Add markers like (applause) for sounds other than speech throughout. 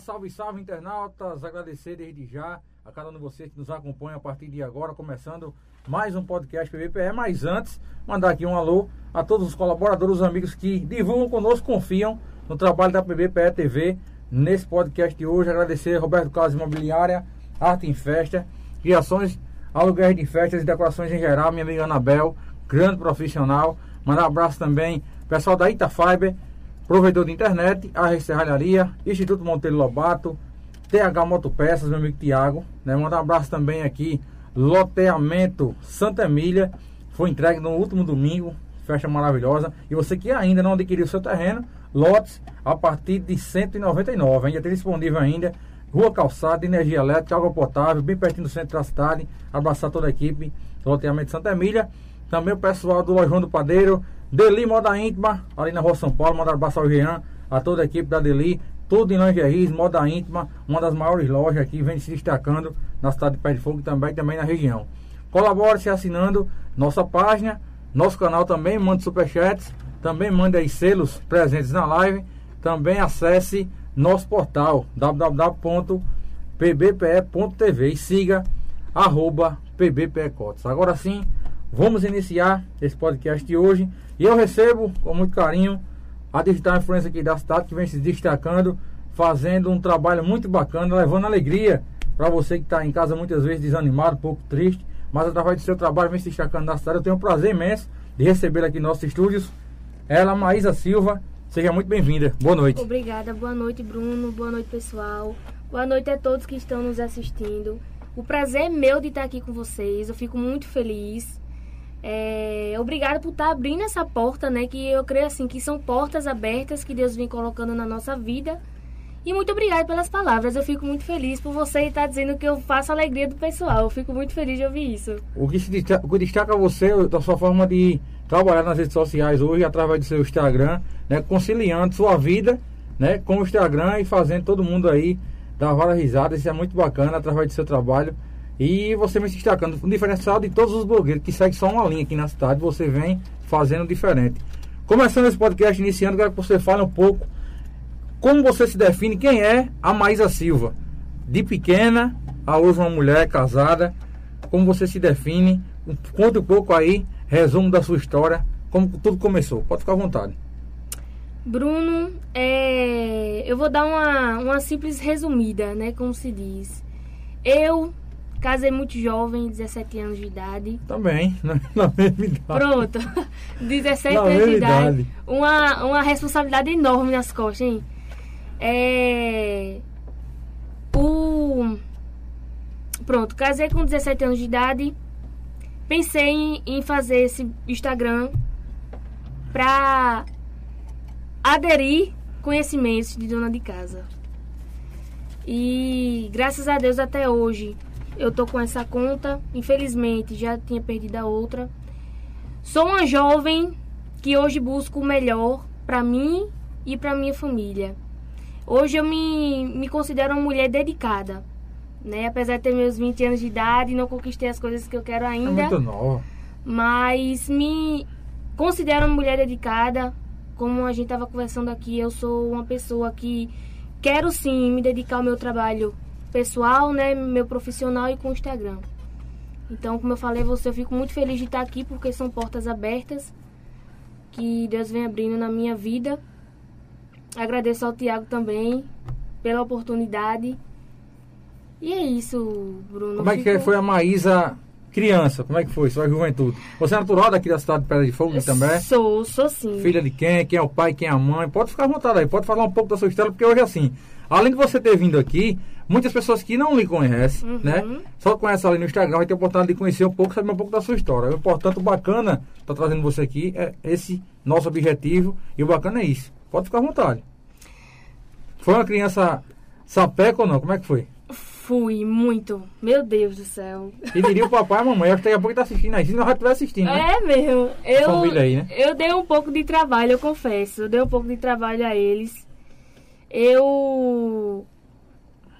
Salve, salve, internautas! Agradecer desde já a cada um de vocês que nos acompanha a partir de agora, começando mais um podcast PVPE. Mas antes, mandar aqui um alô a todos os colaboradores, os amigos que divulgam conosco, confiam no trabalho da PVPE TV nesse podcast de hoje. Agradecer Roberto Carlos Imobiliária, Arte em Festa, Criações, Aluguéis de Festas e Decorações em geral, minha amiga Anabel, grande profissional. Mandar um abraço também pessoal da Itafiber provedor de internet, a Serralharia, Instituto Monteiro Lobato, TH Motopeças, meu amigo Tiago. Né? Mandar um abraço também aqui, Loteamento Santa Emília, foi entregue no último domingo, festa maravilhosa. E você que ainda não adquiriu seu terreno, lotes a partir de 199, ainda tem disponível ainda. Rua Calçada, energia elétrica, água potável, bem pertinho do centro da cidade. Abraçar toda a equipe do Loteamento Santa Emília. Também o pessoal do Lojão do Padeiro, Deli Moda Íntima, ali na Rua São Paulo, mandar abraço ao Jean, a toda a equipe da Deli, tudo em lingeries, moda íntima, uma das maiores lojas aqui, vem se destacando na cidade de Pé de Fogo também, também na região. Colabore se assinando nossa página, nosso canal também, mande superchats, também mande aí selos presentes na live, também acesse nosso portal www.pbpe.tv e siga arroba pbpecotes. Agora sim, vamos iniciar esse podcast de hoje e eu recebo com muito carinho a digital influência aqui da cidade que vem se destacando, fazendo um trabalho muito bacana, levando alegria para você que está em casa muitas vezes desanimado, um pouco triste, mas através do seu trabalho vem se destacando na cidade. Eu tenho um prazer imenso de recebê-la aqui em nossos estúdios. Ela, Maísa Silva, seja muito bem-vinda. Boa noite. Obrigada, boa noite, Bruno. Boa noite, pessoal. Boa noite a todos que estão nos assistindo. O prazer é meu de estar aqui com vocês. Eu fico muito feliz. É, obrigada por estar abrindo essa porta, né? Que eu creio assim que são portas abertas que Deus vem colocando na nossa vida. E muito obrigada pelas palavras. Eu fico muito feliz por você estar dizendo que eu faço a alegria do pessoal. Eu fico muito feliz de ouvir isso. O que, se destaca, o que destaca você da sua forma de trabalhar nas redes sociais hoje, através do seu Instagram, né? Conciliando sua vida né, com o Instagram e fazendo todo mundo aí dar várias risadas. Isso é muito bacana através do seu trabalho. E você vem se destacando. O diferencial de todos os blogueiros que seguem só uma linha aqui na cidade, você vem fazendo diferente. Começando esse podcast, iniciando, quero que você fale um pouco como você se define, quem é a Maísa Silva. De pequena a hoje uma mulher casada, como você se define, conte um pouco aí, resumo da sua história, como tudo começou. Pode ficar à vontade. Bruno, é, eu vou dar uma, uma simples resumida, né, como se diz. Eu Casei muito jovem, 17 anos de idade. Também, (laughs) na, na mesma idade. Pronto, (laughs) 17 na anos de idade. idade. Uma, uma responsabilidade enorme nas costas, hein? É... O... Pronto, casei com 17 anos de idade. Pensei em, em fazer esse Instagram pra aderir conhecimentos de dona de casa. E graças a Deus até hoje eu tô com essa conta, infelizmente já tinha perdido a outra. Sou uma jovem que hoje busco o melhor para mim e para minha família. Hoje eu me, me considero uma mulher dedicada, né? Apesar de ter meus 20 anos de idade, não conquistei as coisas que eu quero ainda. É muito nova. Mas me considero uma mulher dedicada. Como a gente estava conversando aqui, eu sou uma pessoa que quero sim me dedicar ao meu trabalho pessoal, né, meu profissional e com o Instagram. Então, como eu falei você, eu fico muito feliz de estar aqui porque são portas abertas que Deus vem abrindo na minha vida. Agradeço ao Tiago também pela oportunidade. E é isso, Bruno. Como é que foi a Maísa criança? Como é que foi sua juventude? Você é natural daqui da cidade de Pedra de Fogo também? Sou, sou sim. Filha de quem? Quem é o pai? Quem é a mãe? Pode ficar à vontade aí, pode falar um pouco da sua história, porque hoje é assim. Além de você ter vindo aqui, muitas pessoas que não lhe conhecem, uhum. né? Só conhecem ali no Instagram, vai ter a oportunidade de conhecer um pouco, saber um pouco da sua história. O importante, o bacana, tá trazendo você aqui, é esse nosso objetivo. E o bacana é isso. Pode ficar à vontade. Foi uma criança sapeca ou não? Como é que foi? Fui, muito. Meu Deus do céu. E diria o papai e a mamãe, acho que daqui a pouco tá assistindo aí. Se não, já estiver assistindo, né? É mesmo. Eu, família aí, né? eu dei um pouco de trabalho, eu confesso. Eu dei um pouco de trabalho a eles. Eu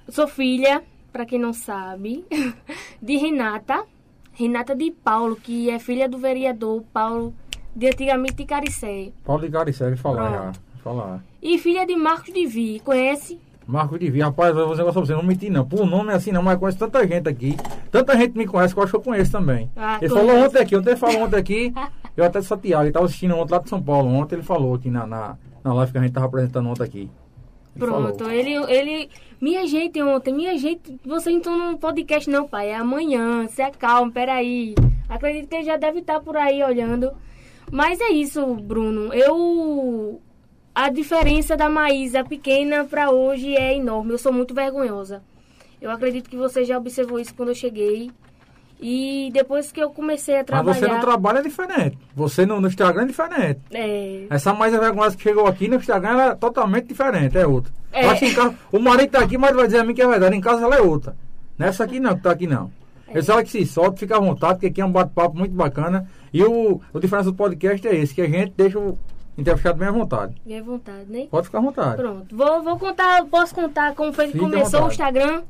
sou filha, para quem não sabe, (laughs) de Renata. Renata de Paulo, que é filha do vereador Paulo de antigamente de Caricé. Paulo de Caricé, ele falar já. Falar. E filha de Marcos de Vi, conhece? Marco de Via, rapaz, eu vou dizer pra você, não mentir não. Por nome é assim não, mas conheço tanta gente aqui. Tanta gente me conhece que eu acho que eu conheço também. Ah, ele conheço. falou ontem aqui, ontem ele falou ontem aqui, (laughs) eu até chateado, ele tava assistindo ontem lá de São Paulo. Ontem ele falou aqui na, na, na live que a gente tava apresentando ontem aqui. Ele Pronto, falou. ele, ele. Minha gente, ontem, minha gente, você entrou num podcast, não, pai. É amanhã, se acalma, peraí. Acredito que ele já deve estar por aí olhando. Mas é isso, Bruno. Eu. A diferença da Maísa pequena pra hoje é enorme. Eu sou muito vergonhosa. Eu acredito que você já observou isso quando eu cheguei. E depois que eu comecei a Mas trabalhar. você no trabalho é diferente. Você no, no Instagram é diferente. É, Essa mais vergonhosa que chegou aqui no Instagram ela é totalmente diferente, é outra. É. Eu acho que em casa, o marido tá aqui, mas vai dizer a mim que é verdade. Em casa ela é outra. Nessa aqui não, que tá aqui não. É. Essa hora que se solta, fica à vontade, porque aqui é um bate-papo muito bacana. E o, o diferença do podcast é esse, que a gente deixa o entrevistado bem à vontade. fiquei à vontade, né? Pode ficar à vontade. Pronto. Vou, vou contar, posso contar como foi que Fique começou o. Instagram.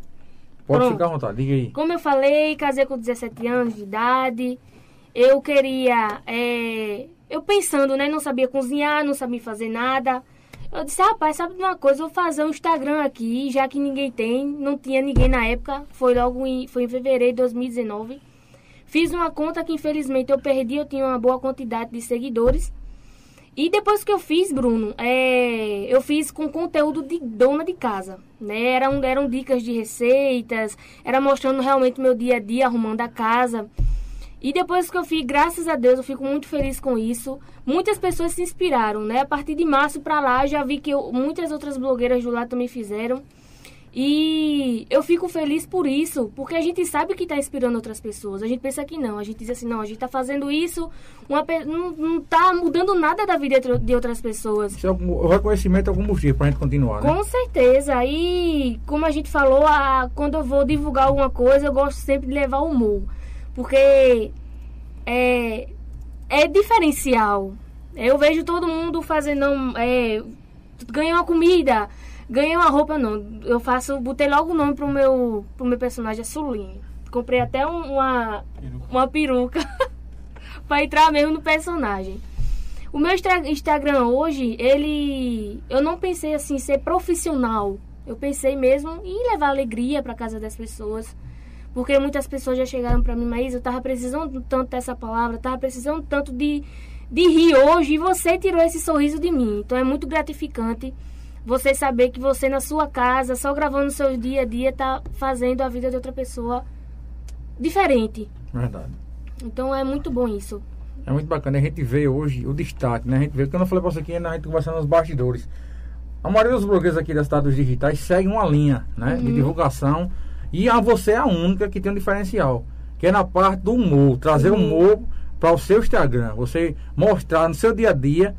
Pode Pronto. ficar à vontade, diga aí. Como eu falei, casei com 17 anos de idade. Eu queria. é, eu pensando, né? Não sabia cozinhar, não sabia fazer nada. Eu disse, rapaz, sabe de uma coisa? Eu vou fazer um Instagram aqui, já que ninguém tem. Não tinha ninguém na época. Foi logo em, foi em fevereiro de 2019. Fiz uma conta que infelizmente eu perdi. Eu tinha uma boa quantidade de seguidores. E depois que eu fiz, Bruno, é, eu fiz com conteúdo de dona de casa, né? Eram, eram dicas de receitas, era mostrando realmente meu dia a dia, arrumando a casa. E depois que eu fiz, graças a Deus, eu fico muito feliz com isso. Muitas pessoas se inspiraram, né? A partir de março pra lá, já vi que eu- muitas outras blogueiras do lado também fizeram. E eu fico feliz por isso, porque a gente sabe que está inspirando outras pessoas. A gente pensa que não, a gente diz assim, não, a gente está fazendo isso, uma, pe- não, não tá mudando nada da vida de- outras pessoas. É o, o reconhecimento é o combustível pra gente continuar, né? Com certeza. E como a gente falou, a, quando eu vou divulgar alguma coisa, eu gosto sempre de levar humor. Porque é, é diferencial. Eu vejo todo mundo fazendo. É, uma comida, ganhei uma roupa, não. Eu faço, botei logo o nome pro meu, pro meu personagem, é Sulinho. Comprei até um- uma, uma peruca (laughs) pra entrar mesmo no personagem. O meu Instagram hoje, ele. Eu não pensei assim, ser profissional. Eu pensei mesmo em levar alegria pra casa das pessoas. Porque muitas pessoas já chegaram pra mim, mas eu tava precisando tanto dessa palavra, tava precisando tanto de, de rir hoje e você tirou esse sorriso de mim. Então é muito gratificante você saber que você na sua casa, só gravando o seu dia a dia, tá fazendo a vida de outra pessoa diferente. Verdade. Então é muito bom isso. É muito bacana. A gente vê hoje o destaque, né? A gente vê, quando eu falei pra você aqui, né, a gente conversando nos bastidores. A maioria dos blogueiros aqui da cidade dos digitais segue uma linha, né? De Uhum. divulgação. E a você é a única que tem um diferencial. Que é na parte do humor. Trazer o Uhum. humor para o seu Instagram. Você mostrar no seu dia a dia.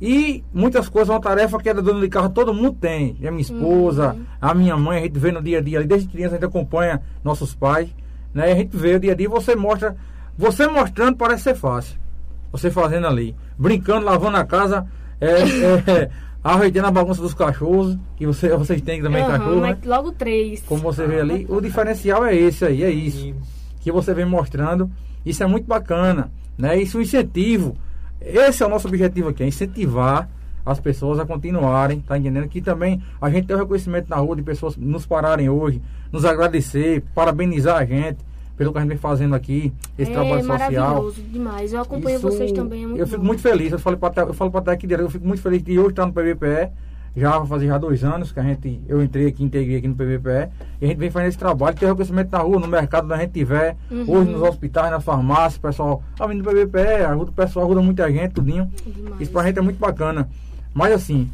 E muitas coisas, uma tarefa que é da dona de carro, todo mundo tem. E a minha esposa, Uhum. a minha mãe, a gente vê no dia a dia. Desde criança a gente acompanha nossos pais. Né? A gente vê o dia a dia e você mostra. Você mostrando parece ser fácil. Você fazendo ali. Brincando, lavando a casa, é, é, (laughs) ajeitando a bagunça dos cachorros. Que você, vocês têm também Aham, cachorro, né? mas logo três. Como você vê ali. O diferencial é esse aí, é isso que você vem mostrando. Isso é muito bacana, né? Isso é um incentivo. Esse é o nosso objetivo aqui, é incentivar as pessoas a continuarem, tá entendendo? Que também a gente tem o reconhecimento na rua de pessoas nos pararem hoje, nos agradecer, parabenizar a gente pelo que a gente vem fazendo aqui, esse é trabalho social. maravilhoso demais. Eu acompanho Isso, vocês também, é muito Eu fico bom. muito feliz, eu falo para eu falo para aqui direto, eu fico muito feliz de hoje estar no PVPE. Já vai fazer já dois anos que a gente, eu entrei aqui, integrei aqui no PVPE, e a gente vem fazendo esse trabalho, ter reconhecimento na rua, no mercado onde a gente tiver, Uhum. hoje nos hospitais, nas farmácias, o pessoal, tá vindo do PVPE, ajuda o pessoal, ajuda muita gente, tudinho. Demais. Isso pra gente é muito bacana. Mas assim,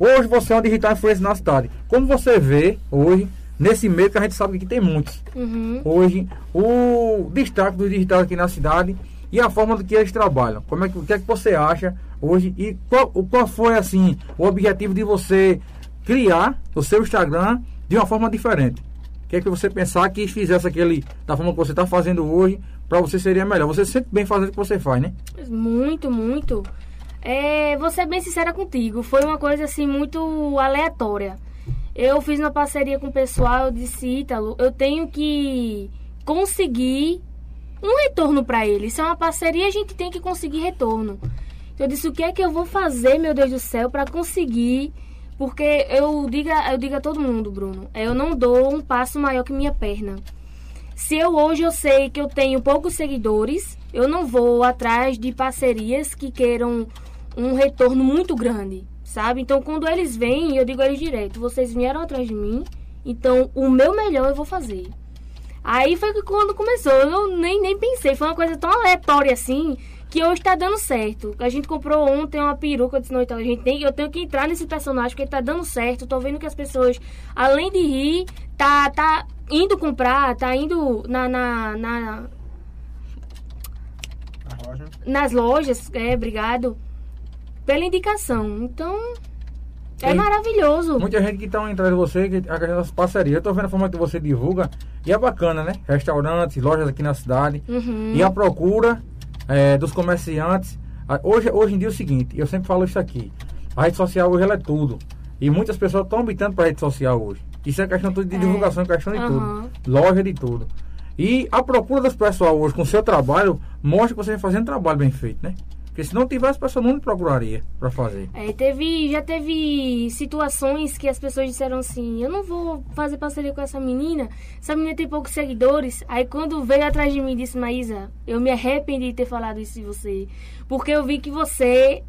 hoje você é um digital influencer na cidade. Como você vê hoje, nesse meio que a gente sabe que tem muitos Uhum. hoje o destaque dos digitais aqui na cidade e a forma do que eles trabalham. Como é que, o que é que você acha hoje e qual, qual foi assim o objetivo de você criar o seu Instagram de uma forma diferente? O que é que você pensar que fizesse aquele da forma que você está fazendo hoje para você seria melhor? Você se sente bem fazendo o que você faz, né? Muito, muito. É, vou ser bem sincera contigo. Foi uma coisa assim muito aleatória. Eu fiz uma parceria com o pessoal, eu disse, Ítalo, eu tenho que conseguir um retorno para ele. É uma parceria, a gente tem que conseguir retorno. Eu disse, o que é que eu vou fazer, meu Deus do céu, para conseguir Porque eu digo, eu digo a todo mundo, Bruno, eu não dou um passo maior que minha perna. Se eu hoje eu sei que eu tenho poucos seguidores, eu não vou atrás de parcerias que queiram um retorno muito grande, sabe? Então quando eles vêm, eu digo a eles direto, vocês vieram atrás de mim, então o meu melhor eu vou fazer. Aí foi quando começou, eu nem, nem pensei, foi uma coisa tão aleatória assim, que hoje tá dando certo. A gente comprou ontem uma peruca, eu disse, não, então a gente tem, eu tenho que entrar nesse personagem porque tá dando certo. Tô vendo que as pessoas, além de rir, tá, tá indo comprar, tá indo na, na, na- loja. nas lojas, é, obrigado, pela indicação. Então, é maravilhoso. Muita gente que está atrás de você, que a questão das parcerias. Eu tô vendo a forma que você divulga e é bacana, né? Restaurantes, lojas aqui na cidade. Uhum. E a procura é, dos comerciantes. A- Hoje, hoje em dia é o seguinte, eu sempre falo isso aqui. A rede social hoje é tudo. E muitas pessoas estão habitando para a rede social hoje. Isso é questão tudo de É. divulgação, é questão de Aham. tudo. Loja de tudo. E a procura dos pessoal hoje com o seu trabalho mostra que você está fazendo um trabalho bem feito, né? Porque se não tivesse, a pessoa não procuraria para fazer. É, teve, já teve situações que as pessoas disseram assim, eu não vou fazer parceria com essa menina, essa menina tem poucos seguidores. Aí quando veio atrás de mim e disse, Maísa, eu me arrependi de ter falado isso de você. Porque eu vi que você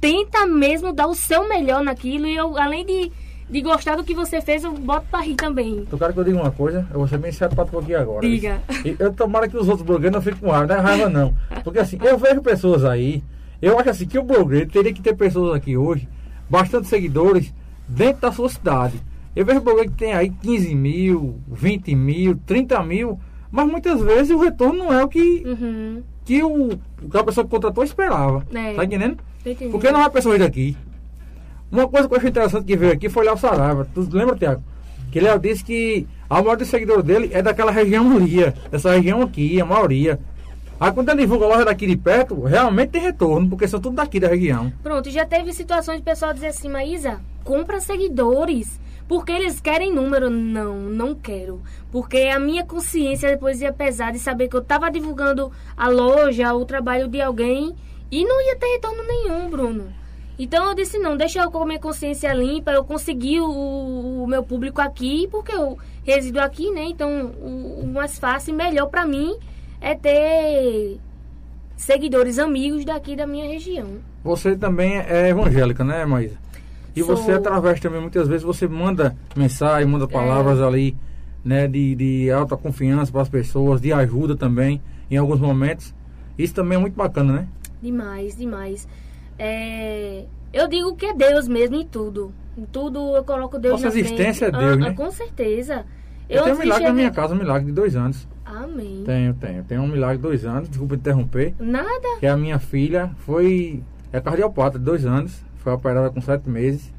tenta mesmo dar o seu melhor naquilo e eu, além de, de gostar do que você fez, eu boto pra rir também. Tu quero que eu diga uma coisa? Eu vou ser bem sério pra tu aqui agora. Diga. E Eu tomara que os outros blogueiros não fiquem com raiva, não é raiva não. Porque assim, eu vejo pessoas aí, eu acho assim que o blogueiro teria que ter pessoas aqui hoje, bastante seguidores, dentro da sua cidade. Eu vejo blogueiro que tem aí 15 mil, 20 mil, 30 mil, mas muitas vezes o retorno não é o que, Uhum. que o, a pessoa que contratou esperava. É. Tá entendendo? Porque não é pessoas daqui. Uma coisa que eu achei interessante que veio aqui foi Léo Saraiva. Tu lembra, Tiago? Que Léo disse que a maioria dos seguidores dele é daquela região ali, dessa região aqui, a maioria. Aí quando ele divulga a loja daqui de perto, realmente tem retorno, porque são tudo daqui da região. Pronto, já teve situações de pessoal dizer assim, Maísa, compra seguidores. Porque eles querem número. Não, não quero. Porque a minha consciência depois ia pesar de saber que eu tava divulgando a loja, o trabalho de alguém e não ia ter retorno nenhum, Bruno. Então eu disse, não, deixa eu com a minha consciência limpa, eu consegui o, o meu público aqui, porque eu resido aqui, né? Então o, o mais fácil e melhor pra mim é ter seguidores, amigos daqui da minha região. Você também é evangélica, né, Maísa? E Sou. você, através também, muitas vezes, você manda mensagem, manda palavras ali, né, de, de alta confiança para as pessoas, de ajuda também, em alguns momentos. Isso também é muito bacana, né? Demais, demais. É, eu digo que é Deus mesmo em tudo. Em tudo eu coloco Deus Nossa na frente. existência é Deus, Ah, né? ah, Com certeza. Eu, tenho um milagre na minha casa, um milagre de dois anos. Amém. Tenho, tenho. Tenho um milagre de dois anos, desculpa interromper. Nada. Que a minha filha foi. É cardiopata de dois anos, foi operada com sete meses.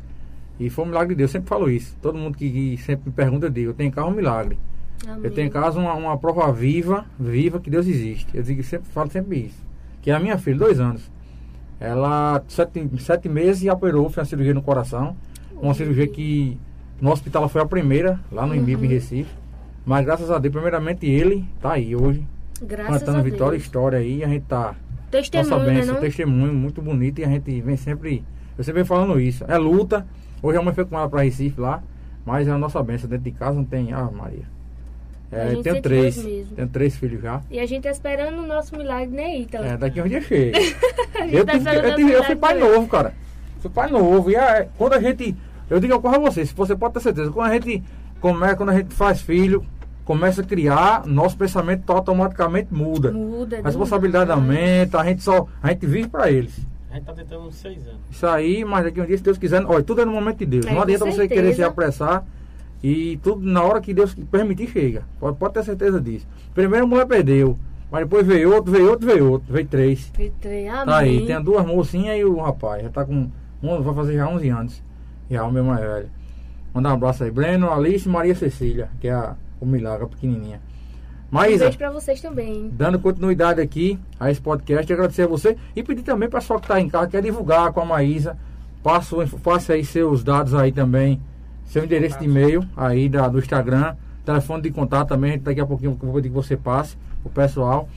E foi um milagre de Deus, sempre falo isso. Todo mundo que, que sempre me pergunta, eu digo, eu tenho em casa um milagre. Amém. Eu tenho em casa uma, uma prova viva, viva que Deus existe. Eu digo, sempre falo sempre isso. Que a minha filha, dois anos. Ela, sete, sete meses, e operou, fez uma cirurgia no coração. Uma cirurgia que no hospital ela foi a primeira, lá no IMIP em Recife. Mas graças a Deus, primeiramente ele tá aí hoje, Graças cantando a vitória e Deus. história aí. A gente tá. Testemunho, nossa né, benção, não? testemunho muito bonito e a gente vem sempre. Eu sempre venho falando isso. É luta. Hoje a mãe foi com ela pra Recife lá. Mas é a nossa benção. Dentro de casa não tem. Ah, Maria. A É, gente tenho sente três. Tenho três filhos já. E a gente tá esperando o nosso milagre, né, Ítalo? É, daqui a um dia chega. (laughs) a gente eu, tá tive- eu, tive- eu fui pai também. novo, cara. Fui pai novo. E é, quando a gente. Eu digo ocorre a você, se você pode ter certeza, quando a gente começa, quando a gente faz filho, começa a criar, nosso pensamento automaticamente muda. Muda. A responsabilidade demais. aumenta, a gente só. A gente vive pra eles. A gente tá tentando uns seis anos. Isso aí, mas daqui a um dia, se Deus quiser, olha, tudo é no momento de Deus. É, não adianta você querer se apressar. E tudo na hora que Deus permitir chega. Pode, pode ter certeza disso. Primeiro a mulher perdeu. Mas depois veio outro, veio outro, veio outro. Veio três. Vitrei, Amém. Tá aí, tem as duas mocinhas e o rapaz. Já tá com. Um, vai fazer já 11 anos. Já o meu mais velho. Mandar um abraço aí. Breno, Alice e Maria Cecília, que é a, o milagre, a pequenininha. Um Maísa, beijo pra vocês também. dando continuidade aqui a esse podcast, agradecer a você e pedir também para pessoal que está em casa, quer divulgar com a Maísa, passe, o- passe aí seus dados aí também, seu endereço de e-mail aí da, do Instagram, telefone de contato também, daqui a pouquinho eu vou pedir que você passe o pessoal.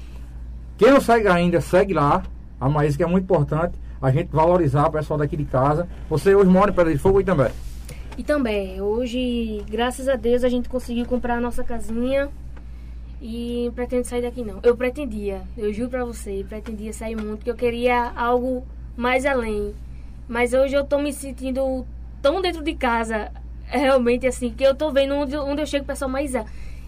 Quem não segue ainda, segue lá, a Maísa que é muito importante. a gente valorizar o pessoal daqui de casa. Você hoje mora em Pedra de Fogo e também. E também, hoje, graças a Deus, a gente conseguiu comprar a nossa casinha e pretendo sair daqui não. Eu pretendia, eu juro pra você, pretendia sair muito, que eu queria algo mais além. Mas hoje eu tô me sentindo tão dentro de casa, realmente assim, que eu tô vendo onde, onde eu chego, pessoal, Maísa,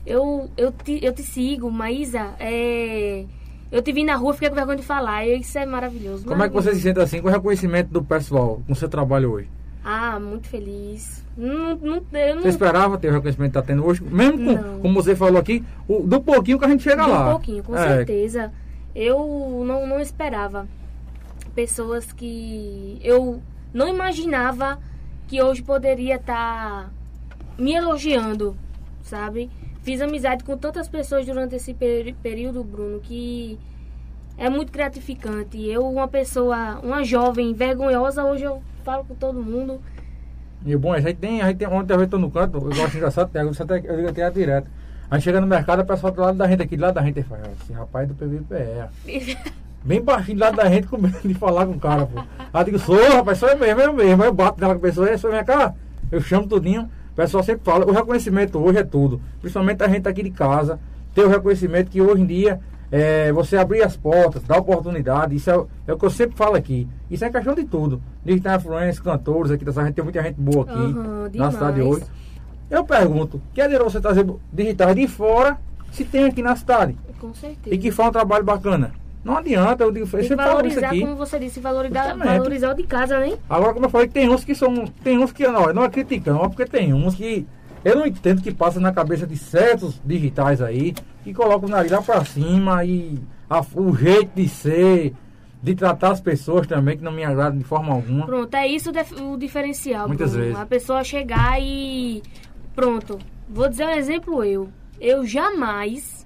eu, eu, te, eu te sigo, Maísa, é... Eu te vi na rua, fiquei com vergonha de falar, e isso é maravilhoso. Como é que você se sente assim com o reconhecimento do pessoal, com o seu trabalho hoje? Ah, muito feliz. Não, não, eu não... Você esperava ter o reconhecimento que está tendo hoje? Mesmo com, como você falou aqui, o- do pouquinho que a gente chega De lá. Um pouquinho, com É, certeza. Eu não, não esperava. Pessoas que eu não imaginava que hoje poderia estar me elogiando, sabe? Fiz amizade com tantas pessoas durante esse período, Bruno, que é muito gratificante. Eu, uma pessoa, uma jovem vergonhosa, hoje eu falo com todo mundo. E o bom é, a gente tem, a gente tem ontem eu estou no canto, eu gosto engraçado, eu até, eu digo até direto. A gente chega no mercado, o pessoal do lado da gente aqui, do lado da gente, fala, esse rapaz é do PVPE. (laughs) Bem baixinho do lado da gente, com medo de falar com o cara, pô. Aí eu digo, sou, rapaz, sou eu mesmo, eu mesmo. Aí eu bato nela com a pessoa, aí sou minha cara, eu chamo tudinho. O pessoal sempre fala, o reconhecimento hoje é tudo. Principalmente a gente aqui de casa, ter o reconhecimento que hoje em dia é, você abrir as portas, dar oportunidade, isso é, o- é o que eu sempre falo aqui. Isso é questão de tudo. Digital influência, cantores aqui dessa gente, tem muita gente boa aqui Aham, na cidade hoje. Eu pergunto, que adianta você trazer digitais de fora se tem aqui na cidade? Com certeza. E que faz um trabalho bacana. Não adianta, eu digo, isso valorizar, aqui. como você disse, valorizar, Justamente. valorizar o de casa, né? Agora, como eu falei, tem uns que são. Tem uns que não, não é criticando, mas porque tem uns que. Eu não entendo que passa na cabeça de certos digitais aí, que colocam o nariz lá pra cima e a- o jeito de ser, de tratar as pessoas também, que não me agrada de forma alguma. Pronto, é isso o diferencial. Muitas Bruno. vezes. A pessoa chegar e. Pronto. Vou dizer um exemplo eu. Eu jamais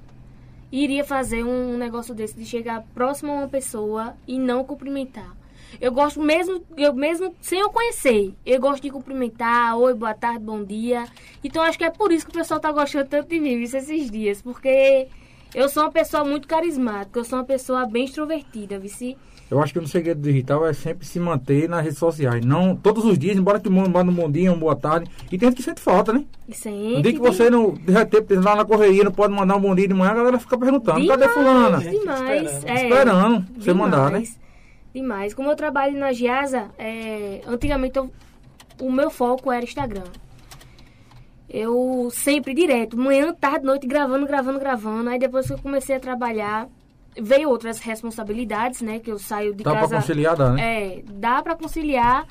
iria fazer um negócio desse de chegar próximo a uma pessoa e não cumprimentar. Eu gosto mesmo, eu mesmo sem eu conhecer, eu gosto de cumprimentar, oi, boa tarde, bom dia. Então acho que é por isso que o pessoal tá gostando tanto de mim esses dias, porque eu sou uma pessoa muito carismática, eu sou uma pessoa bem extrovertida, vice. Eu acho que um segredo digital é sempre se manter nas redes sociais. Não todos os dias, embora todo mundo manda um bom dia, uma boa tarde. E tem gente que sente falta, né? Sempre No dia que você não, de repente, lá na correria, não pode mandar um bom dia de manhã, a galera fica perguntando, cadê fulana? Demais. esperando. É, Esperando você demais, mandar, né? Demais. Como eu trabalho na Giasa, é, antigamente eu- o meu foco era Instagram. Eu sempre direto, manhã, tarde, noite, gravando, gravando, gravando. Aí depois que eu comecei a trabalhar, veio outras responsabilidades, né? Que eu saio de Dá pra casa. conciliar, dá, né? É, dá pra conciliar,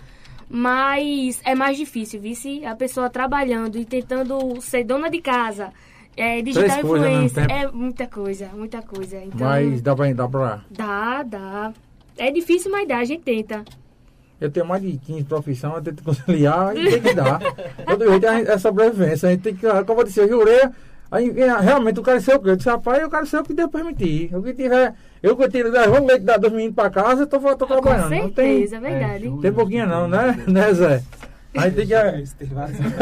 mas é mais difícil, vice a pessoa trabalhando e tentando ser dona de casa, é, digital tempo. é muita coisa, muita coisa. Então, Mas dá pra, dá pra. dá, dá. É difícil, mas dá, a gente tenta. Eu tenho mais de 15 profissões, eu tento conciliar e tem que dar. Todo jeito é é sobrevivência. A gente tem que, como eu disse, eu jurei. Aí, é, realmente, eu quero ser o quê? Eu disse, rapaz, eu quero ser o que Deus permitir. O que tiver. Eu que tiro, levando o leite da- dos meninos pra casa, eu tô, tô trabalhando. Com não tem, certeza, é verdade. tem pouquinho não, né, né Zé? (laughs) (laughs) A gente tem que.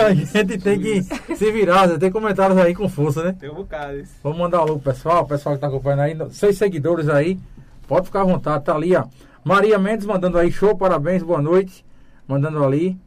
A gente tem que se virar, Zé. Tem comentários aí com força, né? Tem um bocado isso. Vamos mandar um alô pro pessoal, o pessoal que tá acompanhando aí, seis seguidores aí, pode ficar à vontade, tá ali, ó. Maria Mendes mandando aí, show, parabéns, boa noite, mandando ali.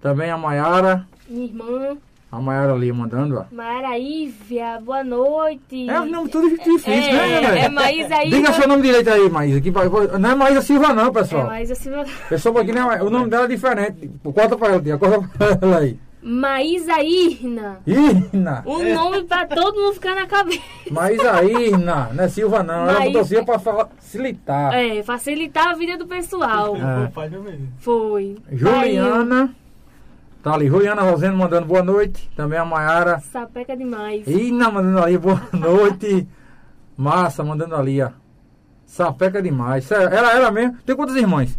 Também a Maiara, Minha irmã, a Maiara ali mandando, ó. Mayara Ívia, boa noite. É um nome tudo difícil, É, né, é Maísa Diga Ívia. seu nome direito aí, Maísa. Que não é Maísa Silva não, É, pessoal. mas assim, Pessoa aqui não é, o nome dela é diferente. Corta pra ela, tia, corta pra ela aí. Maísa Irna. Irna. Um nome pra todo mundo ficar na cabeça. Maísa Irna, não é Silva não. Ela Maísa- botou Silva pra facilitar. É, facilitar a vida do pessoal. É. Foi. Juliana. Tá ali, Juliana Rosendo mandando boa noite. Também a Maiara. Sapeca demais. Ina mandando ali, boa (laughs) noite. Massa mandando ali, ó. Sapeca demais. Ela, ela mesmo. Tem quantas irmãs?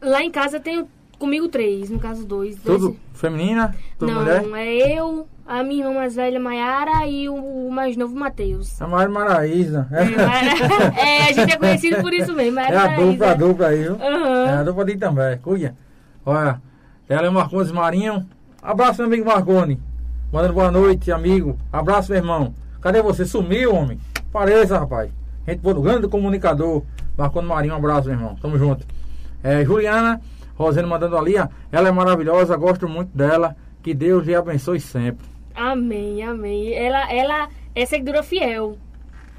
Lá em casa tenho comigo três, no caso dois. dois Tudo feminina? Tudo Não, mulher? é eu, a minha irmã mais velha, Maiara, e o, mais novo, Matheus. A Maiara Maraísa. É, (laughs) é, a gente é conhecido por isso mesmo, É Maiara a dupla, a Maraísa. dupla aí, viu? Aham. É a dupla de também. Cuida. Olha, ela é o Marcones Marinho. Abraço, meu amigo Marconi. Mandando boa noite, amigo. Abraço, meu irmão. Cadê você? Sumiu, homem. Pareça, rapaz. Gente boa, grande comunicador. Marconi Marinho, um abraço, meu irmão. Tamo junto. É, Juliana, Rosendo mandando ali, ó, ela é maravilhosa, gosto muito dela. Que Deus lhe abençoe sempre. Amém, amém. Ela, ela é seguidora fiel.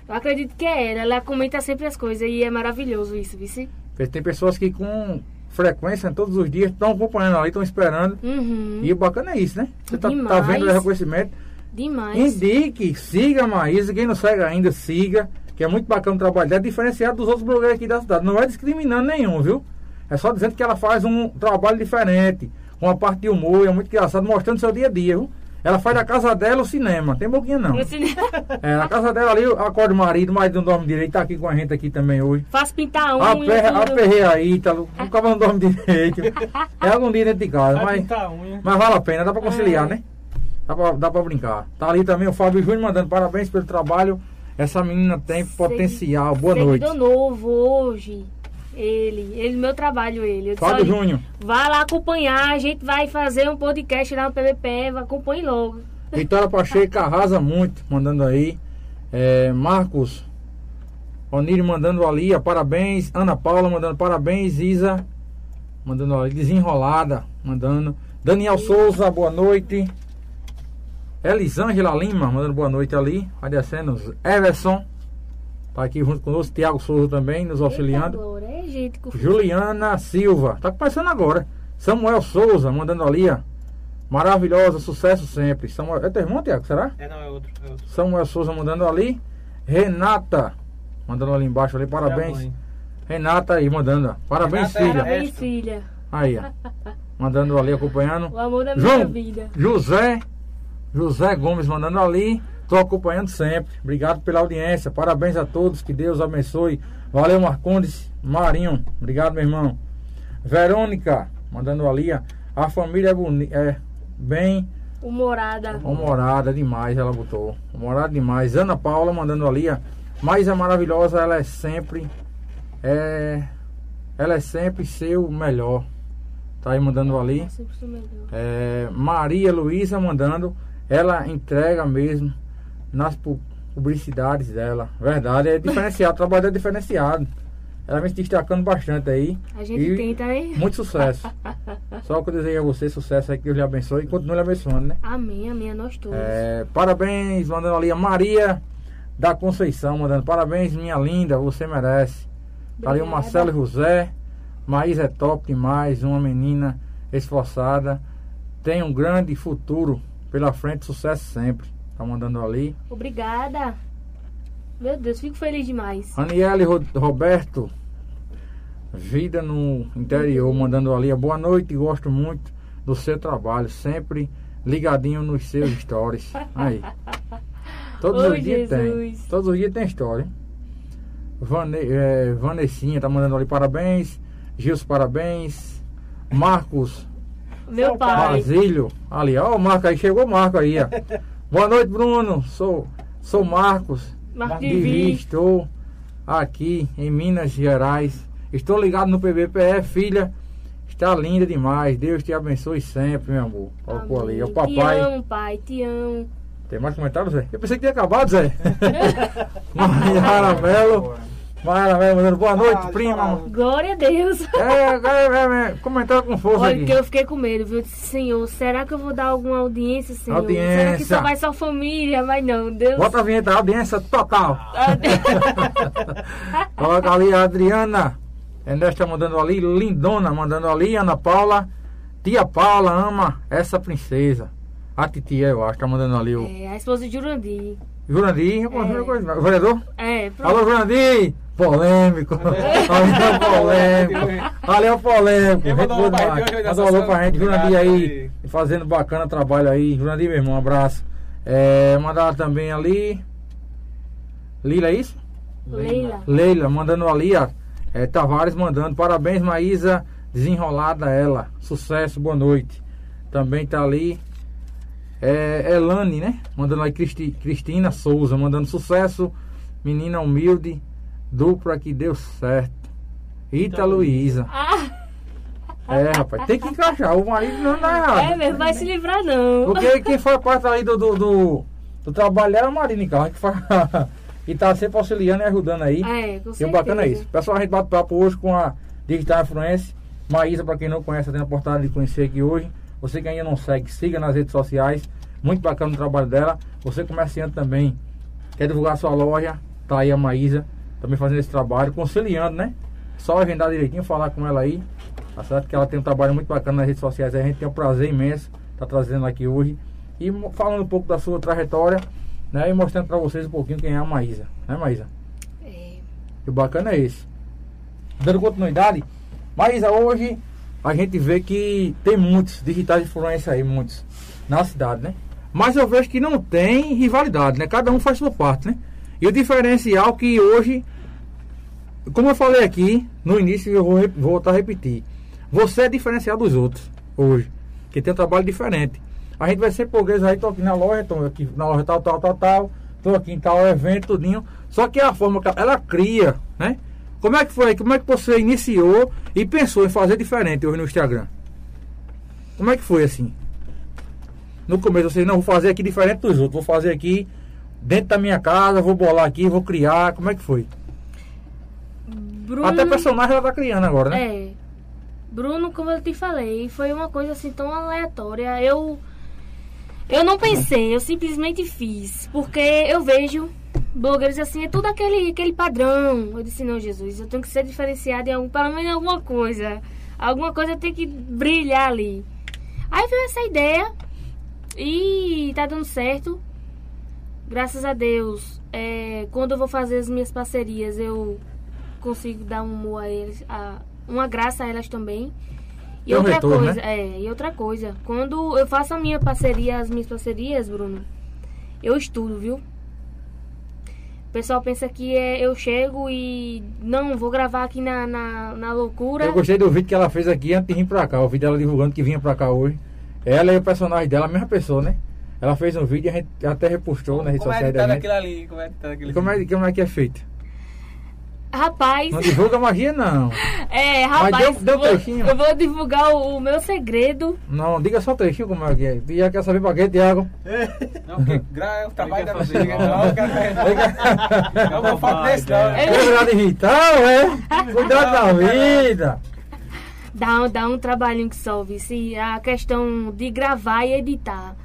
Eu acredito que é ela. Ela comenta sempre as coisas e é maravilhoso isso, vice. Tem pessoas que com frequência, todos os dias, estão acompanhando ali, estão esperando. Uhum. E o bacana é isso, né? Você tá, tá vendo o reconhecimento. Demais. Indique, siga a Maísa. Quem não segue ainda, siga. Que é muito bacana o trabalho dela, diferenciado dos outros blogueiros aqui da cidade. Não é discriminando nenhum, viu? É só dizendo que ela faz um trabalho diferente, com a parte de humor, é muito engraçado, mostrando seu dia a dia, viu? Ela faz da casa dela o cinema, tem boquinha não. No cinema. É, na casa dela ali, acorda o marido, o marido não dorme direito, tá aqui com a gente aqui também hoje. Faz pintar a unha. Aperre, tudo. aperrei aí, tá, o cara não dorme direito. É algum dia dentro de casa, Vai mas, pintar a unha. mas vale a pena, dá pra conciliar, É. né? Dá pra, dá pra brincar. Tá ali também o Fábio Júnior mandando parabéns pelo trabalho. Essa menina tem Segui- potencial. Boa noite. Novo hoje. Ele, ele, meu trabalho, ele. Eu Fábio Júnior. Vai lá acompanhar, a gente vai fazer um podcast lá no PVP, acompanhe logo. (laughs) Vitória Pacheco arrasa muito, mandando aí. É, Marcos Onírio mandando ali, ó, parabéns. Ana Paula mandando parabéns. Isa mandando ali, desenrolada, mandando. Daniel Souza, boa noite. Elisângela Lima mandando boa noite ali. Vai descendo. Everson tá aqui junto conosco. Tiago Souza também nos auxiliando. Eita, Glória, é gente Juliana Silva, tá começando agora. Samuel Souza mandando ali, ó. Maravilhosa, sucesso sempre. Samuel, é teu irmão, Tiago, será? É, não, é outro. É outro. Samuel Souza mandando ali. Renata, mandando ali embaixo ali, É parabéns. Renata aí mandando, ó. parabéns, Renata é- filha. Parabéns, filha. Aí, ó. Mandando ali, acompanhando. O amor da minha João vida. José, José Gomes mandando ali. Tô acompanhando sempre. Obrigado pela audiência. Parabéns a todos. Que Deus abençoe. Valeu, Marcondes. Marinho. Obrigado, meu irmão. Verônica, mandando ali. A família é, boni é bem Humorada. humorada demais, ela botou. Humorada demais. Ana Paula mandando ali. Mas é maravilhosa, ela é sempre. É, ela é sempre seu melhor. Tá aí mandando ali. Melhor. É, Maria Luísa mandando, ela entrega mesmo nas pu- publicidades dela. Verdade, é diferenciado, o trabalho é diferenciado. Ela vem se destacando bastante aí. A gente E tenta, né? Muito sucesso. (laughs) Só que eu desejo a você sucesso aí, que Deus lhe abençoe e continue lhe abençoando, né? Amém, amém a nós todos. É, parabéns, mandando ali a Maria da Conceição, mandando parabéns, minha linda, você merece. Tá ali o. Marcelo José, Maísa é top demais, uma menina esforçada, tem um grande futuro pela frente, sucesso sempre. Tá mandando ali. Obrigada. Meu Deus, fico feliz demais. Aniele Ro- Roberto, vida no interior, mandando ali. Boa noite, gosto muito do seu trabalho, sempre ligadinho nos seus stories. Aí. (laughs) Todos Oi, os dias tem. Todos os dias tem história. Vane, é, Vanessinha tá mandando ali parabéns. Gilson, parabéns. Marcos Meu pai. Basílio, ali, ó, o Marco aí, chegou o Marco aí, ó. (laughs) Boa noite, Bruno. Sou, sou Marcos. Vi. estou aqui em Minas Gerais. Estou ligado no PBPE, filha. Está linda demais. Deus te abençoe sempre, meu amor. Colocou ali. É o Te papai. amo, pai, te amo. Tem mais comentários, Zé? Eu pensei que tinha acabado, Zé. (laughs) Maiara Melo. Maiara Melo mandando boa noite, Ah, prima. Glória a Deus. É, é, é, é, comentário com força Olha, aqui. que eu fiquei com medo, viu? Disse, Senhor, será que eu vou dar alguma audiência, Senhor? Será que Audiência. só vai só família? Mas não, Deus. Bota a vinheta, audiência total. (laughs) Coloca ali a Adriana. Ernesto mandando ali, Lindona mandando ali, Ana Paula. Tia Paula ama essa princesa. A titia, eu acho, tá mandando ali o É, a esposa de Jurandir. Jurandir. É. O vereador? É, pronto. Alô, Jurandir! Polêmico. Ali é o polêmico. É o polêmico. Mandou boa alô pra gente. Jurandir aí, fazendo bacana trabalho aí. Jurandir, meu irmão, um abraço. É, mandar também ali. Lila, é isso? Leila. Leila, mandando ali, ó. É, Tavares mandando. Parabéns, Maísa. Desenrolada ela. Sucesso, boa noite. Também tá ali. É, Elane, né? Mandando aí Cristi- Cristina Souza, mandando sucesso. Menina humilde. Dupla que deu certo. Rita Então, Luísa. Ah, É, rapaz, tem que encaixar. O marido não dá errado. é mesmo, vai se livrar não. Porque quem faz parte aí do, do, do, do trabalho era o marido, Carlos, que faz. (laughs) e tá sempre auxiliando e ajudando aí. É, com E o bacana é isso. Pessoal, a gente bate papo hoje com a Digital Influencer. Maísa, para quem não conhece, tem a oportunidade de conhecer aqui hoje. Você que ainda não segue, siga nas redes sociais. Muito bacana o trabalho dela. Você comerciante também, quer divulgar sua loja, tá aí a Maísa, também fazendo esse trabalho, conciliando, né? Só agendar direitinho, falar com ela aí. Tá certo que ela tem um trabalho muito bacana nas redes sociais. A gente tem um prazer imenso estar tá trazendo aqui hoje. E falando um pouco da sua trajetória, né? E mostrando para vocês um pouquinho quem é a Maísa. Né, Maísa? É. E o bacana é esse. Dando continuidade, Maísa, hoje a gente vê que tem muitos digitais influência aí, muitos, na cidade, né? Mas eu vejo que não tem rivalidade, né? Cada um faz sua parte, né? E o diferencial que hoje, como eu falei aqui no início, eu vou voltar a repetir. Você é diferencial dos outros hoje, que tem um trabalho diferente. A gente vai ser português aí, tô aqui na loja, tô aqui na loja tal, tal, tal, tal, tô aqui em tal evento, tudinho. Só que a forma que ela cria, né? Como é que foi? Como é que você iniciou e pensou em fazer diferente hoje no Instagram? Como é que foi assim? No começo você não vou fazer aqui diferente dos outros, vou fazer aqui dentro da minha casa, vou bolar aqui, vou criar. Como é que foi? Bruno... Até personagem ela tá criando agora, né? É. Bruno, como eu te falei, foi uma coisa assim tão aleatória. Eu eu não pensei, eu simplesmente fiz, porque eu vejo blogueiros assim, é tudo aquele, aquele padrão. Eu disse, não, Jesus, eu tenho que ser diferenciado em algum, pelo menos em alguma coisa. Alguma coisa tem que brilhar ali. Aí veio essa ideia e tá dando certo. Graças a Deus. É, quando eu vou fazer as minhas parcerias, eu consigo dar um humor a eles, a, uma graça a elas também. E outra retorno, coisa, né? é, e outra coisa, quando eu faço a minha parceria, as minhas parcerias, Bruno, eu estudo, viu? O pessoal pensa que é, eu chego e não, vou gravar aqui na, na, na, loucura. Eu gostei do vídeo que ela fez aqui antes de vir pra cá. O vídeo dela divulgando que vinha pra cá hoje. Ela e o personagem dela, a mesma pessoa, né? Ela fez um vídeo e a gente até repostou na rede social é da gente. Ali, como é que tá como é, como é que é feito? Rapaz. Não divulga magia, não. (laughs) É, rapaz. Mas deu, deu vou, trechinho. Eu vou divulgar o, o, meu segredo. Não, diga só trechinho como é que é. Tu já quer saber pra quê, Tiago? Não, porque gra, o trabalho da fazer. Não, (laughs) eu vou falar desse, não. É grado de vital, é? Cuidado da vida. Dá, dá um trabalhinho que solve. Se a questão de gravar e editar.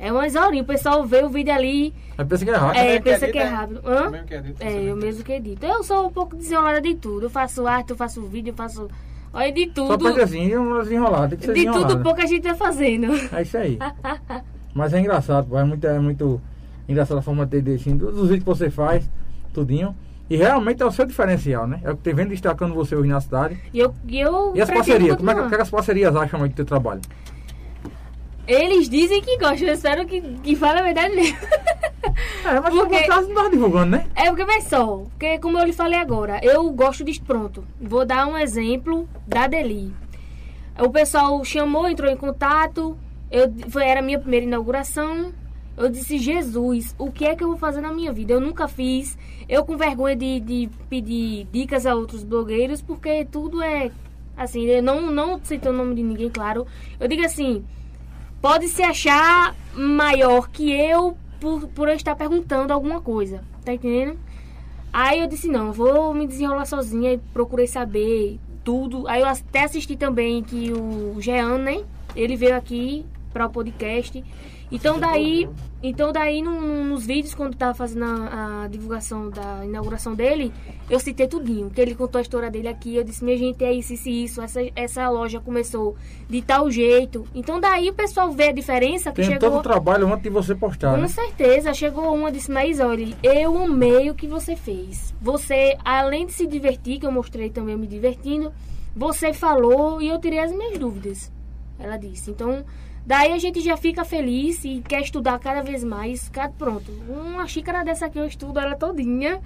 É umas horinhas, o pessoal vê o vídeo ali. Pensa que é rápido. É, pensa que é rápido. Hã? É, eu mesmo que edito. Eu sou um pouco desenrolada de tudo. Eu faço arte, eu faço vídeo, eu faço. Olha, de tudo. Só pode assim, umas enroladas. De tudo pouco a gente tá fazendo. É isso aí. (laughs) Mas é engraçado, é muito, é muito engraçado a forma de ter assim, dos vídeos que você faz, tudinho. E realmente é o seu diferencial, né? É o que tem vendo destacando você hoje na cidade. E, eu, e, eu e as parcerias? Como é que, que as parcerias acham aí do teu trabalho? Eles dizem que gostam, eu espero que, que fale a verdade mesmo. É, mas porque, caso não tá divulgando, né? É, porque vai só, porque como eu lhe falei agora, eu gosto disso pronto. Vou dar um exemplo da Deli. O pessoal chamou, entrou em contato, eu, foi, era a minha primeira inauguração. Eu disse, Jesus, o que é que eu vou fazer na minha vida? Eu nunca fiz. Eu com vergonha de, de pedir dicas a outros blogueiros, porque tudo é assim, eu não, não citei o nome de ninguém, claro. Eu digo assim, pode se achar maior que eu por, por eu estar perguntando alguma coisa. Tá entendendo? Aí eu disse, não, vou me desenrolar sozinha e procurei saber tudo. Aí eu até assisti também que o Jean, né? Ele veio aqui para o podcast então daí, então daí no, nos vídeos quando tava fazendo a, a, divulgação da inauguração dele, eu citei tudinho, que ele contou a história dele aqui, eu disse, minha gente, é isso, isso, isso, essa, essa loja começou de tal jeito. Então daí o pessoal vê a diferença que Tem chegou... todo o trabalho antes de você postar, Com né? certeza, chegou uma disse, mas olha, eu amei o que você fez. Você, além de se divertir, que eu mostrei também me divertindo, você falou e eu tirei as minhas dúvidas. Ela disse, então... Daí a gente já fica feliz e quer estudar cada vez mais. Pronto, uma xícara dessa aqui eu estudo ela todinha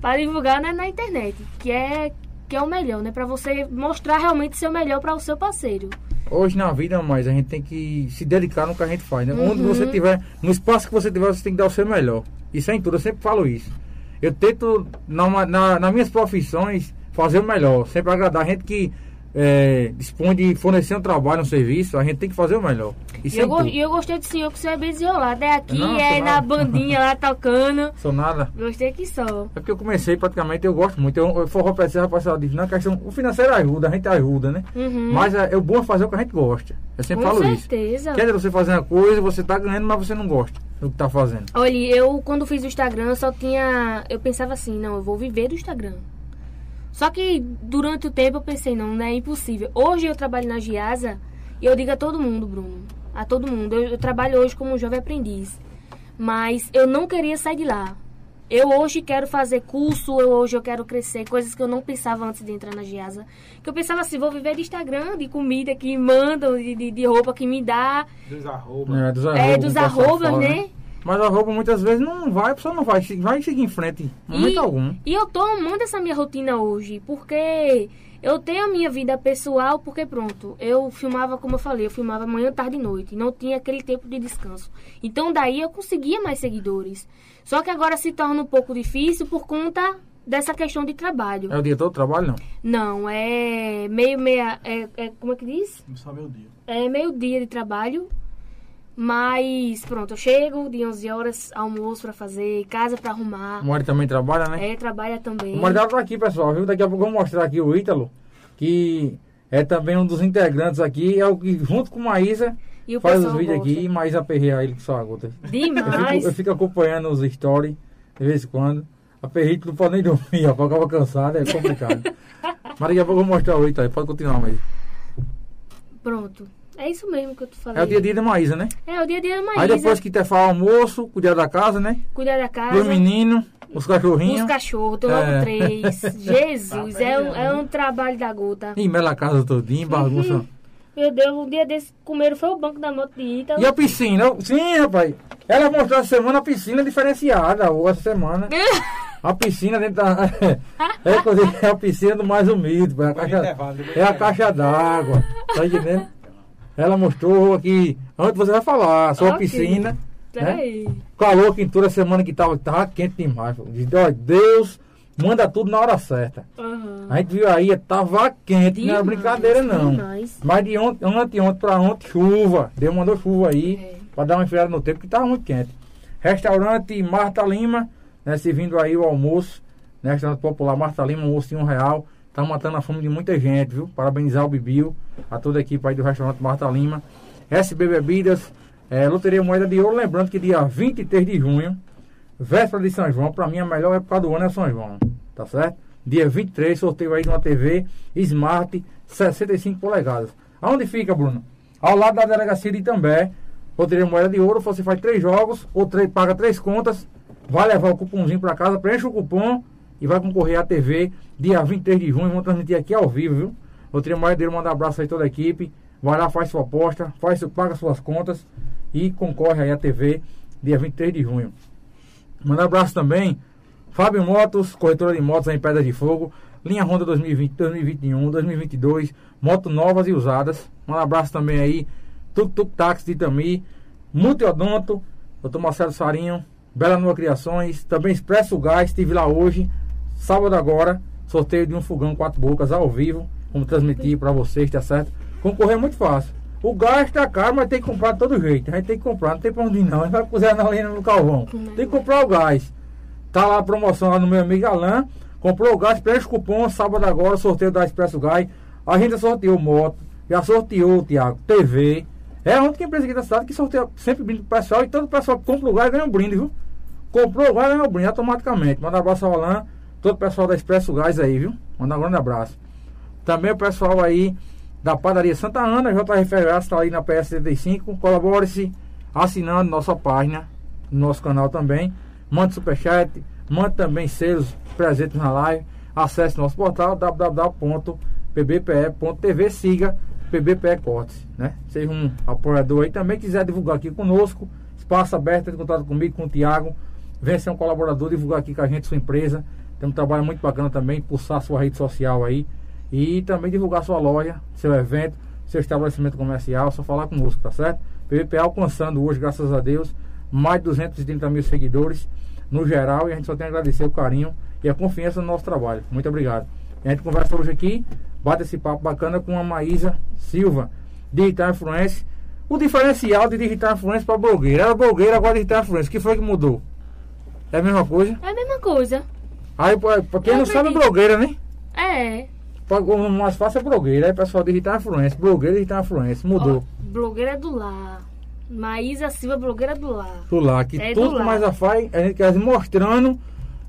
para divulgar né, na internet, que é que é o melhor, né? Para você mostrar realmente seu melhor para o seu parceiro. Hoje na vida, mas a gente tem que se dedicar no que a gente faz, né? Uhum. Onde você tiver, no espaço que você tiver, você tem que dar o seu melhor. Isso é em tudo, eu sempre falo isso. Eu tento, na, na, nas minhas profissões, fazer o melhor, sempre agradar a gente que é, dispõe de fornecer um trabalho, um serviço, a gente tem que fazer o melhor. E eu, go eu gostei do senhor que você é bem desenrolado. É aqui, não, é na bandinha lá tocando. (laughs) Sou nada. Gostei que sou. É porque eu comecei praticamente, eu gosto muito. Eu, eu forró pra esse rapaziada diz, não, questão, o financeiro ajuda, a gente ajuda, né? Uhum. Mas é, é o bom fazer o que a gente gosta. Eu sempre Com falo certeza. isso. certeza. Quer dizer, você fazer uma coisa, você tá ganhando, mas você não gosta do que tá fazendo. Olha, eu quando fiz o Instagram, eu só tinha. Eu pensava assim, não, eu vou viver do Instagram. Só que durante o tempo eu pensei, não, não é impossível. Hoje eu trabalho na Giasa e eu digo a todo mundo, Bruno, a todo mundo, eu, eu trabalho hoje como jovem aprendiz. Mas eu não queria sair de lá. Eu hoje quero fazer curso, eu hoje eu quero crescer, coisas que eu não pensava antes de entrar na Giasa. Que eu pensava assim, vou viver de Instagram, de comida que mandam, de, de, de roupa que me dá. Dos arrobas. É, dos É, dos arrobas, né? Mas a roupa muitas vezes não vai, a pessoa não vai, vai seguir em frente, em momento E- algum. E eu tô amando essa minha rotina hoje, porque eu tenho a minha vida pessoal, porque pronto, eu filmava, como eu falei, eu filmava manhã, tarde e noite, não tinha aquele tempo de descanso. Então daí eu conseguia mais seguidores. Só que agora se torna um pouco difícil por conta dessa questão de trabalho. É o dia todo trabalho, não? Não, é meio meia, é, é como é que diz? Só meu dia. É meio dia de trabalho. Mas pronto, eu chego de 11 horas, almoço pra fazer, casa pra arrumar. O marido também trabalha, né? É, trabalha também. O dela tá aqui, pessoal, viu? Daqui a pouco eu vou mostrar aqui o Ítalo, que é também um dos integrantes aqui, é o que junto com Maísa faz os vídeos gosta. aqui e Maísa aperreia ele que só a gota. Eu Demais. fico, eu fico acompanhando os stories de vez em quando. A perrita não pode nem dormir, ó, acaba cansada, é complicado. (laughs) Mas daqui a pouco eu vou mostrar o Ítalo, pode continuar, Maísa. Pronto. É isso mesmo que eu te falei. É o dia a dia da Maísa, né? É o dia a dia da Maísa. Aí depois que ter almoço, cuidar da casa, né? Cuidar da casa. os meninos, os cachorrinhos. Os cachorros, tem logo É. três. (laughs) Jesus, é um, é um trabalho da gota. E mela a casa todinha, (laughs) bagunça. Uhum. Meu Deus, um dia desse comeram foi o banco da moto de Ítalo. E a piscina? Sim, rapaz. Ela mostrou essa semana a piscina diferenciada, ou essa semana. (laughs) A piscina dentro da. É, é a piscina do mais humilde, é a do caixa, do é a caixa d'água. Tá entendendo? Ela mostrou aqui. Antes você vai falar, sua Ok. piscina. né? Peraí. Calor que toda semana que tava, tava quente demais. pô. Diz, ó, Deus manda tudo na hora certa. Aham. A gente viu aí, tava quente, não era Demais, brincadeira não. demais. Mas de ontem, ontem, ontem pra ontem, chuva. Deus mandou chuva aí, É. pra dar uma enfriada no tempo, que tava muito quente. Restaurante Marta Lima, né, servindo aí o almoço, né, restaurante popular Marta Lima, almoço de um real. Tá matando a fome de muita gente, viu? Parabenizar o Bibil, a toda a equipe aí do restaurante Marta Lima. SB Bebidas, é, Loteria Moeda de Ouro, lembrando que dia 23 de junho, véspera de São João, pra mim a melhor época do ano é São João, tá certo? Dia 23, sorteio aí de uma TV Smart 65 polegadas. Aonde fica, Bruno? Ao lado da delegacia de Itambé, Loteria Moeda de Ouro, você faz três jogos, ou três, paga três contas, vai levar o cupomzinho pra casa, preenche o cupom e vai concorrer à TV dia 23 de junho, vamos transmitir aqui ao vivo, viu? Loteria Moeda de Ouro, manda um abraço aí toda a equipe, vai lá, faz sua aposta, faz, paga suas contas e concorre aí à TV dia 23 de junho. Manda um abraço também. Fábio Motos, corretora de motos em Pedra de Fogo. Linha Honda 2020, 2021, 2022. Motos novas e usadas. Um abraço também aí. Tuk Tuk Táxi de Itami. Multiodonto. Dr. Marcelo Sarinho. Bela Nua Criações. Também Expresso Gás. Estive lá hoje. Sábado agora. Sorteio de um fogão quatro bocas ao vivo. Vamos transmitir para vocês, tá certo? Concorrer é muito fácil. O gás tá caro, mas tem que comprar de todo jeito. A gente tem que comprar, não tem pra onde ir não. A gente vai cozinhar na lenha no carvão. Tem que comprar o gás. Tá lá a promoção lá no meu amigo Alain. Comprou o gás, preenche o cupom, sábado agora, sorteio da Expresso Gás. A gente já sorteou moto, já sorteou, Tiago, TV. É a única empresa aqui da cidade que sorteia sempre brinde pro pessoal e todo o pessoal que compra o gás ganha um brinde, viu? Comprou o gás, ganha um brinde automaticamente. Manda um abraço ao Alain, todo o pessoal da Expresso Gás aí, viu? Manda um grande abraço. Também o pessoal aí da padaria Santa Ana, JR Ferraz, está aí na PS75. Colabore-se assinando nossa página, no nosso canal também. Mande superchat, mande também selos presentes na live. Acesse nosso portal www.pbpe.tv. Siga PBPE Cortes, né? Seja um apoiador aí também. Quiser divulgar aqui conosco, espaço aberto, entre em contato comigo, com o Tiago. Venha ser um colaborador, divulgar aqui com a gente sua empresa. Tem um trabalho muito bacana também, pulsar sua rede social aí. E também divulgar sua loja, seu evento, seu estabelecimento comercial, só falar conosco, tá certo? PVP alcançando hoje, graças a Deus, mais de 230 mil seguidores no geral e a gente só tem a agradecer o carinho e a confiança no nosso trabalho. Muito obrigado. E a gente conversa hoje aqui bate esse papo bacana com a Maísa Silva, Digital Influence. O diferencial de Digital Influence para blogueira. Era blogueira, agora Digital Influence. O que foi que mudou? É a mesma coisa? É a mesma coisa. Aí, pra, quem Eu não sabe, é acredito. blogueira, né? É. O mais fácil é blogueira. Aí, pessoal, Digital Influence. Blogueira, Digital Influence. Mudou. Ó, blogueira do lar. Maísa Silva, blogueira do lar. do lá, que É do tudo que lar. mais a faz, a gente quer mostrando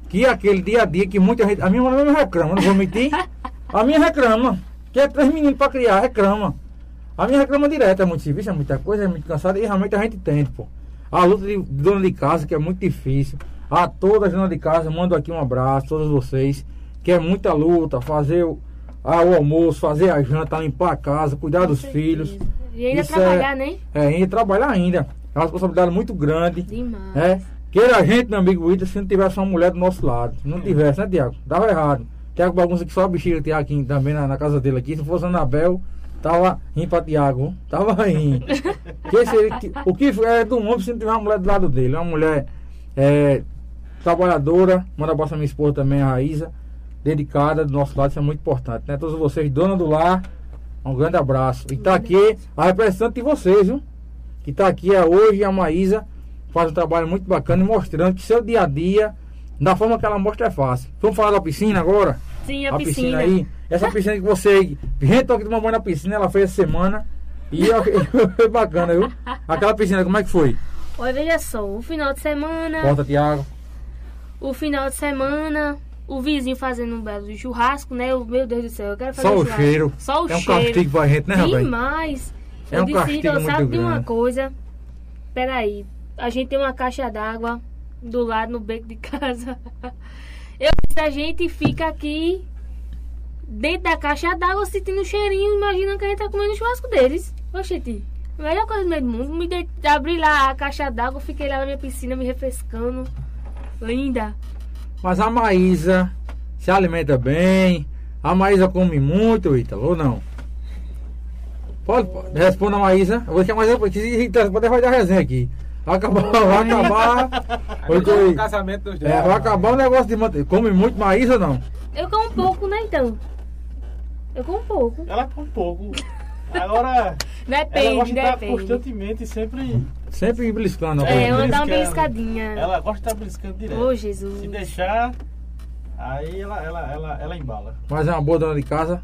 que aquele dia a dia que muita gente. A minha mulher mesmo reclama, não vou mentir. (laughs) A minha reclama. Que é três meninos para criar, reclama. A minha reclama direto, é muito serviço, é muita coisa, é muito cansado e realmente a gente entende, pô. A luta de dona de casa, que é muito difícil. A todas as donas de casa, mando aqui um abraço, todos vocês, que é muita luta, fazer o, ah, o almoço, fazer a janta, limpar a casa, cuidar dos Com filhos. certeza. E ainda Isso trabalhar, é- né? É, ainda trabalhar ainda. É uma responsabilidade muito grande. Demais. É, queira a gente, meu amigo Ida, se não tivesse uma mulher do nosso lado. Se não tivesse, né, Tiago? Dava errado. Tiago bagunça que só a bexiga Tiago aqui também na, na casa dele aqui. Se fosse a Anabel, tava rindo pra Tiago. Tava rindo. (laughs) que seria, que- o que é do homem se não tiver uma mulher do lado dele? Uma mulher é, trabalhadora. Manda abraço pra minha esposa também, a Raíza. Dedicada do nosso lado, isso é muito importante, né? Todos vocês, dona do lar, um grande abraço. E tá aqui a representante de vocês, viu? que está aqui é hoje, a Maísa faz um trabalho muito bacana e mostrando que seu dia a dia, da forma que ela mostra, é fácil. Vamos falar da piscina agora? Sim, a, piscina. aí. Essa (laughs) piscina que você. Gente, tô aqui tomando banho na piscina, ela fez essa semana. E (laughs) foi bacana, viu? Aquela piscina, como é que foi? Olha, veja só, o final de semana, Volta, Tiago. O final de semana, o vizinho fazendo um belo churrasco, né? O- Meu Deus do céu, eu quero fazer Só um o churrasco. cheiro. Só o é um cheiro. castigo pra gente, né, rapaz? Demais. É eu um disse, castigo então, muito sabe de uma grande. coisa? Peraí, a gente tem uma caixa d'água do lado no beco de casa. (laughs) Eu disse, a gente fica aqui dentro da caixa d'água sentindo o cheirinho, imagina que a gente tá comendo o churrasco deles. Oxente, a melhor coisa do mundo. Me de... Abri lá a caixa d'água, fiquei lá na minha piscina me refrescando. Linda. Mas a Maísa se alimenta bem. A Maísa come muito, Ítalo, ou não? Pode, pode. responda a Maísa. Eu vou deixar mais depois. Pode fazer a resenha aqui. Vai acabar. (laughs) Vai acabar. Agora oi. o casamento dos dois. É, vai acabar o negócio de manter. Come muito Maísa ou não? Eu como um pouco, né, então? Eu como um pouco. Ela com pouco. Agora, (laughs) ela Depende, gosta de estar depende. constantemente sempre. Sempre beliscando. É, eu dar uma beliscadinha. Ela gosta de estar beliscando direto. Ô, Jesus. Se deixar, aí ela, ela, ela, ela embala. Mas é uma boa dona de casa.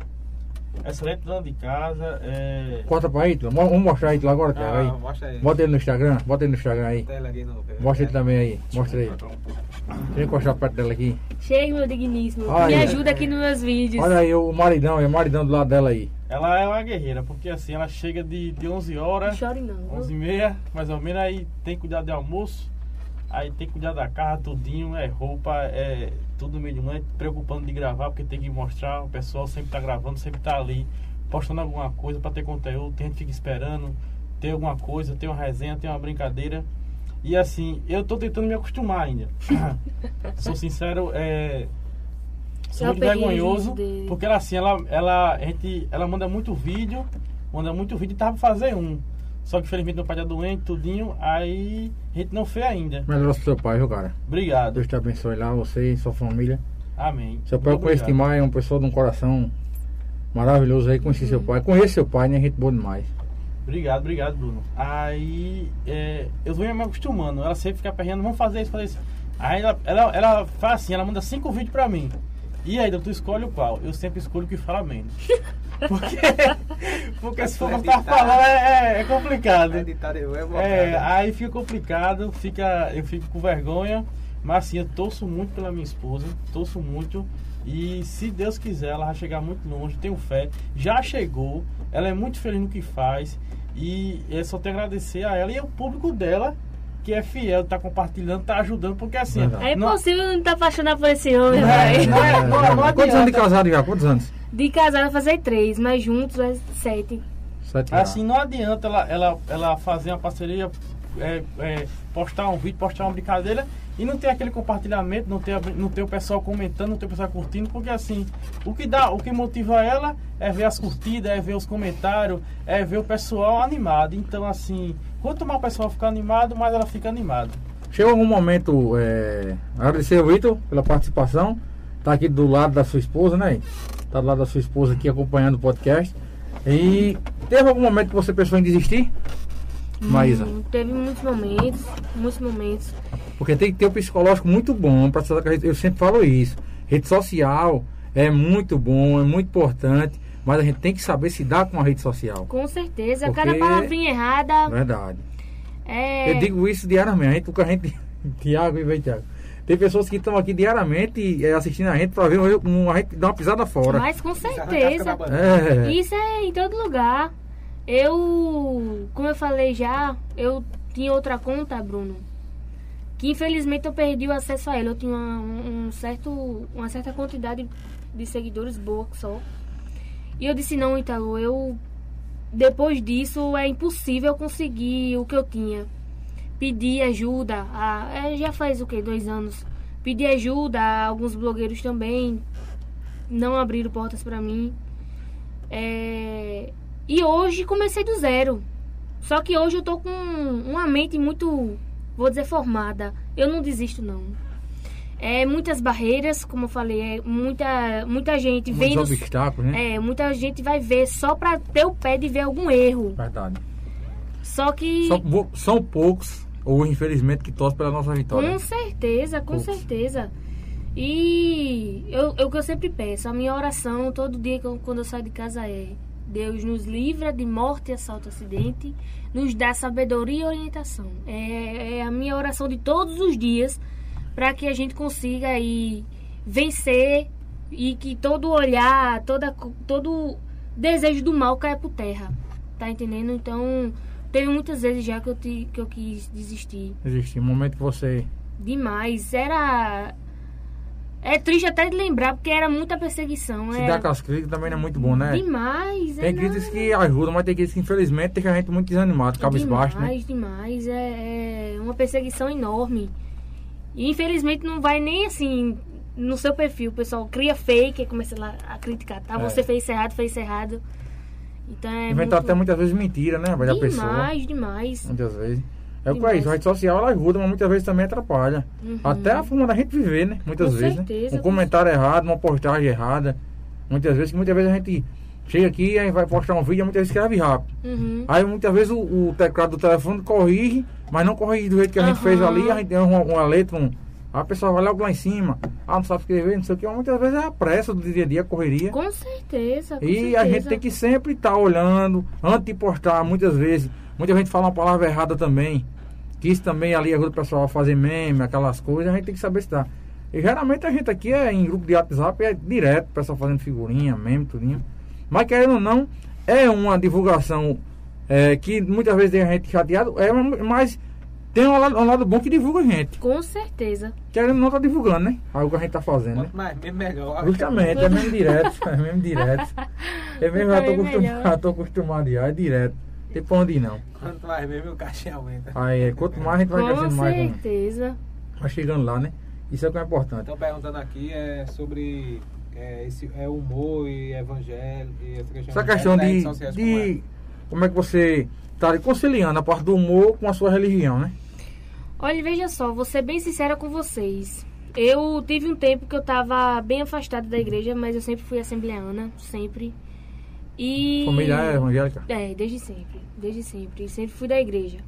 Excelente dona de casa. É... Corta pra Ítalo. Mo- Vamos mostrar Ítalo agora, Thiago. Ah, Aí. mostra aí. Bota ele no Instagram. Bota ele no Instagram aí. Tela aqui no- Mostra ele também aí. Mostra ele. Deixa eu encostar perto dela aqui. Chega, meu digníssimo. Ai, Me é. ajuda aqui nos meus vídeos. Olha aí o maridão, é o maridão do lado dela aí. Ela é uma guerreira, porque assim, ela chega de, de 11 Não horas, chore não. 11 e meia, mais ou menos, aí tem que cuidar de almoço, aí tem que cuidar da casa, tudinho, é roupa, é tudo no meio de manhã, preocupando de gravar, porque tem que mostrar, o pessoal sempre tá gravando, sempre tá ali, postando alguma coisa para ter conteúdo, tem gente que fica esperando, tem alguma coisa, tem uma resenha, tem uma brincadeira. E assim, eu tô tentando me acostumar ainda. (coughs) Sou sincero, é. Sou Eu muito vergonhoso, dele. porque ela assim, ela, ela, a gente, ela manda muito vídeo, manda muito vídeo e tava pra fazer um. Só que infelizmente meu pai tá doente, tudinho, aí a gente não fez ainda. Melhor pro seu pai, viu, cara? Obrigado. Deus te abençoe lá, você e sua família. Amém. Seu pai eu conheço demais, é uma pessoa de um coração maravilhoso aí. Conheci seu pai. Conheço seu pai, né? Gente boa demais. Obrigado, obrigado, Bruno. Aí é, eu vou me acostumando. Ela sempre fica perreando, vamos fazer isso, fazer isso. Aí ela, ela, ela faz assim, ela manda cinco vídeos pra mim. E aí, tu escolhe o qual? Eu sempre escolho o que fala menos. (laughs) Porque, porque se for pra estar falando é, é complicado. É, aí fica complicado, fica, eu fico com vergonha, mas assim, eu torço muito pela minha esposa, torço muito. E se Deus quiser, ela vai chegar muito longe, tenho fé. Já chegou, ela é muito feliz no que faz. E é só te agradecer a ela e ao público dela, que é fiel, tá compartilhando, tá ajudando, porque assim. Verdade. É não- impossível não estar apaixonado por esse homem, Não é, não é, não, não Quantos anos de casado já? Quantos anos? De casar vai fazer três, mas juntos é sete. Sete. Assim, não adianta ela, ela, ela fazer uma parceria, é, é, postar um vídeo, postar uma brincadeira e não ter aquele compartilhamento, não ter, a- não ter o pessoal comentando, não ter o pessoal curtindo, porque assim, o que dá, o que motiva ela é ver as curtidas, é ver os comentários, é ver o pessoal animado. Então, assim, quanto mais o pessoal fica animado, mais ela fica animada. Chegou algum momento, é, agradecer o Vitor pela participação. Tá aqui do lado da sua esposa, né? Tá do lado da sua esposa aqui acompanhando o podcast. E teve algum momento que você pensou em desistir? Maísa? Hum, teve muitos momentos, muitos momentos. Porque tem que ter um psicológico muito bom para Eu sempre falo isso. Rede social é muito bom, é muito importante, mas a gente tem que saber se dar com a rede social. Com certeza, Porque- cada palavrinha errada. Verdade. É, Eu digo isso diariamente, porque a gente. (laughs) Tiago e vem, Tiago. Tem pessoas que estão aqui diariamente eh, assistindo a gente para ver um, a gente dar uma pisada fora. mas com certeza. É. Isso é em todo lugar. Eu, como eu falei já, eu tinha outra conta, Bruno, que infelizmente eu perdi o acesso a ele. Eu tinha uma, um certo, uma certa quantidade de seguidores boa só. E eu disse, não, Italo, eu depois disso é impossível conseguir o que eu tinha. Pedi ajuda, a, é, já faz o que, dois anos. Pedi ajuda a alguns blogueiros também. Não abriram portas pra mim. É, E hoje comecei do zero. Só que hoje eu tô com uma mente muito, vou dizer, formada. Eu não desisto, não. É muitas barreiras, como eu falei, é muita, muita gente vendo. Muitos obstáculos, né? É, muita gente vai ver só pra ter o pé de ver algum erro. Verdade. Só que. São, vo- são poucos, ou infelizmente, que torcem pela nossa vitória. Com certeza, com Poucos. certeza. E eu, eu, o que eu sempre peço, a minha oração todo dia quando eu saio de casa é Deus nos livra de morte, assalto, acidente, nos dá sabedoria e orientação. É, é a minha oração de todos os dias para que a gente consiga aí vencer e que todo olhar, toda, todo desejo do mal caia por terra. Tá entendendo? Então, teve muitas vezes já que eu, te, que eu quis desistir Existe um momento que você. demais. Era. É triste até de lembrar, porque era muita perseguição. Se é... dá com as críticas também não é muito bom, né? Demais. Tem é críticas não- que ajudam, mas tem críticas que infelizmente deixam a gente muito desanimado, cabisbaixo, né? Demais, demais. É, é uma perseguição enorme. E infelizmente não vai nem assim no seu perfil. O pessoal cria fake e começa lá a criticar. Tá, É. você fez errado, fez errado. Então é. Inventar muito... até muitas vezes mentira, né? Vai da pessoa. Demais, demais. Muitas vezes. É o que é isso, a rede social ela ajuda, mas muitas vezes também atrapalha. Uhum. Até a forma da gente viver, né? Muitas Com vezes, certeza, né? Um com comentário errado, uma postagem errada. Muitas vezes, que muitas vezes a gente chega aqui e vai postar um vídeo e muitas vezes escreve rápido. Uhum. Aí muitas vezes o, o teclado do telefone corrige, mas não corrige do jeito que a gente fez ali, a gente tem uma, uma letra, um. A pessoa vai logo lá em cima, ah, não sabe escrever, não sei o que, muitas vezes é a pressa do dia a dia, a correria. Com certeza. Com E certeza. a gente tem que sempre estar olhando, antes de postar, muitas vezes. Muita gente fala uma palavra errada também. Que isso também ali ajuda o pessoal a fazer meme, aquelas coisas, a gente tem que saber se tá. E geralmente a gente aqui é em grupo de WhatsApp, é direto, o pessoal fazendo figurinha, meme, tudinho. Mas querendo ou não, é uma divulgação é, que muitas vezes tem a gente chateado, é, mas tem um lado, um lado bom que divulga a gente. Com certeza. Querendo ou não, tá divulgando, né? Algo que a gente tá fazendo, né? Quanto mais, mesmo melhor. Justamente, é mesmo direto, (laughs) é mesmo direto. (laughs) Eu mesmo já tô, É acostum- (laughs) já tô acostumado já, é direto. Tem pra onde ir não. Quanto mais mesmo, o cachê aumenta. Aí, é, quanto mais a gente vai Com crescendo mais, vamos- certeza. vai chegando lá, né? Isso é o que é importante. Estão perguntando aqui é sobre é, esse, é humor e evangelho. E essa questão, Essa questão de, sociais, de como é que você tá conciliando a parte do humor com a sua religião, né? Olha, veja só, vou ser bem sincera com vocês. Eu tive um tempo que eu tava bem afastada da igreja, mas eu sempre fui assembleana, sempre. E. Família é evangélica. É, desde sempre, desde sempre. Sempre fui da igreja.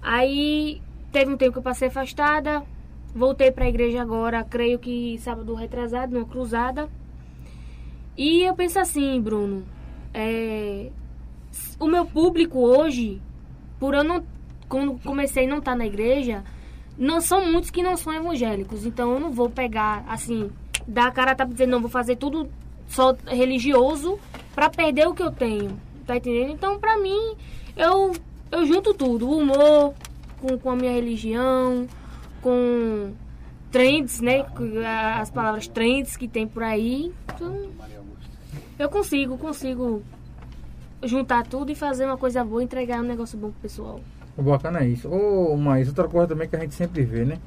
Aí teve um tempo que eu passei afastada, voltei pra igreja agora, creio que sábado retrasado, numa cruzada. E eu penso assim, Bruno, é, o meu público hoje, por eu não, quando comecei a não estar na igreja, não são muitos que não são evangélicos. Então eu não vou pegar, assim, dar a cara a e dizer, não, vou fazer tudo só religioso pra perder o que eu tenho. Tá entendendo? Então, pra mim, eu, eu junto tudo. O humor com, com a minha religião, com trends, né? As palavras trends que tem por aí. Então, eu consigo, consigo juntar tudo e fazer uma coisa boa, entregar um negócio bom pro pessoal. Bacana é isso. Ô, mas outra coisa também que a gente sempre vê, né?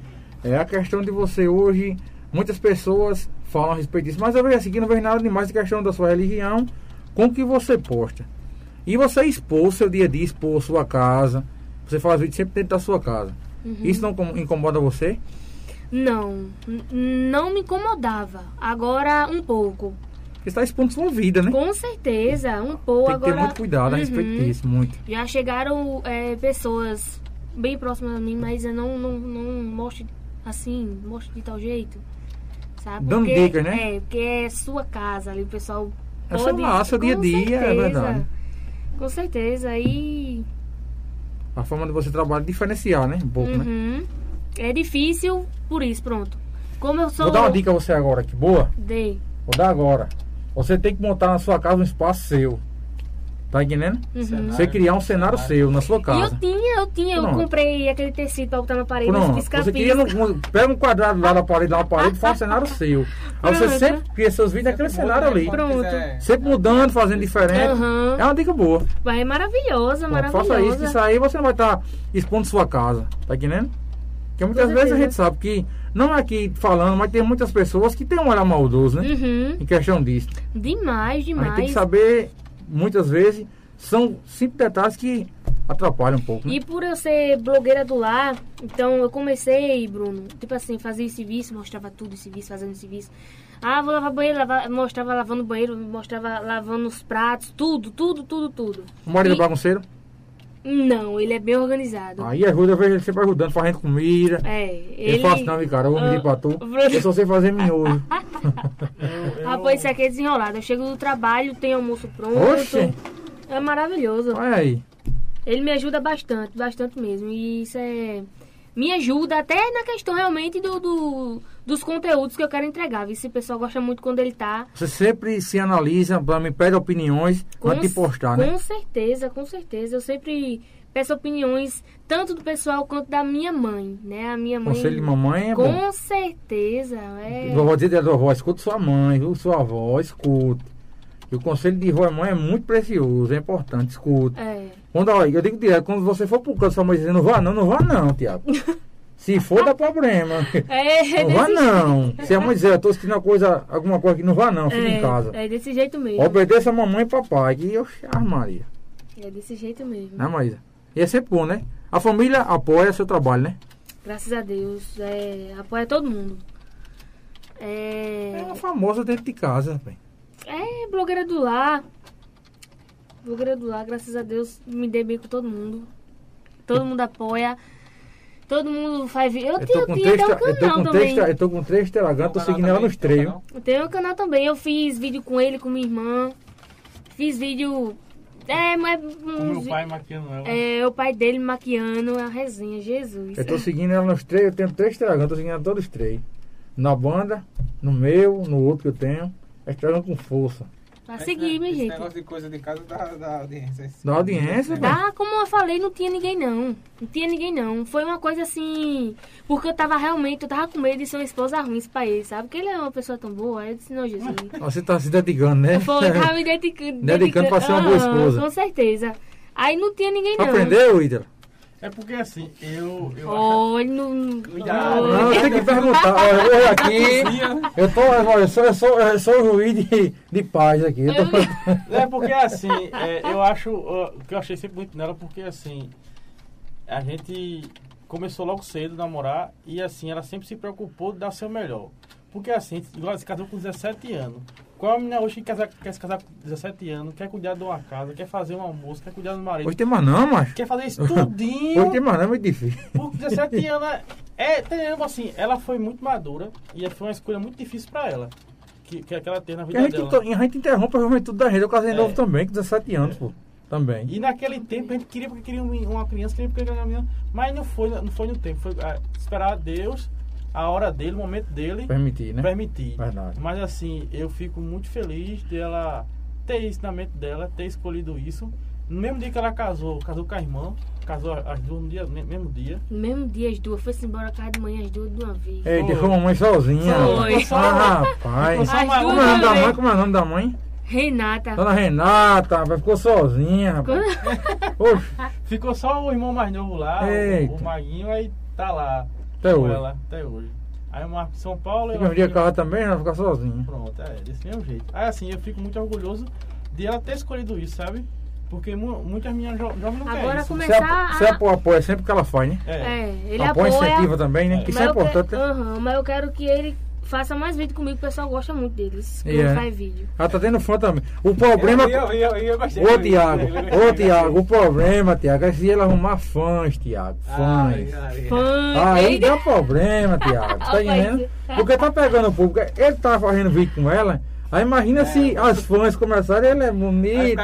É a questão de você hoje, muitas pessoas falam a respeito disso, mas eu vejo assim que não vejo nada demais de questão da sua religião com o que você posta. E você expor o seu dia a dia, expor sua casa. Você faz vídeo sempre dentro da sua casa. Isso não com- incomoda você? Não, não me incomodava. Agora um pouco. Você tá expondo sua vida, né? Com certeza, um pouco Tem que agora. ter muito cuidado a Uhum. respeito disso, muito. Já chegaram é, pessoas bem próximas a mim, mas eu não, não, não mostro assim, mostro de tal jeito. Sabe? Dando dicas, né? É, porque é sua casa ali, o pessoal. É pode, seu dia a dia, é verdade. Com certeza. E. A forma de você trabalhar é diferenciar, né? Um pouco, né? uhum, É difícil por isso, pronto. Como eu sou. Vou dar uma dica a você agora aqui, boa? Dei. Vou dar agora. Você tem que montar na sua casa um espaço seu. Tá entendendo? Uhum. Você criar um cenário seu na sua E eu casa. tinha, eu tinha, eu Pronto. comprei aquele tecido pra botar na parede, Pronto. Você cria no, um- pega um quadrado lá na parede, lá na parede, faz um cenário (laughs) seu. Aí você sempre cria seus vídeos naquele cenário ali. Pronto. Sempre mudando, fazendo diferente. Aham. É uma dica boa. Vai maravilhosa, Pronto, maravilhosa. faça isso, que isso aí você não vai estar expondo sua casa. Tá entendendo? Porque muitas Com vezes a certeza. gente sabe que, não é aqui falando, mas tem muitas pessoas que têm um olhar maldoso, né? Uhum. Em questão disso. Demais, A gente tem que demais. saber, muitas vezes, são simples detalhes que atrapalham um pouco. Né? E por eu ser blogueira do lar, então eu comecei, Bruno, tipo assim, fazer esse serviço, mostrava tudo esse serviço, fazendo esse serviço. Ah, vou lavar banheiro, lavar, mostrava lavando banheiro, mostrava lavando os pratos, tudo, tudo, tudo, tudo. O marido é E- bagunceiro? Não, ele é bem organizado. Aí ajuda, eu vejo ele sempre ajudando, fazendo comida. É, Ele, ele... faz não, viu, cara, eu vou medir pra tu. Eu só sei fazer miojo. (laughs) Ah, pois isso aqui é desenrolado. Eu chego do trabalho, tem almoço pronto. Oxe. É maravilhoso. Olha aí. Ele me ajuda bastante, bastante mesmo. E isso é. Me ajuda até na questão realmente do, do- dos conteúdos que eu quero entregar. Viu? Se o pessoal gosta muito quando ele tá. Você sempre se analisa, me pede opiniões antes de postar, com né? certeza, com certeza. Eu sempre peço opiniões, tanto do pessoal quanto da minha mãe, né? A minha mãe. Conselho de mamãe é bom. Com certeza. É... Vovó dizer da vovó, escuta sua mãe, viu? Sua avó, escute. E o conselho de vó e mãe é muito precioso, é importante, escute. É. Quando, ó, eu digo direto, quando você for pro canto, sua mãe dizendo, não vá não, não vá não, Tiago. (laughs) Se for, dá problema. É, Não vá desse não. Se a mãe dizer, eu tô assistindo uma coisa, alguma coisa que não vá não, fica em casa. É desse jeito mesmo. Obedeça a mamãe e papai, que eu Maria. É desse jeito mesmo. Né, Maísa? E é sempre bom, né? A família apoia seu trabalho, né? Graças a Deus. É, apoia todo mundo. É É, uma famosa dentro de casa, rapaz. é blogueira do lar. Blogueira do lar, graças a Deus, me dei bem com todo mundo. Todo mundo apoia. Todo mundo faz vídeo. Eu, Eu tenho, tinha até um eu canal com também. três, eu tô com três Telegram, tô seguindo ela nos três. Eu tenho um canal também. Eu fiz vídeo com ele, com minha irmã. Fiz vídeo. É, mas. O meu pai maquiando ela. É, o pai dele maquiando a resenha, Jesus. Eu tô seguindo ela nos três, eu tenho três Telegram, tô seguindo ela todos os três. Na banda, no meu, no outro que eu tenho. É Telegram com força. Pra seguir, minha Esse gente. negócio de coisa de casa da, da audiência. Esse- Da audiência, velho. Ah, como eu falei, não tinha ninguém não. Não tinha ninguém não. Foi uma coisa assim. Porque eu tava realmente, eu tava com medo de ser uma esposa ruim pra ele, sabe? Porque ele é uma pessoa tão boa. Aí eu disse, não, Jesus. Você tá se dedicando, né? Foi, eu tava me (laughs) dedicando. Dedicando pra ser uma boa esposa. Com certeza. Aí não tinha ninguém não. Aprendeu, Ida? É porque assim, eu. eu Olha, não. Cuidado. Não, tem que perguntar. Olha, eu aqui. Eu tô, olha, eu sou, eu sou, eu sou juiz de, de paz aqui. Eu tô... É porque assim, é, eu acho. O que eu achei sempre muito nela, porque assim. A gente começou logo cedo a namorar e assim, ela sempre se preocupou de dar o seu melhor. Porque assim, igual ela se casou com 17 anos. Qual a menina hoje que quer, quer se casar com 17 anos, quer cuidar de uma casa, quer fazer um almoço, quer cuidar do marido, Hoje tem mais não, macho. quer fazer isso (laughs) Hoje tem mais não, é muito difícil. Por 17 (laughs) anos, é, entendeu? assim, ela foi muito madura e foi uma escolha muito difícil pra ela. Que, que, que ela teve na vida a gente, dela. a gente interrompe a juventude da gente. Eu casei É. novo também, com 17 anos, pô. Também. E naquele tempo a gente queria porque queria um- uma criança, queria porque queria uma menina, mas não foi, não foi no tempo, foi ah, esperar a Deus, a hora dele, o momento dele Permitir, né? permitir. Verdade. Mas assim, eu fico muito feliz de ela ter isso na mente dela, ter escolhido isso. No mesmo dia que ela casou, casou com a irmã, casou as duas no dia, mesmo dia. No mesmo dia, as duas. Foi-se embora casa de manhã, as duas de uma vez. Ei, Foi. deixou a mamãe sozinha. Foi. Ah, rapaz. As Como é o nome da mãe? Como é o nome da mãe? Renata. Dona Renata, vai ficou sozinha, rapaz. Oxe, Ficou só o irmão mais novo lá, o, Eita. o Maguinho, aí tá lá Até com hoje. ela, até hoje. Aí eu marco em São Paulo e Se ela um dia fica- carro também, ela fica sozinha. Pronto, é, desse mesmo jeito. Aí assim, eu fico muito orgulhoso de ela ter escolhido isso, sabe? Porque mu muitas minhas jo jovens não querem Agora isso. come- Você, Começar você a- apo- apoia sempre o que ela faz, né? É. É, ele apoia, apoia. incentiva também, né? Que isso é eu que- importante. né? Aham, mas eu quero que ele faça mais vídeo comigo, o pessoal gosta muito deles. Quando é. faz vídeo. Ela tá tendo fã também. O problema. Eu, eu, eu, eu gostei. Ô, Tiago, ô, Tiago, o problema, Tiago, é se ele arrumar fãs, Tiago. Fãs. ai. Fã, Aí eita. dá problema, Tiago. Tá (laughs) entendendo? Porque tá pegando o público. Ele tá fazendo vídeo com ela. Aí imagina se as fãs começarem, ele é É. Bonito.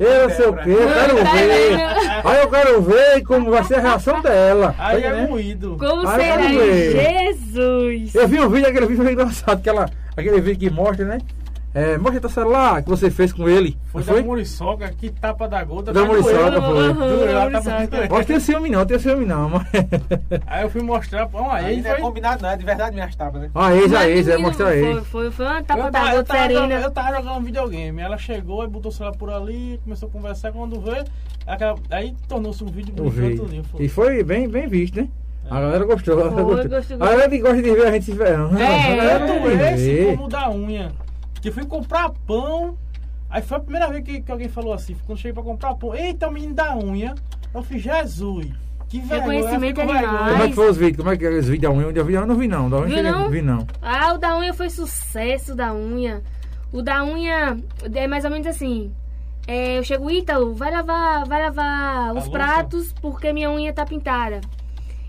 Eu sei o quê, eu quero Tá ver. Aí eu quero ver como vai ser a reação dela. Tá Aí é entendendo? moído. Como Aí será? Jesus! Eu vi um vídeo, aquele vídeo foi engraçado, aquela, aquele vídeo que mostra, né? É, mostra teu celular que você fez com ele. Foi não da foi? Muriçoca, que tapa da gota. Da. Muriçoca, foi. Doendo. Pode ter ciúme não, tem ciúme não, mas. (laughs) Aí eu fui mostrar, pô, aí Aí não é foi... combinado, não. É de verdade minhas tapas, né? a ex, a ex, é menino, mostrar a foi, foi, foi uma tapa Eu da tava, eu, gota tava, jogando- serena. eu tava jogando um videogame, ela chegou e botou o celular por ali, começou a conversar, quando vê, aquela, aí tornou-se um vídeo O brincando vídeo. tudinho, foi. E foi bem, bem visto, né? A galera gostou, a galera Foi, gostou. A galera gosta de ver a gente se ferrando. É, a galera Tanto gosta de esse ver. como o da unha. Que fui comprar pão. Aí foi a primeira vez que, que alguém falou assim. Quando cheguei pra comprar pão, eita, o menino da unha. Eu fiz, Jesus, que vergonha. Reconhecimento é demais. Como é que foi os vídeos? Como é que é os vídeos da unha? Eu vi, eu não vi não. Da unha cheguei- não? vi não. Ah, o da unha foi sucesso da unha. O da unha é mais ou menos assim. É, eu chego, Ítalo, vai lavar, vai lavar os louça? pratos porque minha unha tá pintada.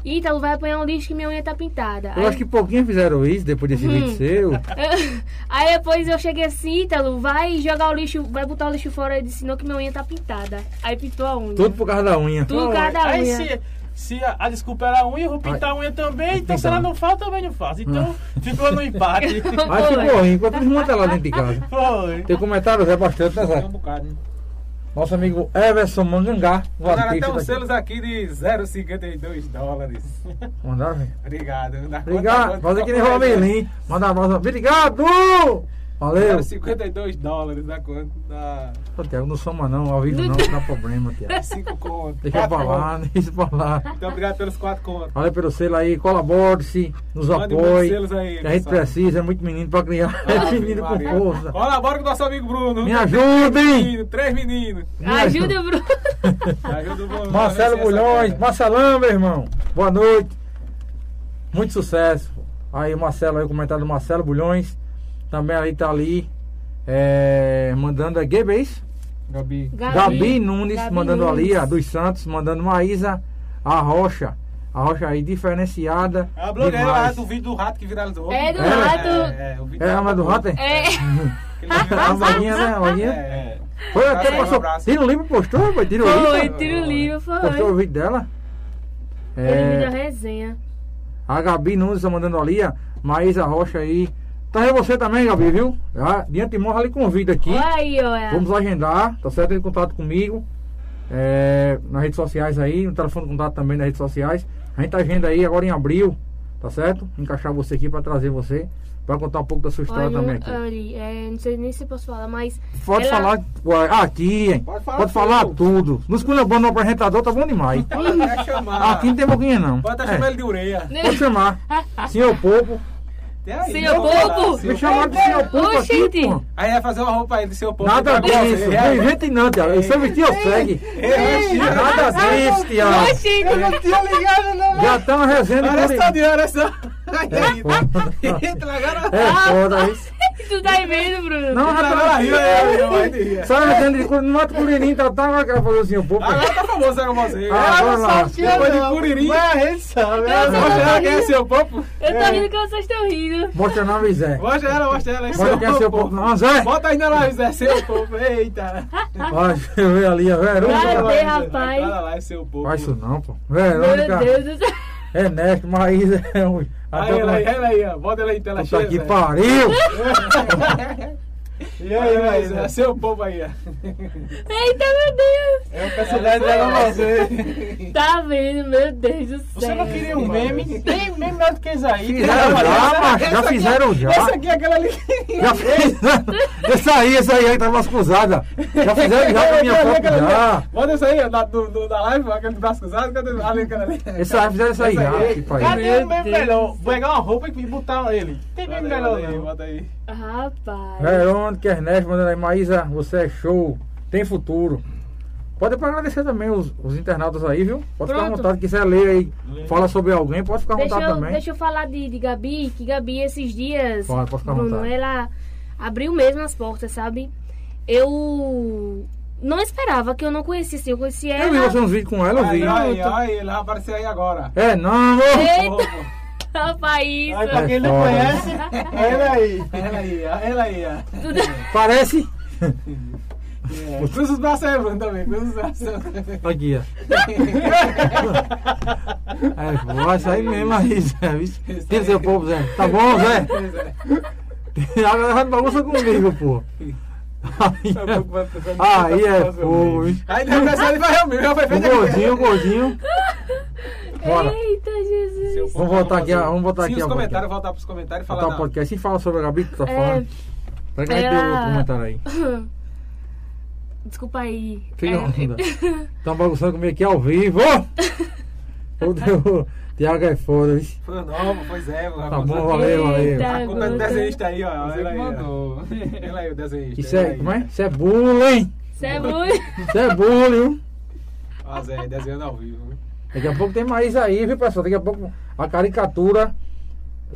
Ítalo, vai apanhar um lixo que minha unha tá pintada. Eu Aí- acho que pouquinho fizeram isso depois desse Hum. vídeo seu. (laughs) Aí depois eu cheguei assim, Ítalo, vai jogar o lixo, vai botar o lixo fora. Ele disse, não, que minha unha tá pintada. Aí pintou a unha. Tudo por causa da unha. Tudo por causa da Aí unha. se, se a, a desculpa era a unha, eu vou pintar a unha também. Então se ela não faz, eu também não faço. Então (laughs) ficou no empate. Aí Foi. ficou ruim, ficou tudo desmantelado dentro de casa. Foi. Tem comentários, é bastante, né, Zé? um bocado, né? Nosso amigo Everson Mangangá, o Mandaram até uns selos aqui de 0,52 dólares. Mandaram. Obrigado. Obrigado, fazer que nem conta- Romelim. Manda um abraço. Obrigado! Valeu! 0,52 dólares na conta. Da Pô, Tiago, não soma não, ao vivo não, não dá problema, Tiago. 5 contos. Deixa pra lá, (laughs) deixa pra lá. Então, obrigado pelos 4 contos. Valeu pelo selo aí, colabore-se, nos Mande apoie. aí, Que a gente pessoal. precisa, é muito menino pra criar. (laughs) É Ave menino com força. Colabora com o nosso amigo Bruno. Me Três ajudem! meninos, Três meninos. Ajuda, Bruno. Ajuda o Bruno. (laughs) Marcelo Essa Bulhões. Marcelão, meu irmão. Boa noite. Muito sucesso. Aí o Marcelo aí, o comentário do Marcelo Bulhões. Também aí tá ali. é, mandando a é isso? Gabi. Gabi, Nunes, Gabi mandando ali, Nunes. a dos Santos, mandando Maísa, a Rocha. A Rocha aí diferenciada. É a blogueira lá do vídeo do rato que viralizou. É, do É, rato. É, é, o vídeo É a do rato, é? É. (laughs) A vaguinha, né? A vaguinha. É, Foi até um passou. abraço. Tira o livro, postou, foi, tira o Foi, livro. tira o livro, foi. Postou o vídeo dela. Ele me deu É, resenha. a Gabi Nunes tá mandando ali, a Maísa Rocha aí. Tá aí você também, Gabi, viu? Já, de antemão, já lhe convido aqui. Vamos agendar, tá certo? Entre em contato comigo. é, nas redes sociais aí, no telefone de contato também nas redes sociais. A gente agenda aí agora em abril, tá certo? Encaixar você aqui pra trazer você, pra contar um pouco da sua história Olha, também aqui. É, não sei nem se eu posso falar, mas. Pode ela- falar ué, aqui, hein? Pode falar Pode falar tudo. tudo. Nos esculhambando no apresentador tá bom demais. Pode até chamar. Aqui não tem boquinha não. Pode até É, chamar ele de ureia. Pode chamar. (laughs) Senhor Popo. Tem aí, Senhor senhor Me chamaram de senhor Popo aqui, pô. Aí vai fazer uma roupa aí do seu povo. Nada disso. É, Não invente não, Tiago. Eu sou vestir é, é, Nada disso, Tiago. Oxente. Eu não tinha ligado, não. Já tá uma resenha de Olha só, olha só. É foda. (laughs) Entra agora. É foda isso. Tu tá aí vendo, Bruno? Não, rapaz. é, de. Só resenha de Curitiba. No Mato Curirim tá tá que ela falou assim, o Popo. Agora tá famoso com você. Ah, bora lá. Depois de Curirim. Mas a gente sabe. Eu Mostra tô ela quem é rindo. seu povo. Eu tô rindo que vocês estão rindo. Mostra o nome, Zé. Mostra ela, mostra ela. é Mostra quem é seu Popo. Não, Zé. Bota ainda lá, Zé, seu povo. Eita. Deixa eu ver ali, a Verônica. Cadê, rapaz? Olha lá, é seu povo. Faz isso não, pô. Meu Verônica. Deus do céu. Ernesto, Maísa. é um- Aí, ela aí, ela aí, ó. Bota ela aí, tela Puta cheia. que Zé. pariu! (laughs) E aí, mas é seu povo aí, ó. Eita, meu Deus. É o personagem da você. Tá vendo, meu Deus do céu. Você não queria um meme? Tem meme melhor do que isso aí. Fizeram já, macho. Já fizeram já. Essa aqui é aquela ali. Já fizeram. Esse aí, esse aí que tava mais cruzada. Já fizeram já com a minha foto já. Bota isso aí, ó, da, do, da live, aquele de braço cruzado, cadê ali, aquela ali? Esse aí fizeram isso aí Essa já. aí. País. Cadê um meme melhor? Pegar uma roupa e botar ele. Tem meme melhor não. bota aí. Rapaz. Verônica, Ernesto, mandando aí. Maísa, você é show. Tem futuro. Pode agradecer também os, os internautas aí, viu? Pode ficar à Pronto. vontade, quiser ler aí, Lê. fala sobre alguém, pode ficar à Deixa vontade eu, também. deixa eu falar de, de Gabi, que Gabi esses dias, Pode, pode ficar à Bruno, vontade. ela abriu mesmo as portas, sabe? Eu não esperava que eu não conhecesse, assim, eu conheci Eu vi ela. você uns vídeos com ela, eu vi. Aí, aí, Pronto. aí, ele vai aparecer aí agora. É, não, amor. Eita, rapaz, isso. pra quem não foda. conhece, ela aí. Ela aí, ela aí. ó. Parece. É. Cruza os braços aí, Bruno, também. Cruza os braços. Aqui, ó. (laughs) É, vai sair mesmo aí, Zé. Tira seu povo, Zé. Tá bom, Zé? (laughs) Agora vai bagunça comigo, pô. Aí é, aí é fogo. Aí deu pensar ele vai realmente, O gordinho, o gordinho. Bora. Eita, Jesus. Vamos voltar aqui, ó, vamos voltar Sim, aqui. os ó, comentários, voltar pros comentários e falar. O da- podcast e fala sobre a Gabi que tu tá É. falando. Peraí que a gente deu Ela- outro comentário aí. (laughs) Desculpa aí. Fica É, onda. Tão bagunçando comigo aqui ao vivo. (laughs) O teu Tiago é foda, vixe. Foi o novo, foi Zé. Tá bom, valeu, valeu. Eita. A culpa é do desenhista aí, ó. Você Ela aí, mandou. (laughs) Ela aí, o desenhista. Isso é, aí. como é? Isso é bullying. Você é muito. Isso é bullying, viu? Ó, Zé, desenhando ao vivo. viu? Daqui a pouco tem mais aí, viu, pessoal? Daqui a pouco a caricatura.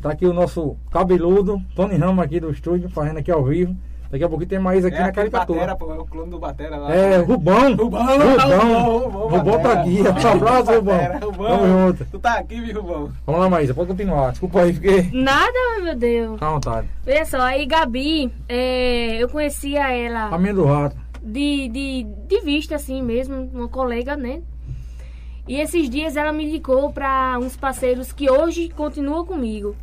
Tá aqui o nosso cabeludo, Tony Ramos aqui do estúdio, fazendo aqui ao vivo. Daqui a pouco tem mais aqui É na caricatura. Batera, pô, é o clone do Batera lá. É, Rubão. Rubão, Rubão. Rubão, Rubão tá aqui. Um abraço, Rubão. Rubão. Tamo junto. Tu tá aqui, viu, Rubão? Vamos lá, Maísa, pode continuar. Desculpa aí, fiquei Nada, meu Deus. à vontade. Olha só, aí Gabi, é, eu conhecia ela Caminho do rato. de, de, de vista, assim mesmo, uma colega, né? E esses dias ela me indicou para uns parceiros que hoje continuam comigo.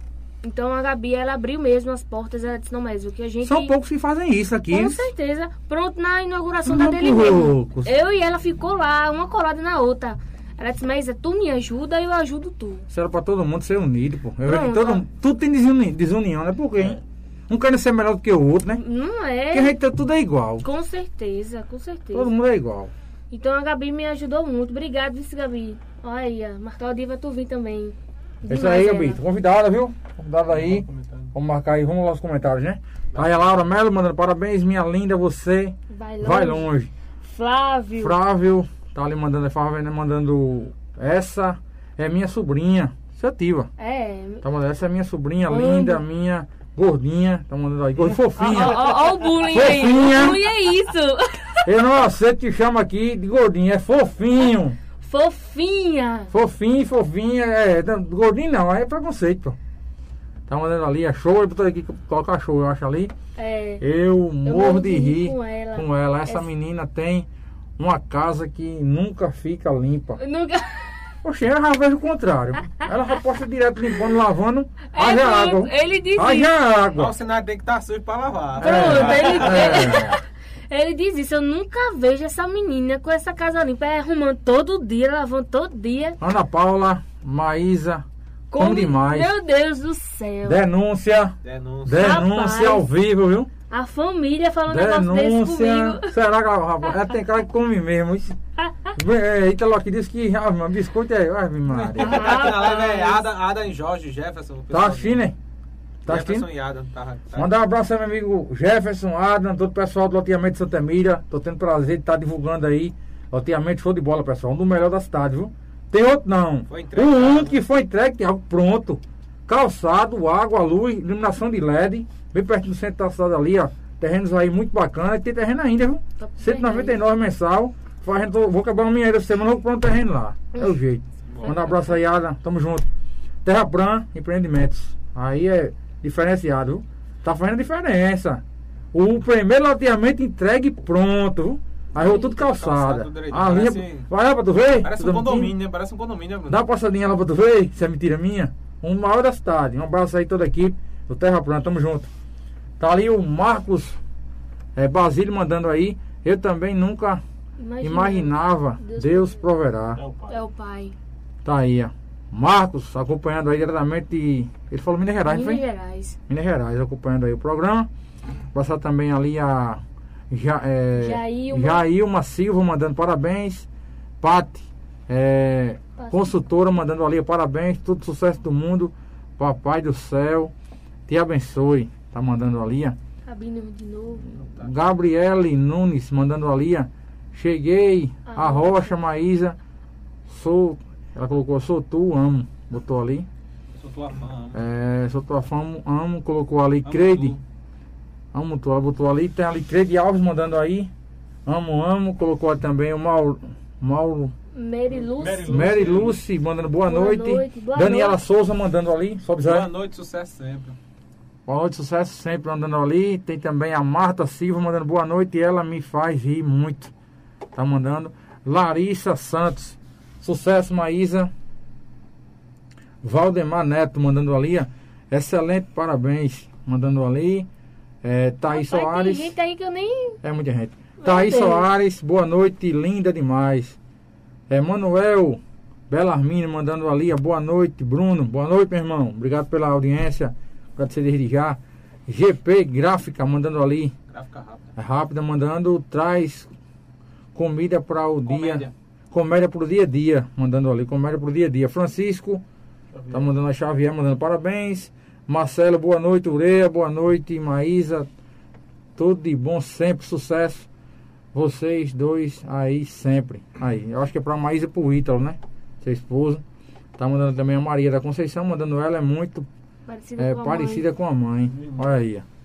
Então a Gabi, ela abriu mesmo as portas, ela disse, não, mas o que a gente... São poucos que fazem isso aqui. Com certeza. Pronto, na inauguração Não, da dele mesmo. Eu e ela ficou lá, uma colada na outra. Ela disse, mas tu me ajuda, eu ajudo tu. Isso era pra todo mundo ser unido, pô. Eu Pronto. todo, tudo tem desuni- desunião, né? Por quê? Um querendo ser melhor do que o outro, né? Não Porque a é? gente tá- tudo é igual. Com certeza, com certeza. Todo mundo é igual. Então a Gabi me ajudou muito. Obrigado, vice Gabi. Olha aí, marcar o dia pra tu vir também. É isso aí. Gabi. Convidada, viu? Convidada aí. Vamos marcar aí, vamos lá os comentários, né? Aí a Laura Melo mandando parabéns, minha linda, você Vai longe. vai longe. Flávio. Flávio tá ali mandando, é Flávio né, mandando. Essa é minha sobrinha. Você ativa. É. Tá mandando, essa é minha sobrinha linda, minha gordinha. Tá mandando aí, gordinha fofinha. ó, ó, ó o bullying aí. Fofinha. O bullying é isso. Eu não aceito que chama aqui de gordinho, é fofinho. Fofinha. Fofinho, fofinha, é. não, Gordinho não, aí é preconceito, pô. Tá mandando ali, é show, eu botou aqui, colocar show, eu acho ali. É. Eu morro de rir com ela. com ela. Essa Essa- menina tem uma casa que nunca fica limpa. Eu Nunca... (laughs) Oxe, eu já vejo o contrário. Ela já posta direto limpando, lavando, É, haja água. Ele disse. Haja Ó, água. o cenário tem que estar sujo pra lavar. Pronto, ele, É. (laughs) ele diz isso. Eu nunca vejo essa menina com essa casa limpa. É arrumando todo dia, lavando todo dia. Ana Paula, Maísa, como demais. Meu Deus do céu. Denúncia, Denúncia. denúncia Rapaz. ao vivo, viu? A família falando um negócio desse Denúncia. comigo. Será que ela, rapaz, ela tem cara que come mesmo? Isso- É, Italo que disse que ah, biscoito é. Ave Maria. Tá aqui na live é. Adam, Adam e Jorge, Jefferson. Tá assistindo, hein? Tá Jefferson assistindo? e Adam. Tá, tá. Mandar um abraço ao meu amigo Jefferson, Adam, todo o pessoal do loteamento de Santa Emília. Tô tendo prazer de estar divulgando aí. Loteamento show de bola, pessoal. Um do melhor da cidade, viu? Tem outro não. Foi o entregue, único tá? que foi entregue, tem algo pronto. Calçado, água, luz, iluminação de LED. Bem perto do centro da cidade ali, ó. Terrenos aí muito bacana. E tem terreno ainda, viu? Top 199 mensal. Fazendo, vou acabar uma minha semana, vou comprar um terreno lá. É o jeito. Manda um abraço aí, Adam. Tamo junto. Terra Plan Empreendimentos. Aí é diferenciado, viu? Tá fazendo diferença. O primeiro loteamento entregue pronto, viu? Aí vou tudo calçada. Calçado direitinho, A linha, parece- vai lá pra tu ver? Parece Tudo um condomínio, né? Parece um condomínio, né, Bruno? Dá uma passadinha lá pra tu ver, se é mentira minha. Um maior da cidade. Um abraço aí toda a equipe do Terra Plana, tamo junto. Tá ali o Marcos é, Basílio mandando aí. Eu também nunca Imagina. imaginava. Deus Deus proverá. É o pai. É o pai. Tá aí, ó. Marcos acompanhando aí diretamente. Ele falou Minas Gerais, Minas? Gerais. Minas Gerais, acompanhando aí o programa. Passar também ali a. Ja, é, Jailma. Jailma Silva mandando parabéns. Pati, é, consultora mandando ali parabéns. Tudo sucesso do mundo. Papai do céu, te abençoe. Tá mandando ali. Abrindo de novo. Gabriele Nunes mandando ali. Cheguei A Rocha, Maísa, sou. Ela colocou, sou tu, amo. Botou ali. Sou tua fã. É, sou tua fã, amo. Colocou ali, Creide. Amo tu, ela botou ali. Tem ali Creide Alves mandando aí. Amo, amo. Colocou ali também o Mauro. Mauro. Mary Lucy. Mary Lucy. Mandando boa, Boa noite. noite, boa Daniela noite. Souza mandando ali. Sobe Zé. Boa noite, sucesso sempre. Boa noite, sucesso sempre mandando ali. Tem também a Marta Silva mandando boa noite e ela me faz rir muito. Tá mandando. Larissa Santos. Sucesso, Maísa. Valdemar Neto mandando ali. ó. Excelente, parabéns. Mandando ali. É, Thaís Rapaz, Soares. Tem gente aí que eu nem. É muita gente. Meu Thaís Deus. Soares, boa noite, linda demais. É, Manuel Belarmino mandando ali, ó, boa noite, Bruno, boa noite, meu irmão. Obrigado pela audiência, agradecer desde já. GP Gráfica mandando ali, Gráfica rápida. é rápida, mandando, traz comida para o dia. Comédia. Pro dia a dia, mandando ali, comédia pro dia a dia. Francisco, tá mandando a Xavier, mandando parabéns. Marcelo, boa noite, Ureia, boa noite, Maísa. Tudo de bom sempre, sucesso. Vocês dois aí sempre. Aí, eu acho que é pra Maísa e pro Ítalo, né? Seu esposo. Tá mandando também a Maria da Conceição, mandando ela, é muito Parecida é, com a parecida mãe. com a mãe. Olha aí. ó.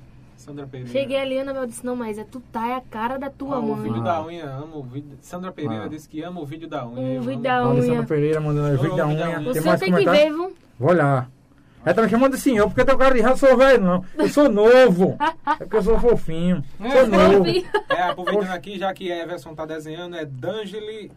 Sandra Pereira. Cheguei ali, Ana Mel disse, não, mas é tu tá é a cara da tua Ah, o mãe. vídeo Ah. da unha, amo o vídeo. Sandra Pereira Ah. disse que ama o vídeo da unha. Um eu vídeo da unha. Pereira mandando o vídeo da Ô, vídeo da unha. O Tem tem que ver, viu? Vou olhar. Ela tá me chamando de senhor, porque tem cara de já sou velho, não. Eu sou novo. É porque eu sou fofinho. Sou novo. É, aproveitando aqui, já que Everson tá desenhando, é D'Angeli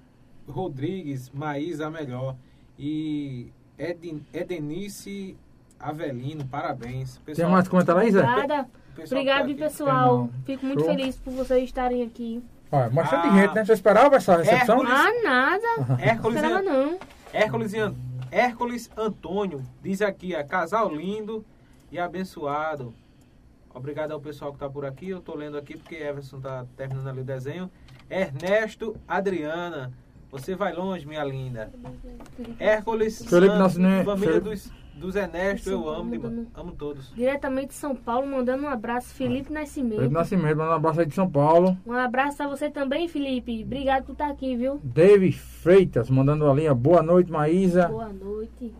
Rodrigues, Maísa a melhor. E Eden, Edenice Avelino, parabéns. Tem mais comentário aí, Zé? Obrigada. O pessoal Obrigado, tá pessoal. Fico muito Show. feliz por vocês estarem aqui. Olha, bastante Ah. gente, né? Você esperava essa recepção? Hércules. Ah, nada. Hércules, Não esperava não. Hércules, An- Hércules Antônio diz aqui, é casal lindo e abençoado. Obrigado ao pessoal que tá por aqui. Eu tô lendo aqui porque Everson tá terminando ali o desenho. Ernesto Adriana, você vai longe, minha linda. Hércules Felipe Santos, Nascimento, família Felipe- dos, dos Ernesto, eu amo, de- mandando- amo todos. Diretamente de São Paulo, mandando um abraço, Felipe Nascimento. Felipe Nascimento, mandando um abraço aí de São Paulo. Um abraço a você também, Felipe. Obrigado por estar aqui, viu? David Freitas, mandando ali, ó, boa noite, Maísa. Boa noite.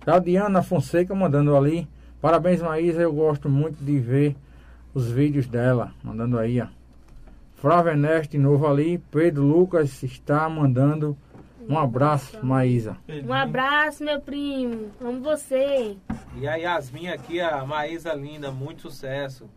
Claudiana Fonseca, mandando ali. Parabéns, Maísa, eu gosto muito de ver os vídeos dela. Mandando aí, ó. Flávio Ernesto de novo ali. Pedro Lucas está mandando um abraço, Maísa. Um abraço, meu primo. Amo você. E a Yasmin aqui, a Maísa linda, muito sucesso.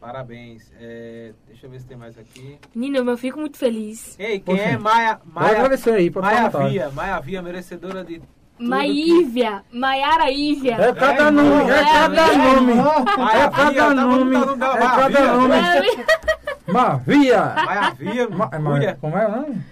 Parabéns. É, deixa eu ver se tem mais aqui. Menino, eu fico muito feliz. Ei, quem Poxa. é Maia? Pode Maia, agradecer aí, pode Maia comentar. Via, Maia Via, merecedora de tudo Maívia. Maiara Ívia. É cada É, nome, é cada é, nome. É cada nome, é cada nome. Mavia. Maia Via, Ma- é, mulher. Ma- como é o nome?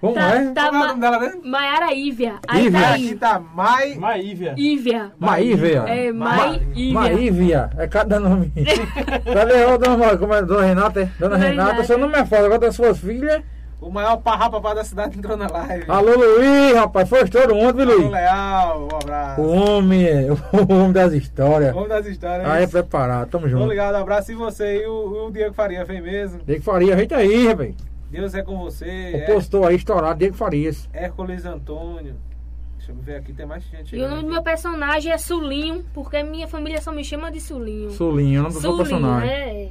Como Tá, é? tá, Como é o nome dela mesmo? Maiara Ívia. Aí Ívia. tá Aqui tá Mai... Maívia. Ívia. Maívia. É, Ma- Maívia. Maívia, é cada nome. (laughs) Cadê a dona, como é, dona Renata? é? Dona Renata, seu nome é foda, agora das suas filhas. O maior parrapapá da cidade entrou na live. Alô, Luiz, rapaz, foi estouro ontem, viu, Alô, Luiz? Leal, um abraço. O homem, (laughs) o homem das histórias. Vamos das histórias. Aí é preparado, tamo Tô junto. ligado, abraço. E você e o, o Diego Faria, vem mesmo. Diego Faria, ajeita aí, rapaz. Deus é com você. O É, postou aí, estourado, Diego Farias. Hércules Antônio. Deixa eu ver aqui, tem mais gente. E o nome do meu personagem é Sulinho, porque minha família só me chama de Sulinho. Sulinho, o nome do seu personagem. é.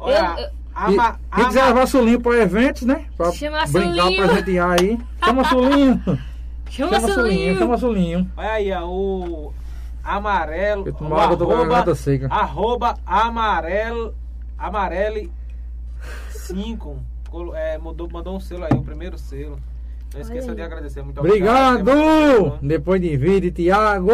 Olha, Eu- eu- ama, E, quem quiser levar Sulinho para eventos, né? Pra Chama brincar, Sulinho. presentear aí. Chama Sulinho. (laughs) Chama, Chama Sulinho, Sulinho. chama Sulinho. olha aí, ó, o amarelo. Eu o tomo água, eu tô seca. arroba amarelo, amarele 5. É, mandou, mandou um selo aí, o primeiro selo. Não esqueça aí. de agradecer. Muito Obrigado! obrigado. Depois de vídeo, Tiago!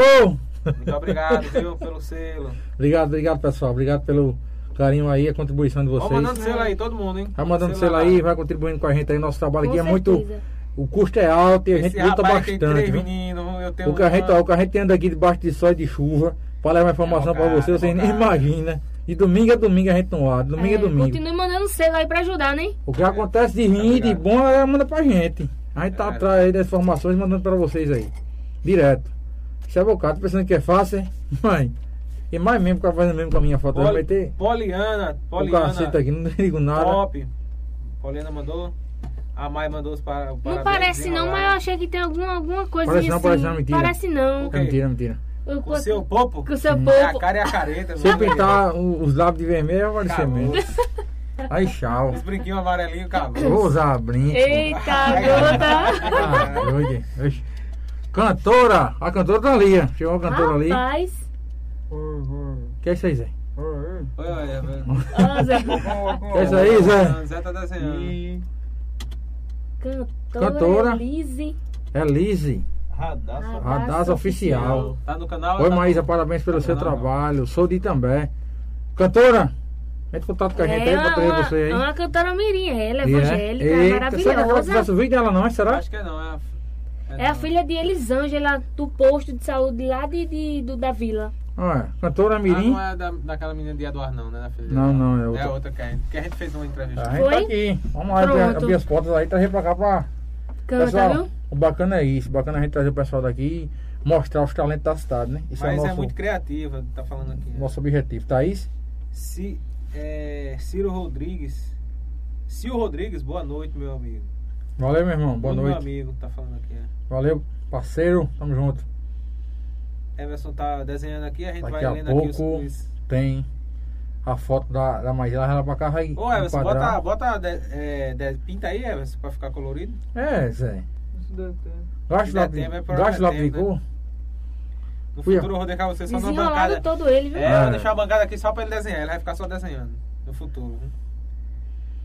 Muito obrigado, viu, pelo selo. Obrigado, obrigado, pessoal. Obrigado pelo carinho aí, a contribuição de vocês. mandando selo aí, todo mundo, hein? Vai mandando selo aí, vai contribuindo com a gente aí. Nosso trabalho Com aqui é muito. certeza. O custo é alto e a gente Esse luta rapaz tem bastante. meninos, eu tenho O que, a gente, ó, o que a gente anda aqui debaixo de sol e de chuva para levar informação É para você, vocês é nem bocado. imaginam. De domingo a domingo a gente não ar, domingo é, É, domingo. Continue mandando selo aí pra ajudar, né? O que acontece de ruim e de bom, ela manda pra gente. A gente tá É. atrás aí das informações mandando pra vocês aí. Direto. Isso é bocado, tô pensando que é fácil, hein? (laughs) Mãe. E mais mesmo, ficar fazendo mesmo com a minha foto. Vai Poli- meter Poliana, o Poliana, cacete aqui, não (laughs) digo nada. top. Poliana mandou. A Mai mandou os para, Não parece não, mas eu achei que tem alguma, alguma coisa Parece não, assim. parece não, mentira. Parece não. Ok. É mentira, mentira. Eu- Com o seu popo? Com o seu É a cara e a careta. Se eu mano. pintar o- os lábios de vermelho, vai parecer Acabou. mesmo. Aí, tchau. Os brinquinhos amarelinhos, acabou. Vou usar brinco. Eita, Ai, gota. Ah. Cantora! A cantora tá ali. ó. Chegou a cantora ali. Rapaz. Que é isso aí, Zé? Oi, oi, Zé. Que é isso aí, Zé? Zé tá desenhando. Cantora, Cantora. Elise. É Lizzy. Radassa. Radassa Oficial. Tá no canal? Oi, tá Maísa, no- parabéns pelo Não, seu não, trabalho. Sou de Itambé. Cantora, entre em contato com a gente aí É pra trazer uma, você aí. uma cantora mirim, ela é E evangélica, Eita, Será que ela maravilhosa. o vídeo dela não, será? Acho que é não, é a... É a filha de Elisângela, do posto de saúde lá de, de- do, da vila. Ah, é. Cantora Ah, Mirim. não é da, daquela menina de Eduardo, não, né? Da filha de Não, não, é outra. É outra que a gente, que a gente fez uma entrevista. A gente tá Foi? aqui. Vamos lá abrir, abrir as portas aí e trazer pra cá pra. Canta, pessoal, viu? o bacana é isso. O bacana é a gente trazer o pessoal daqui e mostrar os talentos da cidade, né? Isso Mas é é, o nosso, muito criativa, tá falando aqui. né? nosso objetivo. Thaís? Ci, é, Ciro Rodrigues. Ciro Rodrigues, boa noite, meu amigo. Valeu, meu irmão. Boa noite. Meu amigo, tá falando aqui. É. Valeu, parceiro. Tamo junto. Emerson tá desenhando aqui, a gente Daqui vai a lendo aqui os, pouco os... tem a foto da, da Maísa. Ela pra cá vai Ô, enquadrar. bota, bota de- é, de- pinta aí, Emerson, pra ficar colorido. É, Zé. Gasto lápis tempo, é gasto de tempo, né? No Fui, futuro eu vou deixar você só numa Desenrolado bancada. todo ele, viu? É, É. vou deixar a bancada aqui só pra ele desenhar, ele vai ficar só desenhando no futuro.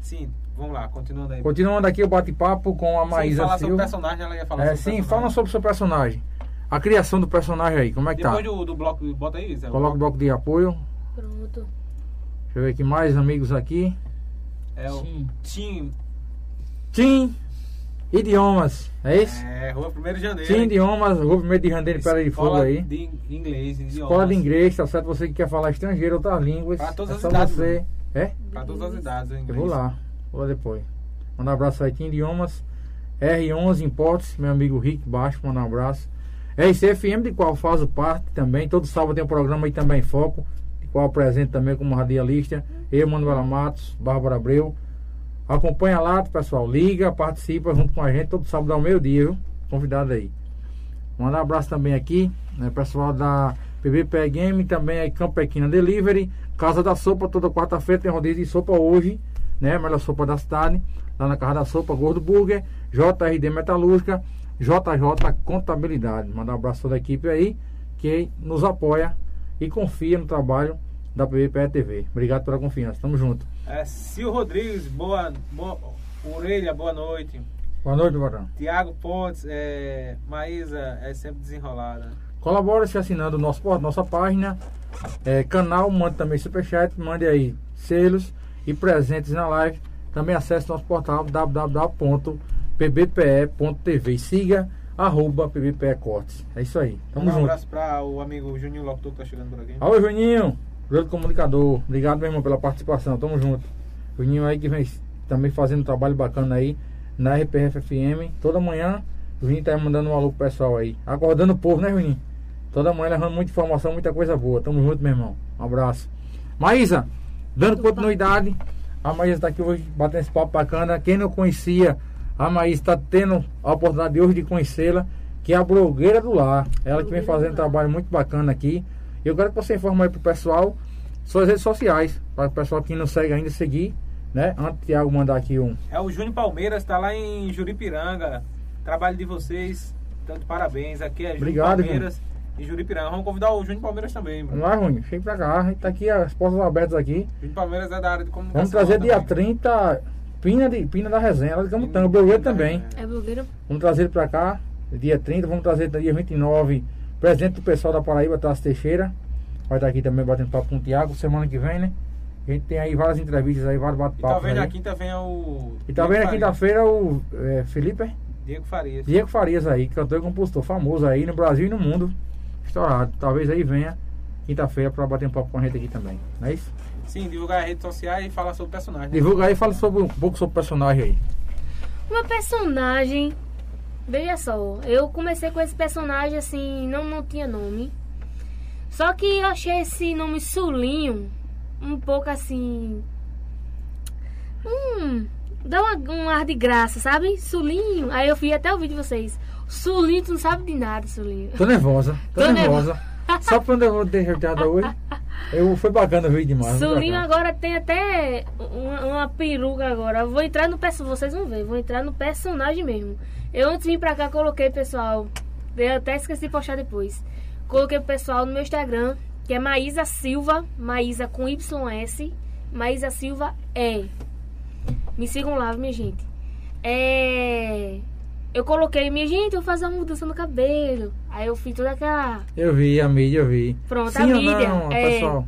Sim, vamos lá, continuando aí. Continuando aqui o bate-papo com a Sim, Maísa falar sobre o Silva. personagem, ela ia falar É, sobre o sim, fala sobre o seu personagem. A criação do personagem aí, como é que tá? Depois do, do bloco, bota aí, Zé. Coloca o bloco de apoio. Pronto. Deixa eu ver aqui mais amigos aqui. É o Tim. Tim Idiomas, é isso? É, Rua 1 de Janeiro. Tim Idiomas, Rua 1 de Janeiro, Pera de Fogo Escola aí. De inglês, idiomas. Escola de inglês, tá certo? Você que quer falar estrangeiro, outras línguas. Pra todas é as só idades, você. É? Pra todas as idades, o Eu inglês. vou lá, vou lá depois. Manda um abraço aí, Tim Idiomas. R11 Importes, meu amigo Rick Baixo, manda um abraço. RCFM, de qual faço parte também. Todo sábado tem um programa aí também, Foco, qual apresento também como radialista. Eu, Manuela Matos, Bárbara Abreu. Acompanha lá, pessoal. Liga, participa junto com a gente todo sábado ao meio-dia, viu? Convidado aí. Mandar um abraço também aqui, né, pessoal da PBP Game, também aí Campo Equina Delivery, Casa da Sopa, toda quarta-feira tem rodízio de sopa hoje, né? Melhor sopa da cidade, lá na Casa da Sopa, Gordo Burger, JRD Metalúrgica, JJ Contabilidade. Mandar um abraço a toda a equipe aí que nos apoia e confia no trabalho da PBPE TV. Obrigado pela confiança. Tamo junto. É, Sil Rodrigues, boa, boa. Orelha, boa noite. Boa noite, Barão. Tiago Pontes, é, Maísa é sempre desenrolada. Colabora se assinando nosso, nossa página, é, canal, mande também superchat, mande aí selos e presentes na live. Também acesse nosso portal www.pbpe.tv siga arroba pbpe cortes. É isso aí. Tamo um junto. abraço para o amigo Juninho Locutor que tá chegando por aqui. Alô, Juninho, grande comunicador. Obrigado, meu irmão, pela participação. Tamo junto. Juninho aí que vem também fazendo um trabalho bacana aí na RPF FM. Toda manhã, o Juninho tá mandando um alô pro pessoal aí. Acordando o povo, né, Juninho? Toda manhã levando muita informação, muita coisa boa. Tamo junto, meu irmão. Um abraço. Maísa, dando continuidade. A Maísa tá aqui hoje batendo esse papo bacana. Quem não conhecia, a Maísa está tendo a oportunidade de hoje de conhecê-la, que é a blogueira do lar. Ela que vem fazendo um trabalho muito bacana aqui. Eu quero que você informe aí pro pessoal suas redes sociais, para o pessoal que não segue ainda seguir, né? Antes de Thiago mandar aqui um. É o Júnior Palmeiras, tá lá em Juripiranga. Trabalho de vocês, tanto parabéns. Aqui é Júnior Obrigado, Palmeiras em Juripiranga. Vamos convidar o Júnior Palmeiras também, Vamos mano. lá, Rony, chega pra cá, a gente tá aqui, as portas abertas aqui. Júnior Palmeiras é da área de comunicação. Vamos trazer dia também. 30, Pina, de, Pina da Resenha, lá de Camutanga, blogueiro também. É blogueiro. Vamos trazer ele pra cá, dia 30, vamos trazer dia 29, presente do pessoal da Paraíba, Taça Teixeira. Vai estar aqui também batendo papo com o Thiago, semana que vem, né? A gente tem aí várias entrevistas aí, vários E bate-papos. talvez na quinta venha o. E talvez na quinta-feira o é, Felipe. Diego Farias. Diego Farias aí, cantor e compositor famoso aí no Brasil e no mundo. Estourado. Talvez aí venha quinta-feira pra bater um papo com a gente aqui também. Não é isso? Sim, divulgar as redes sociais e falar sobre o personagem. né? Divulga aí e fala sobre, um pouco sobre o personagem aí. O meu personagem. Veja só, eu comecei com esse personagem assim, não, não tinha nome. Só que eu achei esse nome Sulinho um pouco assim. Hum. dá uma, um ar de graça, sabe? Sulinho. Aí eu vi até o vídeo de vocês. Sulinho, tu não sabe de nada, Sulinho. Tô nervosa, tô, Tô nervosa. Só quando eu vou ter sorteado hoje. (laughs) Eu, foi bacana o vídeo demais. Sulinho agora tem até uma, uma peruca agora. Eu Vou entrar no personagem, vocês vão ver, vou entrar no personagem mesmo. Eu antes de vir pra cá coloquei, pessoal, eu até esqueci de postar depois. Coloquei pro pessoal no meu Instagram, que é Maísa Silva, Maísa com YS, Maísa Silva é. Me sigam lá, minha gente. É. Eu coloquei, minha gente, eu vou fazer uma mudança no cabelo. Aí eu fiz toda aquela. Eu vi a mídia, eu vi. Pronto, Sim a mídia. não, é, pessoal?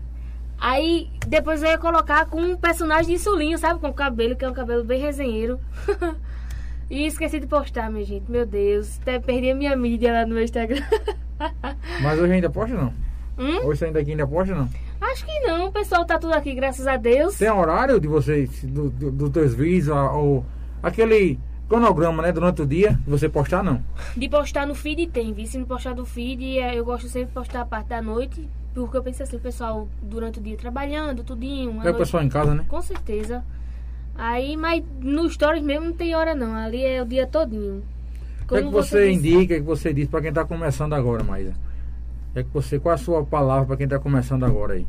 Aí depois eu ia colocar com um personagem de insulinho, sabe? Com o cabelo, que é um cabelo bem resenheiro. (laughs) e esqueci de postar, minha gente. Meu Deus. Até perdi a minha mídia lá no meu Instagram. (laughs) Mas hoje ainda posta não? Hum? Hoje ainda aqui ainda posta não? Acho que não. O pessoal tá tudo aqui, graças a Deus. Tem horário de vocês, do, do, dos teus vídeos, ou aquele cronograma, né? Durante o dia, você postar não? De postar no feed tem, vi. Se não postar no feed, é, eu gosto sempre de postar a parte da noite. Porque eu penso assim, o pessoal durante o dia trabalhando, tudinho. É o pessoal em casa, né? Com certeza. Aí, mas no Stories mesmo não tem hora não. Ali é o dia todinho. O que é que você disse- indica, o que você diz pra quem tá começando agora, Maísa? É que você, qual a sua palavra pra quem tá começando agora aí?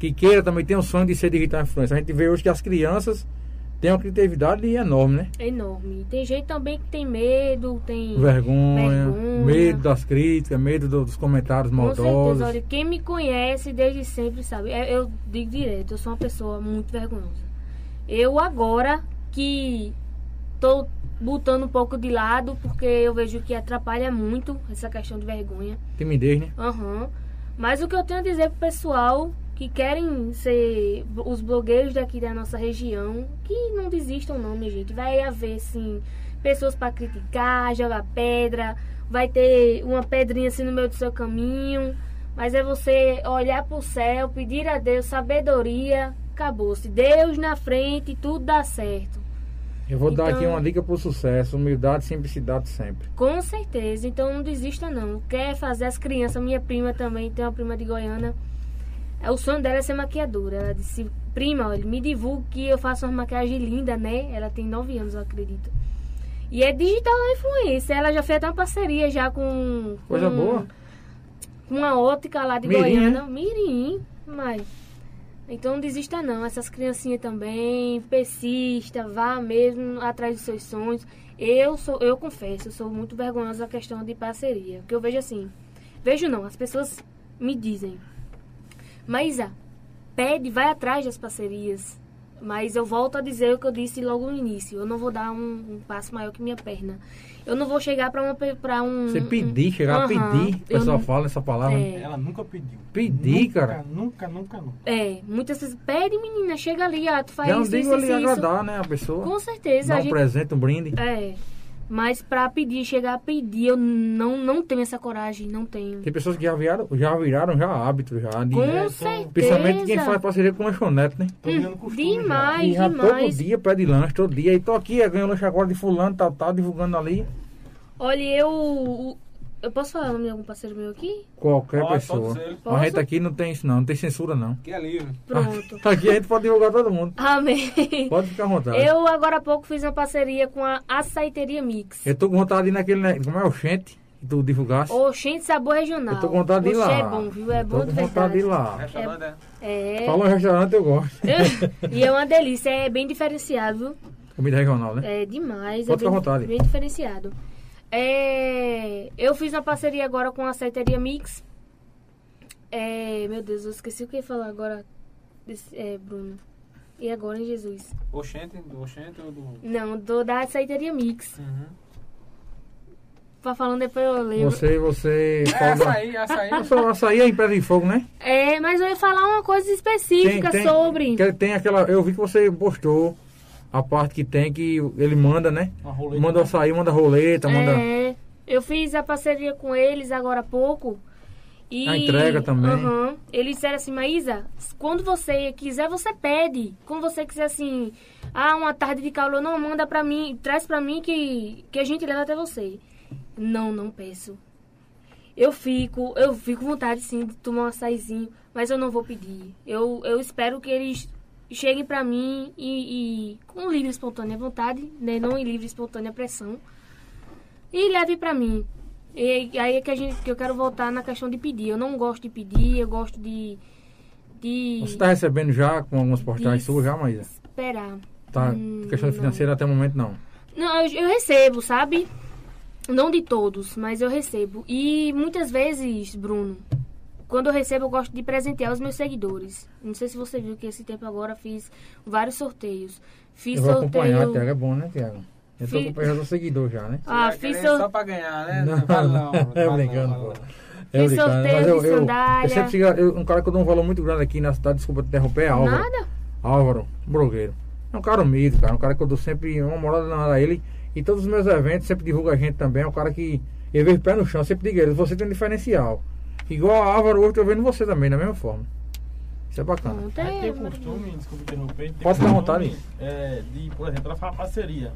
Que queira também tem um sonho de ser digital influencer. A gente vê hoje que as crianças têm uma criatividade enorme, né? É enorme. Tem gente também que tem medo, tem. Vergonha, Vergonha. medo das críticas, medo do- dos comentários Com certeza, maldosos. olha, quem me conhece desde sempre sabe. É, Eu digo direto, eu sou uma pessoa muito vergonhosa. Eu agora que tô botando um pouco de lado, porque eu vejo que atrapalha muito essa questão de vergonha. Timidez, né? Aham. Mas o que eu tenho a dizer pro pessoal que querem ser os blogueiros daqui da nossa região, que não desistam não, minha gente. Vai haver, sim, pessoas para criticar, jogar pedra, vai ter uma pedrinha assim no meio do seu caminho. Mas é você olhar pro céu, pedir a Deus sabedoria, acabou-se. Deus na frente, tudo dá certo. Eu vou dar Então- aqui uma dica pro sucesso: humildade, simplicidade sempre. Com certeza, então não desista não. Quer fazer as crianças, minha prima também tem uma prima de Goiânia. É, O sonho dela é ser maquiadora. Ela disse, prima, olha, me divulgue que eu faço uma maquiagem linda, né? Ela tem 9 anos, eu acredito. E é digital influência. Ela já fez até uma parceria já com. Coisa com- boa. Com uma ótica lá de Mirim, Goiânia. Mirim, mas. Então não desista não. Essas criancinhas também, persista, vá mesmo atrás dos seus sonhos. Eu sou, eu confesso, eu sou muito vergonhosa na questão de parceria. Porque eu vejo assim. Vejo não, as pessoas me dizem. Maísa, pede, vai atrás das parcerias. Mas eu volto a dizer o que eu disse logo no início. Eu não vou dar um, um passo maior que minha perna. Eu não vou chegar para uma um. Você um- pedir, chegar a Aham, pedir. O eu pessoal não- fala essa palavra. É. Ela nunca pediu. Pedir, Nunca, cara. Nunca, nunca, nunca. É, muitas vezes, pede menina, chega ali, ah, tu faz Já não isso, digo isso, ali isso, isso. agradar, né? A pessoa. Com certeza, a um gente... presente, um brinde. É, mas pra pedir, chegar a pedir, eu não, não tenho essa coragem, não tenho. Tem pessoas que já viraram, já viraram já hábito já. De, Com né? certeza. Principalmente quem faz parceria com lanchonete, né? Tô virando costume já. Demais, E já todo demais. dia pede lanche, todo dia. E tô aqui, ganhou lanche agora de fulano, tal, tal, divulgando ali. Olha, eu... Eu posso falar o nome de algum parceiro meu aqui? Qualquer Pode, pessoa. eles. A gente aqui não tem isso não, não tem censura não. Que é livre. Pronto. (laughs) Aqui a gente pode divulgar todo mundo. Amém. Pode ficar à vontade. Eu, agora há pouco, fiz uma parceria com a Açaiteria Mix. Eu tô com vontade de ir naquele, né, como é o Chente, que tu divulgasse. Oxente Sabor Regional. Eu tô com vontade de ir lá. é bom, viu? É tô bom com de vontade de ir verdade. lá. Restaurante é. É. Falou em restaurante, eu gosto. (laughs) e é uma delícia, é bem diferenciado, viu? Comida regional, né? É demais. Pode é ficar bem, à vontade. bem diferenciado. É, eu fiz uma parceria agora com a Aceiteria Mix. É, meu Deus, eu esqueci o que ia falar agora, desse- é, Bruno. E agora, em Jesus? Oxente, do Oxente ou do. Não, do da Aceiteria Mix. Uhum. Vai falando depois eu lembro. Você, você... É fala açaí, açaí. Açaí é em Pedra de Fogo, né? É, mas eu ia falar uma coisa específica sobre. que tem aquela, eu vi que você postou a parte que tem que ele manda, né? Uma roleta. Manda açaí, manda roleta, manda. É, eu fiz a parceria com eles agora há pouco. E, A entrega também. Aham. eles disseram assim, Maísa, quando você quiser, você pede. Quando você quiser assim, ah, uma tarde de calor, não, manda pra mim, traz pra mim que, que a gente leva até você. Não, não peço. Eu fico, eu fico com vontade sim de tomar um açaizinho, mas eu não vou pedir. Eu, eu espero que eles chegue pra mim e, e com livre espontânea vontade, né? Não em livre espontânea pressão. E leve pra mim. E aí é que, a gente, que eu quero voltar na questão de pedir. Eu não gosto de pedir, eu gosto de. de Você está recebendo já com algumas Isso. suas já, Maísa? esperar. Tá. Hum, questão não. financeira até o momento não. Não, eu, eu recebo, sabe? Não de todos, mas eu recebo. E muitas vezes, Bruno, quando eu recebo, eu gosto de presentear os meus seguidores. Não sei se você viu que esse tempo agora eu fiz vários sorteios. Fiz eu vou acompanhar, sorteio. Tiago. É bom, né, Tiago? Eu tô acompanhando o seguidor já, né? Ah, fiz querendo sor- Só pra ganhar, né? Não, fala não. é (laughs) brincando, não, pô. não. É Fiz brincando, sorteio eu, de eu, sandália. eu sempre sigo, eu- um cara que eu dou um valor muito grande aqui na cidade, desculpa te interromper, é Álvaro. Nada? Álvaro, blogueiro. É um cara humilde, cara. Um cara que eu dou sempre uma moral danada a ele. E todos os meus eventos sempre divulga a gente também. É um cara que eu vejo pé no chão, sempre digo a ele, você tem um diferencial. Igual a Álvaro, hoje eu tô vendo você também, da mesma forma. Isso é bacana. A gente tem é o costume, desculpa interromper, tem Pode ficar à vontade. É, de, por exemplo, ela fala parceria.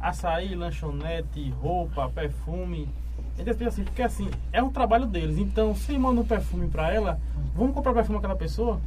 Açaí, lanchonete, roupa, perfume. A gente pensa assim, porque assim, é um trabalho deles. Então, se manda um perfume pra ela, vamos comprar perfume aquela pessoa?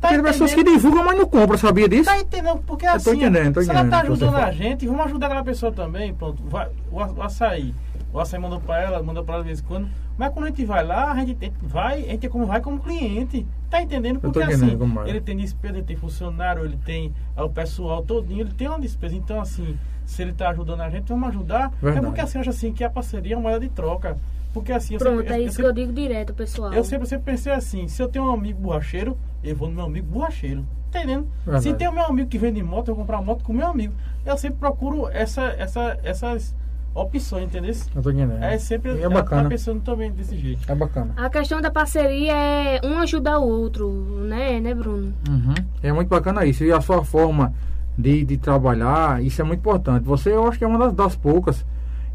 Tá Tem pessoas que divulgam, mas não compram, sabia disso? Tá entendendo? Porque Eu tô assim, entendendo, tô se ela tá ajudando a gente, vamos ajudar aquela pessoa também. Pronto, vai, o, a- o açaí. O açaí mandou pra ela, mandou pra ela de vez em quando. Mas quando a gente vai lá, a gente tem- vai, a gente como, vai como cliente. Tá entendendo? Eu Porque entendendo assim, como é. ele tem despesa, ele tem funcionário, ele tem ah, o pessoal todinho, ele tem uma despesa. Então, assim, se ele tá ajudando a gente, vamos ajudar. Verdade. É porque assim, eu acho assim que a parceria é uma moeda de troca. Porque assim, eu Pronto, sempre, é eu, isso que sempre- eu digo direto, pessoal. eu sempre, sempre pensei assim, se eu tenho um amigo borracheiro, eu vou no meu amigo borracheiro. Tá entendendo? Verdade. Se tem o meu amigo que vende moto, eu vou comprar moto com o meu amigo. Eu sempre procuro essa, essa, essas opções, entendeu? Eu tô entendendo. É sempre é bacana. tá pensando também desse jeito. É bacana. A questão da parceria é um ajudar o outro, né, né, Bruno? Uhum. É muito bacana isso. E a sua forma de, de trabalhar, isso é muito importante. Você, eu acho que é uma das, das poucas.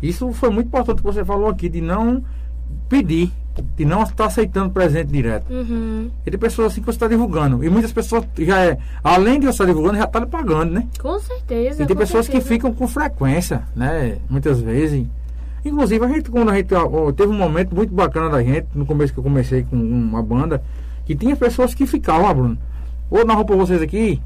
Isso foi muito importante que você falou aqui, de não pedir, de não estar aceitando presente direto. Uhum. E tem pessoas assim que você está divulgando. E muitas pessoas já é, além de você estar divulgando, já está lhe pagando, né? Com certeza. E tem pessoas que certeza. ficam com frequência, né? Muitas vezes. Inclusive, a gente, quando a gente teve um momento muito bacana da gente, no começo que eu comecei com uma banda, que tinha pessoas que ficavam, Bruno. Ou na roupa vocês aqui,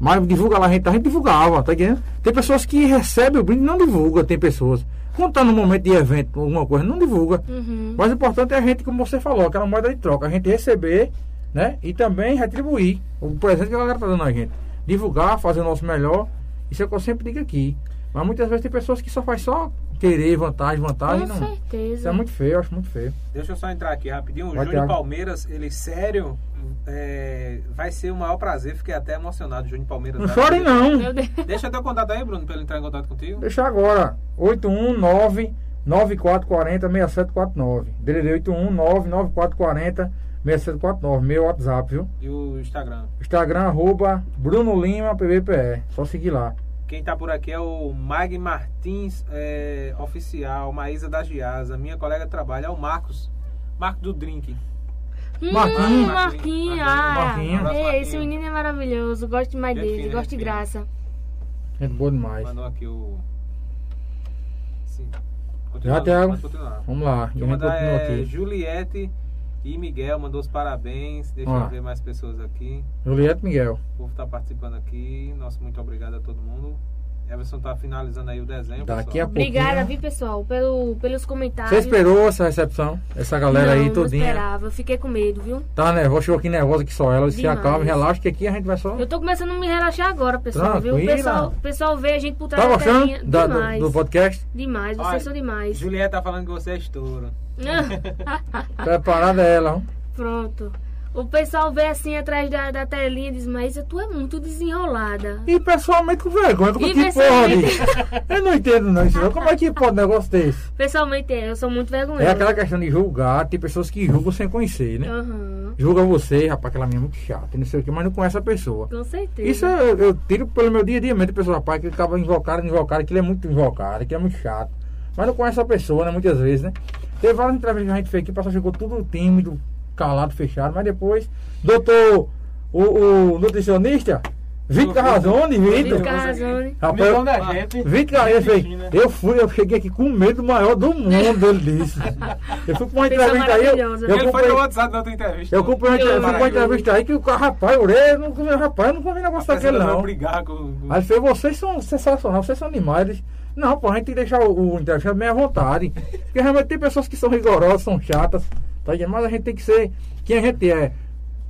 mas divulga lá, a gente, a gente divulgava, tá entendendo? Tem pessoas que recebem o brinde e não divulga, tem pessoas. Quando tá no momento de evento, alguma coisa, não divulga. Uhum. Mas o importante é a gente, como você falou, aquela moeda de troca, a gente receber, né? E também retribuir o presente que a galera tá dando a gente. Divulgar, fazer o nosso melhor. Isso é o que eu sempre digo aqui. Mas muitas vezes tem pessoas que só faz só querer vantagem, vantagem. Com Não. certeza. Isso é muito feio, eu acho muito feio. Deixa eu só entrar aqui rapidinho. O Vai, Júnior Thiago. Palmeiras, ele sério, é, vai ser o maior prazer. Fiquei até emocionado, Júnior Palmeiras. Não chore não. Meu Deus. Deixa teu contato aí, Bruno, pra ele entrar em contato contigo. Deixa agora. 819 9440 6749. DDD 819 9440 6749. Meu WhatsApp, viu? E o Instagram. Instagram, arroba Bruno Lima PBPE. Só seguir lá. Quem tá por aqui é o Mag Martins é, Oficial, Maísa da Giasa. Minha colega de trabalho é o Marcos. Marcos do Drink. Hum, Marquinhos. Marquinhos. Ah, Marquinhos. Ei, esse menino é maravilhoso. Gosto demais Gente dele. fina, Gosto de graça. Gente boa demais. Mandou aqui o. Sim. Já, Thiago? Vamos lá. Gente mandar continua é, aqui. Juliette e Miguel mandou os parabéns. Deixa Ó. eu ver mais pessoas aqui. Juliette Miguel. O povo tá participando aqui. Nosso muito obrigado a todo mundo. Everson tá finalizando aí o desenho. Daqui pessoal. a Obrigada, pouquinho. viu, pessoal, pelo, pelos comentários. Você esperou essa recepção? Essa galera não, aí Não todinha. esperava. Eu fiquei com medo, viu? Tá nervosa, chegou aqui nervosa que só ela. Se acalma, relaxa, que aqui a gente vai só. Eu tô começando a me relaxar agora, pessoal, viu? O pessoal, pessoal vê a gente por trás Tá da telinha. da- do, demais. do podcast? Demais, vocês Olha, são demais. Juliette tá falando que você é estouro. (laughs) Preparada é ela, ó. Pronto. O pessoal vê assim atrás da, da telinha e diz, Maísa, tu é muito desenrolada. E pessoalmente com vergonha. Como E é que pessoalmente- pode? Eu não entendo não isso. não. Como é que pode um negócio desse? Pessoalmente, eu sou muito vergonhosa. É aquela questão de julgar. Tem pessoas que julgam sem conhecer, né? Aham, Julga você, rapaz, aquela minha é muito chata, não sei o que, mas não conhece a pessoa. com certeza. Isso eu, eu tiro pelo meu dia a dia mesmo, pessoa, rapaz, que acaba invocado, invocado, que ele é muito invocado, que é muito chato. Mas não conhece a pessoa, né? Muitas vezes, né? Teve várias entrevistas que a gente fez aqui, o pessoal ficou tudo tímido, calado, fechado, mas depois, doutor, o, o nutricionista, Vitor Carrazone, Vitor Vitor. Carrazone. Rapaz, da. Vitor Carrazone, fina. eu fui, eu cheguei aqui com o medo maior do mundo, ele disse. Eu fui pra uma entrevista aí, eu, maravilhosa. eu Ele foi comprei, no WhatsApp na outra entrevista. eu comprei uma Eu- entrevista, fui pra uma entrevista aí que o rapaz, eu não comi, rapaz, eu não comi negócio daquele não. brigar com... com- Aí ele fez, vocês são sensacionais, vocês são animais. Eles, não, pô, a gente tem que deixar o, o entrevistado bem à vontade. Porque realmente tem pessoas que são rigorosas, são chatas, tá? Mas a gente tem que ser quem a gente é.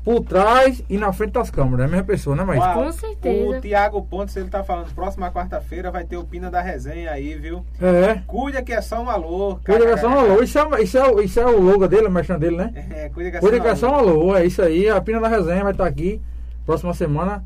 Por trás e na frente das câmeras, é a mesma pessoa, né, mas Com certeza. O Tiago Pontes, ele tá falando, próxima quarta-feira vai ter o Pina da Resenha aí, viu? É. Cuida que é só um alô. Cuida que é só um alô. Isso é, isso, é, isso é o logo dele, o merchan dele, né? É, cuida que é Cuida que é só só um alô. alô. É isso aí. A Pina da Resenha vai estar aqui próxima semana.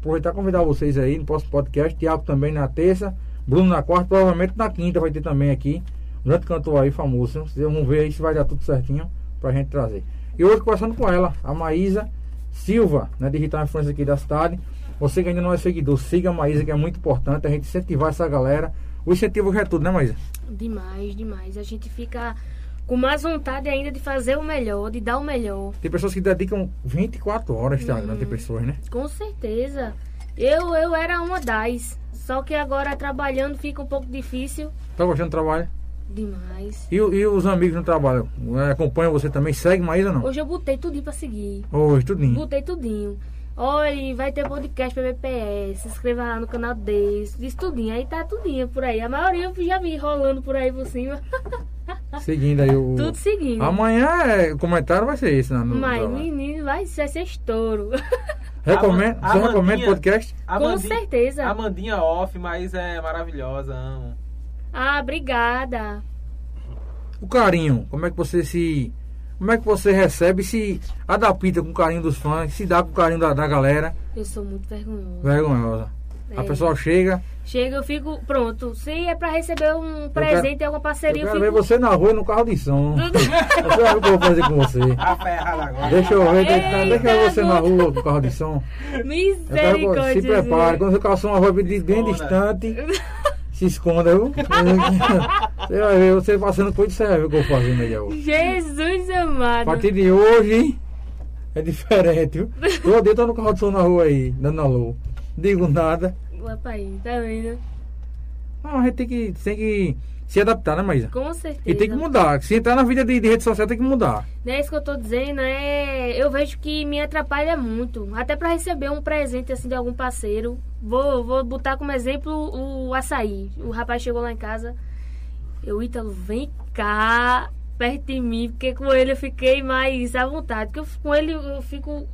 Aproveitar e convidar vocês aí no próximo podcast. Tiago também na terça. Bruno na quarta. Provavelmente na quinta vai ter também aqui. Um grande cantor aí famoso. Vocês vão ver aí se vai dar tudo certinho pra gente trazer. E hoje conversando com ela, a Maísa Silva, né, digital influencer aqui da cidade. Você que ainda não é seguidor, siga a Maísa, que é muito importante a gente incentivar essa galera. O incentivo já é tudo, né, Maísa? Demais, demais. A gente fica com mais vontade ainda de fazer o melhor, de dar o melhor. Tem pessoas que dedicam 24 horas no Instagram, tem pessoas, né? Com certeza. Eu, eu era uma das. Só que agora trabalhando fica um pouco difícil. Tá gostando do trabalho? Demais. E, e os amigos no trabalho? É, acompanham você também? Segue Maísa ou não? Hoje eu botei tudinho pra seguir. Hoje, tudinho. Botei tudinho. Olha, vai ter podcast PBPS. Se inscreva lá no canal deles. Diz tudinho. Aí tá tudinho por aí. A maioria eu já vi rolando por aí por cima. (laughs) Seguindo aí o. Tudo seguindo. Amanhã é, o comentário vai ser esse, né? no Mas, menino, vai ser, ser estouro. (laughs) Recomendo, A você recomenda o podcast? Com certeza. Amandinha off, mas é maravilhosa, amo. Ah, obrigada. O carinho, como é que você se. Como é que você recebe, se adapta com o carinho dos fãs, se dá com o carinho da, da galera, Eu sou muito vergonhosa. vergonhosa. A É. pessoa chega, Chega, eu fico pronto. Se é pra receber um presente, alguma eu parceria, eu, quero ver fico. você na rua e no carro de som. Você vai ver o que eu vou fazer com você. A agora. Deixa eu ver, deixa, Eita, deixa eu ver você na rua com o carro de som. Eu quero Misericórdia. se prepare, quando o calção vai bem bem Esconda. distante, se esconda, viu? Você vai ver, você passando coisa, você vai ver o que eu vou aí hoje. Jesus A amado. partir de hoje é diferente, viu? Eu odeio estar no carro de som na rua aí, dando alô. Digo nada. Rapaz, tá vendo? Não, a gente tem que, tem que se adaptar, né, Maísa? Com certeza. E tem que mudar. Se entrar na vida de, de rede social, tem que mudar. Não é isso que eu tô dizendo, é. Eu vejo que me atrapalha muito. Até pra receber um presente assim de algum parceiro. Vou, vou botar como exemplo o açaí. O rapaz chegou lá em casa. Eu, Ítalo, vem cá, perto de mim, porque com ele eu fiquei mais à vontade. Porque eu, com ele eu fico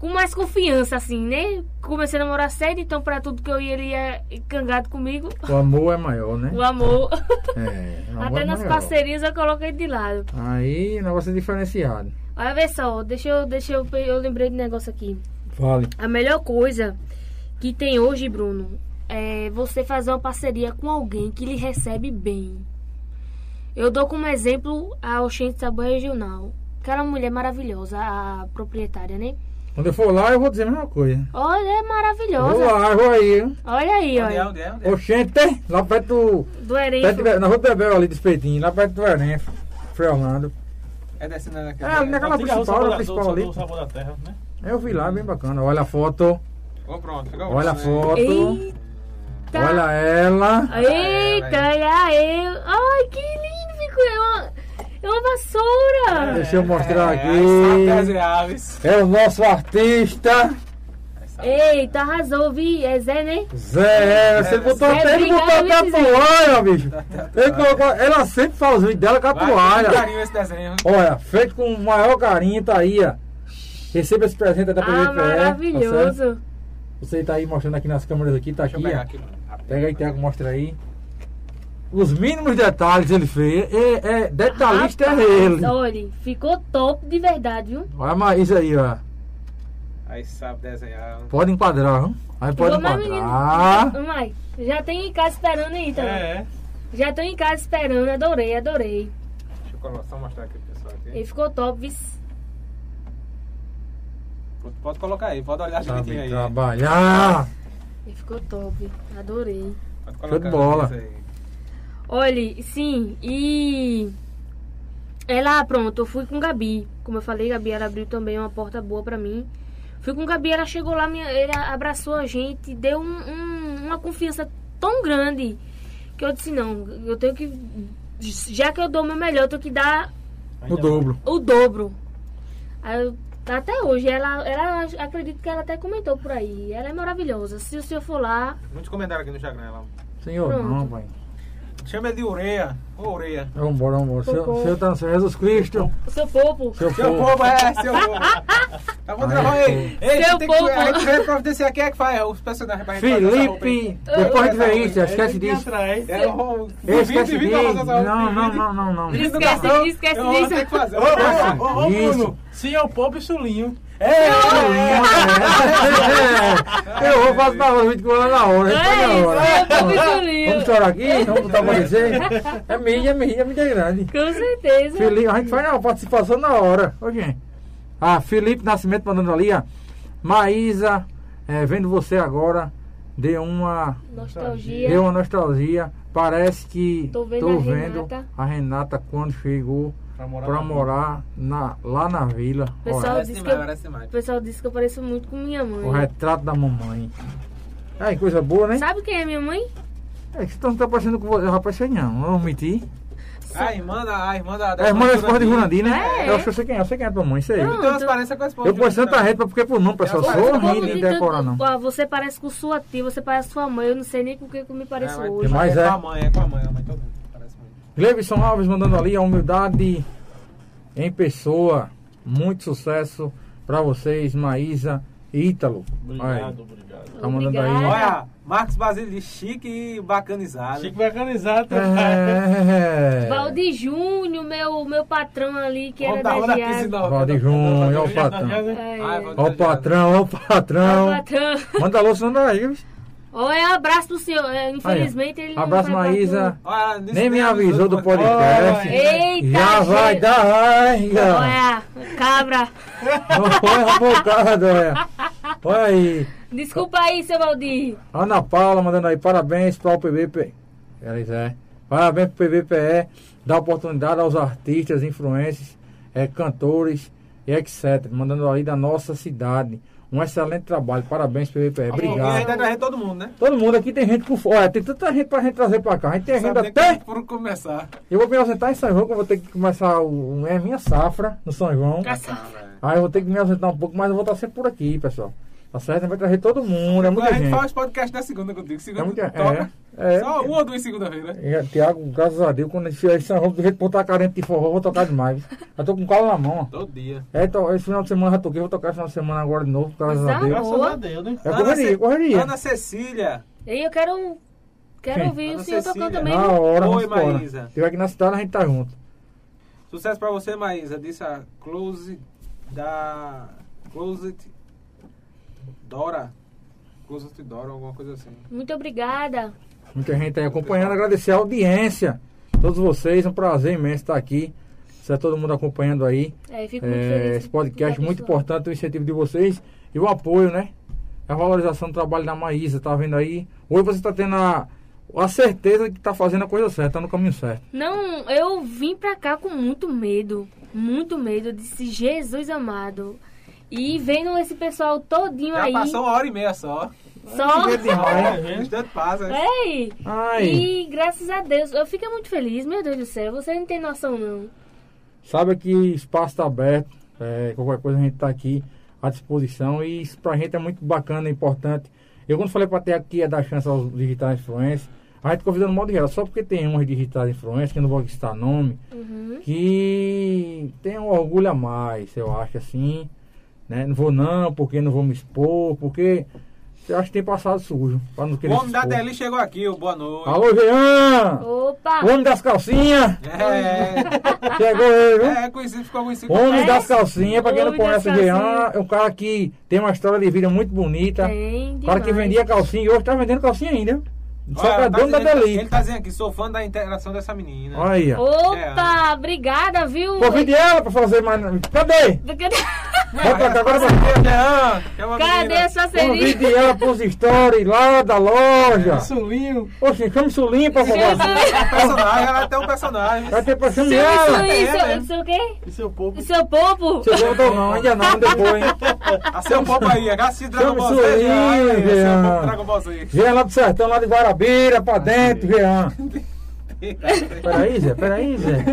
com mais confiança, assim, né? Comecei a namorar sério, então pra tudo que eu ia, ele ia cangado comigo. O amor é maior, né? (laughs) O amor. É, o (laughs) amor Até é nas maior. parcerias eu coloquei de lado. Aí o negócio é diferenciado. Olha, vê só, deixa eu, deixa eu, eu lembrei de um negócio aqui. Fale. A melhor coisa que tem hoje, Bruno, é você fazer uma parceria com alguém que lhe recebe bem. Eu dou como exemplo a Oxente Sabor Regional, uma mulher maravilhosa, a proprietária, né? Quando eu for lá, eu vou dizer a mesma coisa. Olha, é Eu vou maravilhosa. lá, eu vou aí. Olha aí, Onde é, olha. onde é, onde é? Oxente, lá perto do. Do de, na rua do Bebel ali do Espetinho, lá perto do Erém, Frei Orlando. É descendo naquela... É, ali naquela principal, na principal ali. do Sabor da Terra, né? Eu vi lá, bem bacana. Olha a foto, Ô, pronto, fica olha a foto, Eita! olha ela. Eita, olha eu. Ai, que lindo ficou. É uma, é vassoura. Deixa eu mostrar É, aqui. aves. É o nosso artista. Eita, arrasou, vi. É Zé, né? Zé. Você botou Zé, até ele botou a viu, Zé? toalha, bicho. Ele colocou, ela sempre faz os vídeos dela com a toalha. Olha, feito com o maior carinho, tá aí, ó. Receba esse presente da Ah, PVPE. tá certo? maravilhoso. Você tá aí mostrando aqui nas câmeras aqui, tá Deixa aqui, eu pegar ó. aqui. Pega aí, Tiago, mostra aí. Os mínimos detalhes ele fez. É, é detalhista Rapaz, é ele. Olha, ficou top de verdade, viu? Olha a Maísa aí, ó. Aí sabe desenhar. Pode enquadrar, viu? Aí pode enquadrar. menino. Mãe, já tem em casa esperando aí também. É, Já tô em casa esperando, adorei, adorei. Deixa eu só mostrar aqui pro pessoal aqui. Ele ficou top, viu? Pode- colocar aí, pode olhar direitinho Sabe aí. trabalhar. Ele ficou top, adorei. Pode Show de colocar bola. aí. Olha, sim, e ela, pronto, eu fui com Gabi. Como eu falei, Gabi, ela abriu também uma porta boa pra mim. Fui com o Gabi, ela chegou lá, minha, ele abraçou a gente, deu um- um- uma confiança tão grande que eu disse, não, eu tenho que. Já que eu dou o meu melhor, eu tenho que dar O dobro. o dobro. Eu- até hoje, ela, ela acredito que ela até comentou por aí. Ela é maravilhosa. Se o senhor for lá, Muitos comentários aqui no Instagram. Ela... Senhor, Pronto. não, pai. Chama de Ureia. Ô, Ureia. Vamos embora, vamos embora. Tá no céu. Jesus Cristo. o seu povo. Seu Seu povo. povo, é, seu povo. Tá bom, aí. Ei, Seu tem que, povo. a gente vai providenciar quem é que faz os personagens pra. Felipe, depois a gente vê isso, esquece disso. É, o- Esquece disso. Não, não, não, não, não. Esquece- cartão. esquece disso. que. Ô, ô, ô, ô, Isso. Bruno, senhor Popo e Sulinho. É, É, (laughs) Eu vou fazer que eu vou lá na hora. a gente faz na É hora. pensando Vamos estourar aqui? Vamos botar pra dizer? É mídia, é mídia, é mídia grande. Com certeza. Felipe, a gente faz a participação na hora. Ô, gente. Ah, Felipe Nascimento mandando ali, ó. Maísa, é, vendo você agora, deu uma, Nostalgia. deu uma nostalgia. Parece que Tô vendo tô a vendo Renata. a Renata quando chegou Pra morar pra na morar na, lá na vila. Pessoal, Parece disse demais, que eu-. O pessoal disse que eu pareço muito com minha mãe. o retrato da mamãe. Ai, coisa boa, né? Sabe quem é minha mãe? É que você não tá parecendo com você. Rapaz, sei não, não vou mentir. A irmã da... A irmã da... É a irmã da esposa de Jurandir, né? É. Eu acho que eu sei quem é, eu sei quem é a tua mãe, sei. Não, Eu tenho umas parências com a esposa Eu Jurandir tanta gente porque por nome, pessoal. Eu Sou O horrível diz de decorar, não. "Ó, você parece com sua tia, você parece com sua mãe. Eu não sei nem com que eu me pareço É, hoje. Mas é é. com a mãe, é com a mãe. A mãe todo Gleibson Alves mandando ali a humildade em pessoa. Muito sucesso pra vocês, Maísa e Ítalo. Aí, Obrigado, obrigado. Tá mandando aí. Olha, Marcos Basílio de chique e bacanizado. Chico Mecanizado também. É. Valdir Júnior, meu, meu patrão ali, que era Conta da a onda Giase. 15 não. Valdir Júnior, olha o patrão. É. Ó o patrão, ó o patrão. Manda alô, senão dá aí. Viu? Olha, abraço pro senhor. É, Infelizmente ele não Abraço, Maísa. Nem me avisou do podcast. Eita, Já vai gente. dar raiva. Olha, cabra. Olha a bocada, olha. Olha aí. Desculpa aí, seu Valdir. Ana Paula mandando aí parabéns para o PBP. Eles é. Parabéns para o PBPE. Dá oportunidade aos artistas, influencers, é, cantores e etc. Mandando aí da nossa cidade. Um excelente trabalho. Parabéns, PBPE. E a Obrigado. gente vai trazer todo mundo, né? Todo mundo aqui tem gente fome. Olha, tem tanta gente pra gente trazer pra cá. A gente tem nem até. por começar. Eu vou me ausentar em São João, que eu vou ter que começar o, é a minha safra no São João. Caça- Aí eu vou ter que me ausentar um pouco, mas eu vou estar sempre por aqui, pessoal. Tá certo? A gente vai trazer todo mundo, é a muita gente gente. faz podcast na segunda contigo. É Segunda muita, toca. é, é, Só uma ou duas segunda-feira. E, Tiago, graças a Deus, quando em São João, do jeito que eu estar carente de forró, eu vou tocar demais. Eu tô com calo na mão. Todo dia. É, então, esse final de semana eu já toquei, vou tocar esse final de semana agora de novo, graças a Coisa Deus. Graças Boa. a Deus, né? É correria, correria. Ana Cecília. E eu quero, quero Quem? ouvir Ana o senhor tocando também. Na hora, Oi. Maísa. Estiver aqui na cidade, a gente tá junto. Sucesso pra você, Maísa. Disse a Close da. Closet Dora. Closet Dora, alguma coisa assim. Muito obrigada. Muita gente aí acompanhando, agradecer a audiência. Todos vocês, um prazer imenso estar aqui. Se é todo mundo acompanhando aí. É, fico muito É, feliz. esse podcast o muito importante, o incentivo de vocês e o apoio, né? A valorização do trabalho da Maísa, tá vendo aí? Hoje você está tendo a, a certeza de que tá fazendo a coisa certa, tá no caminho certo. Não, eu vim pra cá com muito medo. Muito medo. Eu disse, Jesus amado. E vendo esse pessoal todinho Já aí. passou uma hora e meia só. Só. Que demais. O instante passa. Ei! Ai, E graças a Deus, eu fico muito feliz, meu Deus do céu. Você não tem noção, não. sabe que espaço está aberto, é, qualquer coisa a gente tá aqui à disposição e isso pra gente é muito bacana, é importante. Eu quando falei para ter aqui é dar chance aos digitais influencers, a gente convidando no modo geral, só porque tem umas digitais influencers, que eu não vou citar nome, Uhum. que tem um orgulho a mais, eu acho assim. Né? Não vou não, porque não vou me expor, porque eu acho que tem passado sujo. Pra não O querer homem se da. Deli chegou aqui, o boa noite. Alô, Jean! Opa! O homem das calcinhas! É, (laughs) Chegou ele, viu? é, conhecido, ficou conhecido. Homem É? das calcinhas, pra quem não Homem conhece o Jean, é um cara que tem uma história de vida muito bonita. Tem O cara que vendia calcinha e hoje tá vendendo calcinha ainda. É tá da Deli. Ele tá dizendo aqui, sou fã da interação dessa menina. Olha aí, ó. Opa! Obrigada, viu? Convide ela pra fazer mais. Cadê? Vai pra cá, agora vai. Jean, que é uma Cadê essa Convide seria? ela pros stories lá da loja. Sulinho. Oxe, chama o Sulinho pra falar. Personagem, ela tem um personagem. Vai ter pra chamar ela. isso, É, isso, isso o quê? E seu povo? Seu povo? Você voltou não, ainda não, depois, hein? A seu povo aí, assiste Dragon Ball Z. Seu povo Dragon Ball Z. Jean lá do sertão, lá de Guarabira, pra dentro, Jean. (laughs) Peraí, Zé, peraí, Zé.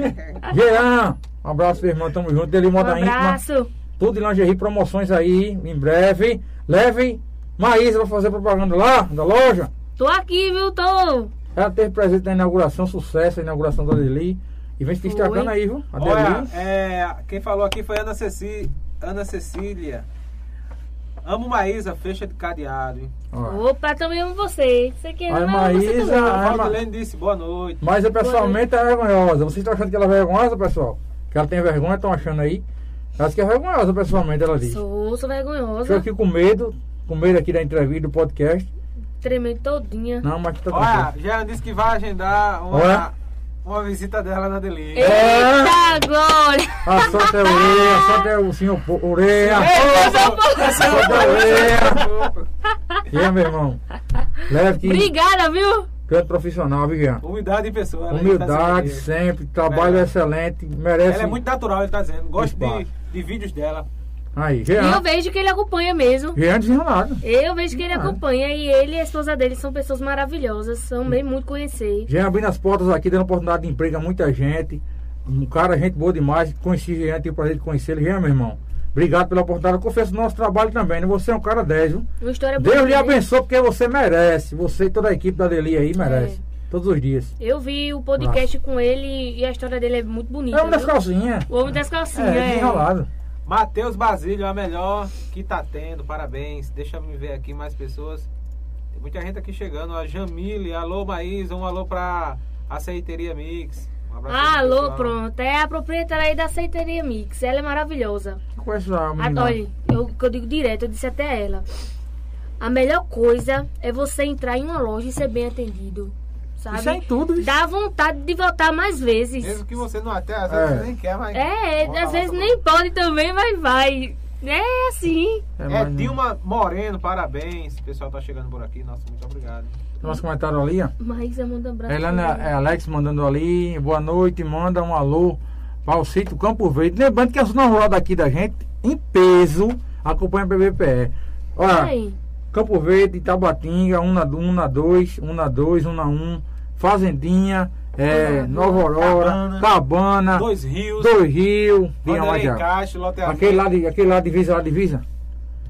Jean, um abraço, meu irmão, tamo junto. Dele Um moda íntima. abraço. Tudo de lingerie, promoções aí, em breve. Levem Maísa pra fazer propaganda lá, da loja. Tô aqui, viu? Tô. Ela teve presente na inauguração, sucesso, a inauguração da Deli. E vem se destacando aí, viu? A Olha, é, quem falou aqui foi Ana, Ceci, Ana Cecília. Amo Maísa, fecha de cadeado. hein? Opa, também amo você. Você quer Ai, Maísa, A Valdilene disse boa noite. Mas eu pessoalmente é vergonhosa. Vocês estão achando que ela é vergonhosa, pessoal? Que ela tem vergonha, estão achando aí? Ela diz que é vergonhosa pessoalmente, ela diz. Sou, sou Estou vergonhosa. aqui com medo, com medo aqui da entrevista, do podcast. Tremendo todinha. Não, mas tá Olha. Jean disse que vai agendar uma. Uma visita dela na Deli. Eita, glória! A solta é orelha, a solta é o senhor Po- orelha. Ô, Solta é orelha. E aí, meu irmão? Leve que Obrigada, viu? canto profissional, viu, Jean? Humildade em pessoa. ela Humildade tá sempre, trabalho Verdade. excelente, merece. Ela é muito natural, ele tá dizendo. Gosto de, de vídeos dela. Aí, E eu vejo que ele acompanha mesmo. Jean desenrolado. Eu vejo que ele Ah. acompanha e ele e a esposa dele são pessoas maravilhosas. São bem muito conhecer. Jean abrindo as portas aqui, dando oportunidade de emprego a muita gente. Um cara, gente boa demais. Conheci Jean, tive o prazer de conhecer ele. Jean, meu irmão. Obrigado pela oportunidade. Eu confesso o nosso trabalho também, né? Você é um cara 10, viu? Uma história Deus lhe né? abençoe porque você merece. Você e toda a equipe da Deli aí merece. Todos os dias. Eu vi o podcast com ele e a história dele é muito bonita. É um das viu? calcinhas. O homem das calcinhas. É, é. desenrolado. Matheus Basílio, a melhor que tá tendo. Parabéns. Deixa eu me ver aqui mais pessoas. Tem muita gente aqui chegando. A Jamile, alô Maísa, um alô pra Aceiteria Mix. Um Ah, Alô, pessoal. pronto. É a proprietária aí da Aceiteria Mix. Ela é maravilhosa. Eu conheço a A, menina. olha, eu, que eu digo direto, eu disse até ela. A melhor coisa é você entrar em uma loja e ser bem atendido. Sabe? Isso é em tudo. isso. Dá vontade de voltar mais vezes. Mesmo que você não até, às vezes É. você nem quer, mas. É, Vamos às vezes nem pode também, mas vai. É assim. É, mas- Dilma Moreno, parabéns. O pessoal tá chegando por aqui. Nossa, muito obrigado. Tem uns comentários ali, ó. Mas eu mando um abraço. Helena, pra é. Alex mandando ali, boa noite, manda um alô para o sítio Campo Verde. Lembrando que a zona rural daqui da gente, em peso, acompanha a BBPE. Olha, Aí. Campo Verde, Tabatinga, 1 na 1 na 2, 1 na 2, 1 na 1, Fazendinha, é, Nova Aurora, Cabana. Cabana, Dois Rios. Dois Rios, vinha Loteamento. Aquele lá, de, aquele lá divisa, lá divisa.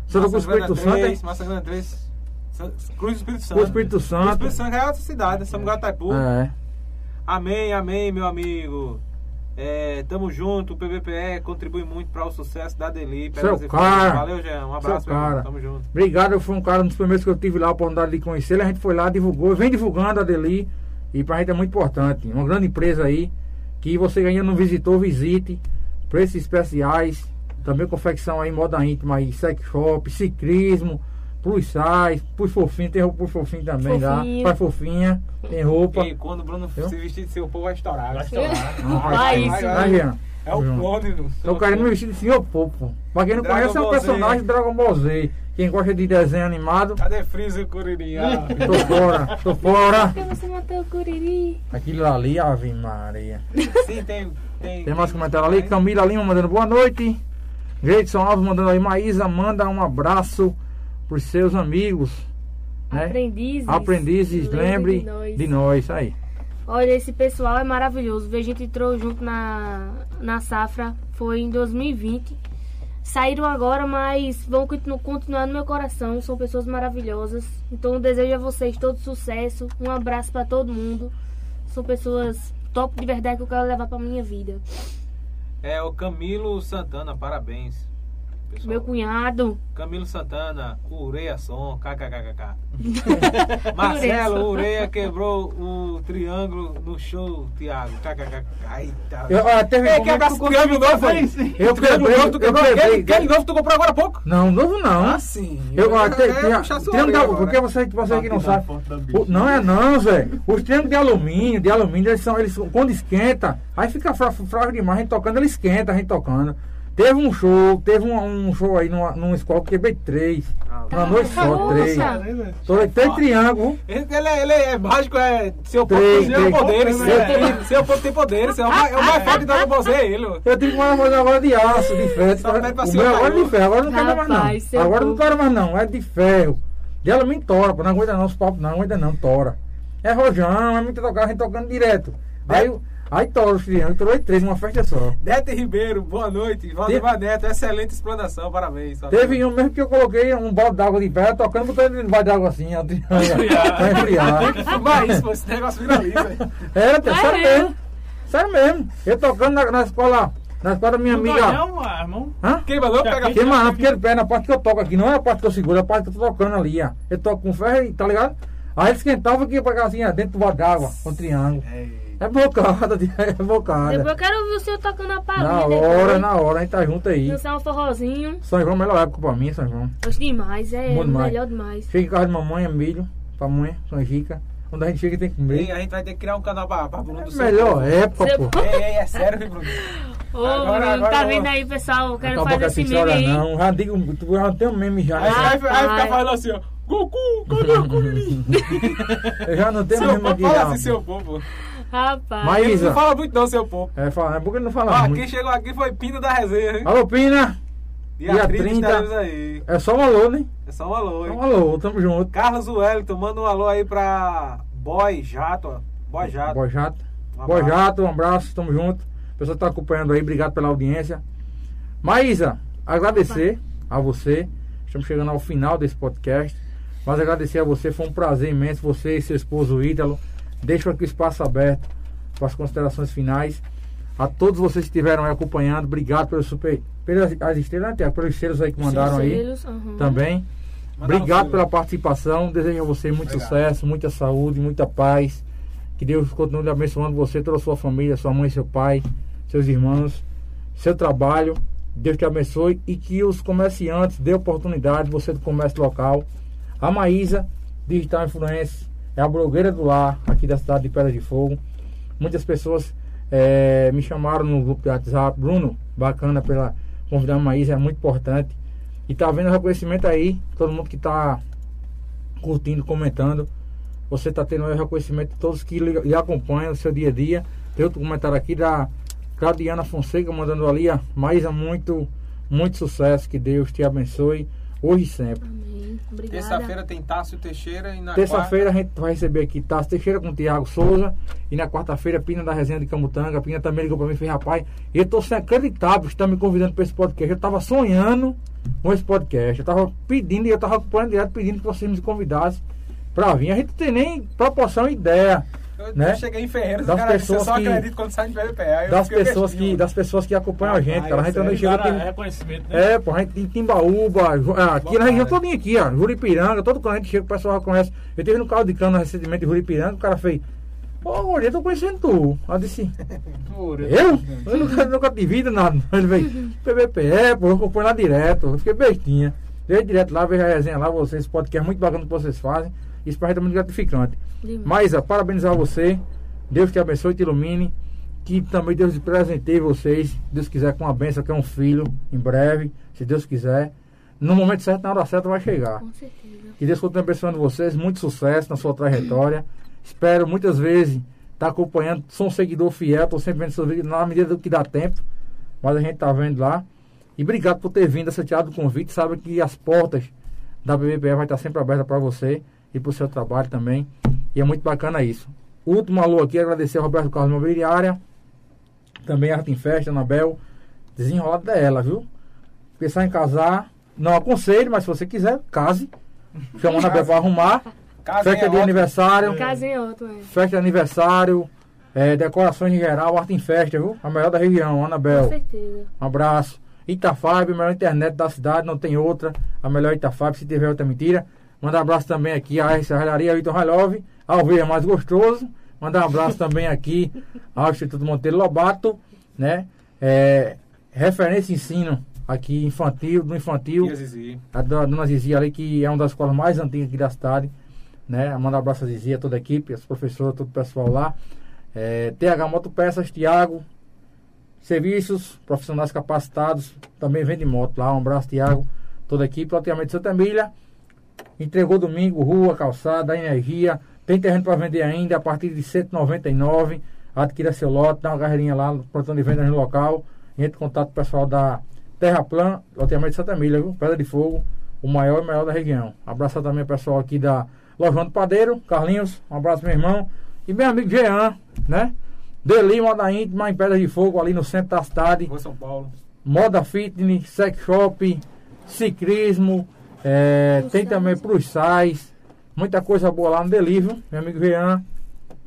Santa Cruz Espírito Santo? Massa Grande 3. San- Cruz do Espírito Santo. Cruz do Espírito Santo. Cruz do Espírito Santo é outra cidade, Samuel Taipu. É. Amém, amém, meu amigo. É, tamo junto, o PVPE contribui muito para o sucesso da Deli. E cara. Valeu, Jean. Um abraço, Seu cara. Tamo junto. Obrigado, foi um cara um dos primeiros que eu tive lá a oportunidade de conhecer. A gente foi lá, divulgou, vem divulgando a Deli. E pra gente é muito importante. Uma grande empresa aí, que você ainda não visitou, visite. Preços especiais, também confecção aí, moda íntima aí, sex shop, ciclismo, plus size, plus fofinho, tem roupa plus fofinho também lá. Faz fofinha, tem roupa. E quando o Bruno Eu? se vestir de seu povo, vai estourar. Vai estourar. Não, Vai vai, isso. vai, vai, Jean. É o clone do Tô querendo me vestir de senhor Popo. Pra quem não Dragon conhece, é um personagem do Dragon Ball Z. Quem gosta de desenho animado, Cadê Freeza e Curirinha? tô fora, tô fora. Por que você matou o Curiri? Aquilo ali, Ave Maria. Sim, tem. Tem, Tem mais comentário ali. Camila Lima mandando boa noite. Jeidson Alves mandando aí. Maísa manda um abraço pros seus amigos. Né? Aprendizes. Aprendizes, lembre de nós. de nós. Aí. Olha, esse pessoal é maravilhoso. A gente entrou junto na, na safra, foi em 2020. Saíram agora, mas vão continu- continuar no meu coração. São pessoas maravilhosas. Então, desejo a vocês todo sucesso. Um abraço pra todo mundo. São pessoas top de verdade que eu quero levar pra minha vida. É o Camilo Santana, parabéns. Pessoal. Meu cunhado. Camilo Santana, Ureia Som, kkkk. (laughs) Marcelo Ureia quebrou o triângulo no show, Thiago. Kkkk. Eita. Eu, ó, teve Ei, momento esse triângulo novo, foi? Eu quebrei, novo, tu eu quebrou? quebrei. Aquele, aquele novo tu comprou agora há pouco? Não, novo não. Ah, sim. Eu, Eu triângulo orelha alu- agora. porque você, você que não sabe. O- não é não, Zé. Os triângulos de alumínio, de alumínio, eles são, eles quando esquenta, aí fica fra- fraco demais, a gente tocando, ele esquenta, a gente tocando. Teve um show, teve um, um show aí numa, numa escola que quebrei três. Ah, Uma noite só, três. Tô, três triângulos. Ele, ele é, ele é mágico, é. Seu povo Três, tem três. poderes. Seu Seu, seu povo tem poderes. É o mais, é o mais forte da Z, ele. Eu tive mandar fazer agora de aço, de ferro. O meu agora é de ferro, agora não quero mais não. Agora não quero mais não, é de ferro. E ela me tora, pô, não aguenta não, os papos não aguenta não, tora. É rojão, é muito tocar, a gente tocando direto. Aí, aí tora os triângulos, torei três numa festa só. Dete Ribeiro, boa noite. Valdemar Neto, excelente explanação, parabéns. Teve um mesmo que eu coloquei um balde d'água de pedra, tocando, botando ele debaixo d'água assim, ó, triângulo, (laughs) pra esfriar. (laughs) Filmar isso, pô, esse negócio viraliza. Era, É sério mesmo? Sério mesmo. Eu tocando na, na escola, na escola da minha amiga. Não, ah, irmão. Hã? Quem mandou pegar Que mano, porque ele pega na parte que eu toco aqui, não é a parte que eu seguro, é a parte que eu tô tocando ali, ó. Eu toco com ferro, e- tá ligado? Aí ele esquentava que ia pegar assim, ó, dentro do balde d'água, com triângulo. É bocada, (laughs) é Depois bocada. eu quero ver o senhor tocando a Na palhinha. hora, depois. na hora, a gente tá junto aí. Dançar um forrozinho. São João, melhor época pra mim, São João. Gosto demais, é demais. melhor demais. Chega em casa de mamãe, é milho, pra mãe, canjica. Quando a gente chega tem que comer. a gente vai ter que criar um canal pra, pra Bruno do É seu melhor povo. época, Seu pô. Ei, ei, é sério, viu, Bruno? Ô, Agora- Bruno, agora tá vendo aí, pessoal? Eu quero Acabou fazer esse meme aí. não. Já digo, tu já tem um meme já. Aí, né? aí, aí fica falando assim, ó. Goku, cadê o Kuririn? Eu já não tenho Seu meme povo, aqui fala assim, seu povo. Rapaz. Mas- Ele não fala muito não, seu povo. É, fala, é porque ele não fala Ó, muito. quem chegou aqui foi Pino da Resenha, hein? Alô, Pina! Dia, dia 30, 30. estaremos aí. É só um alô, né? É só um alô, É hein? um alô, tamo junto. Carlos Wellington, manda um alô aí pra Boy Jato, ó. Boy Jato. Boa Jato. Um abraço. Jato, um abraço, tamo junto. O pessoal que tá acompanhando aí, obrigado pela audiência. Maísa, agradecer a você. Estamos chegando ao final desse podcast. Mas agradecer a você, foi um prazer imenso. Você e seu esposo Ítalo. Deixo aqui o espaço aberto para as considerações finais. A todos vocês que estiveram aí acompanhando, obrigado pelos super, pelas as estrelas, né, Tiago? pelos selos aí que mandaram aí Selos, aham. também. Mandaram Obrigado pela participação. Desejo a você muito Obrigado. sucesso, muita saúde, muita paz. Que Deus continue abençoando você, toda a sua família, sua mãe, seu pai, seus irmãos, seu trabalho. Deus te abençoe e que os comerciantes dê oportunidade, você do comércio local. A Maísa, Digital Influência, é a blogueira do lar aqui da cidade de Pedra de Fogo. Muitas pessoas eh, me chamaram no grupo de WhatsApp. Bruno, bacana pela convidar a Maísa, é muito importante. E tá vendo o reconhecimento aí, todo mundo que tá curtindo, comentando. Você tá tendo o reconhecimento de todos que lhe, lhe acompanham no seu dia a dia. Tem outro comentário aqui da Claudiana Fonseca mandando ali, ó, Maísa, muito, muito sucesso, que Deus te abençoe hoje e sempre. Terça-feira tem Tássio Teixeira e na Terça-feira a quarta- gente vai receber aqui Tassi Teixeira com o Tiago Souza. E na quarta-feira, Pina da Resenha de Camutanga. Pina também ligou pra mim e fez, rapaz, eu tô sem acreditar que está me convidando pra esse podcast. Eu tava sonhando com esse podcast. Eu tava pedindo e eu tava acompanhando direto pedindo que vocês me convidassem pra vir. A gente não tem nem proporção e ideia Eu, né? cheguei em Ferreiras, Das o cara disse, eu pessoas só que- acredito quando sai de eu das pessoas, que, das pessoas que acompanham a gente, Rapaz, cara. A gente também Cara, tem, é reconhecimento, né? É, pô, a gente tem Timbaúba, ah, aqui na região todinha aqui, ó, Juripiranga, todo quando a gente chega, o pessoal já conhece. Eu teve no carro de cana recentemente em Juripiranga, o cara fez, ô, Gordinho, eu tô conhecendo tu. Eu disse, (laughs) eu? Eu nunca, nunca te vi nada. (laughs) Ele veio, PBPE, pô, eu acompanho lá direto, eu fiquei bestinha. Veio direto lá, vejo a resenha lá, vocês, podcast é muito bacana que vocês fazem. Isso pra gente é muito gratificante. Demais. Maísa, parabenizar você. Deus te abençoe e te ilumine. Que também Deus te presenteie vocês. Se Deus quiser, com a benção, que é um filho, em breve, se Deus quiser. No momento certo, na hora certa, vai chegar. Com certeza. Que Deus continue abençoando vocês. Muito sucesso na sua trajetória. Espero muitas vezes estar acompanhando. Sou um seguidor fiel, estou sempre vendo seus vídeos na medida do que dá tempo. Mas a gente está vendo lá. E obrigado por ter vindo, aceitado o convite. Sabe que as portas da BBPE vai estar sempre abertas para você e para o seu trabalho também. E é muito bacana isso. Último alô aqui, agradecer ao Roberto Carlos Mobiliária. Também Arte em Festa, Anabel. Desenrolado dela, viu? Pensar em casar, não aconselho, mas se você quiser, case. Chama a Anabel para arrumar. Casem Festa é de ótimo. aniversário. Casem outro, é. Festa de aniversário. é, decorações em geral, arte em festa, viu? A melhor da região, Com Anabel. certeza. Um abraço. Itafab, a melhor internet da cidade, não tem outra. A melhor Itafab, se tiver outra mentira. Mandar um abraço também aqui à Serralharia Vitor Ralhove, ao ver mais gostoso. Mandar um abraço também aqui ao Instituto Monteiro Lobato, né? É, referência ensino aqui infantil, no infantil. Zizi. A Dona Zizia ali, que é uma das escolas mais antigas aqui da cidade. Né? Mandar um abraço a Zizia, toda a equipe, as professoras, todo o pessoal lá. É, TH Motopeças, Tiago, Serviços, profissionais capacitados, também vende moto lá. Um abraço, Tiago, toda a equipe. Loteamento Santa Emília, entregou domingo, rua, calçada, energia. Tem terreno para vender ainda a partir de 199. Adquira seu lote, dá uma carreirinha lá no plantão de vendas no local. Entre em contato com o pessoal da Terra Plan, loteamento de Santa Emília, viu? Pedra de Fogo, o maior e maior da região. Abraço também o pessoal aqui da Lojão do Padeiro, Carlinhos, um abraço meu irmão. E meu amigo Jean, né? Deli, moda íntima, em Pedra de Fogo, ali no centro da cidade. Rua São Paulo. Moda fitness, sex shop, ciclismo, é, tem também plus size, muita coisa boa lá no Deli, viu? Meu amigo Jean.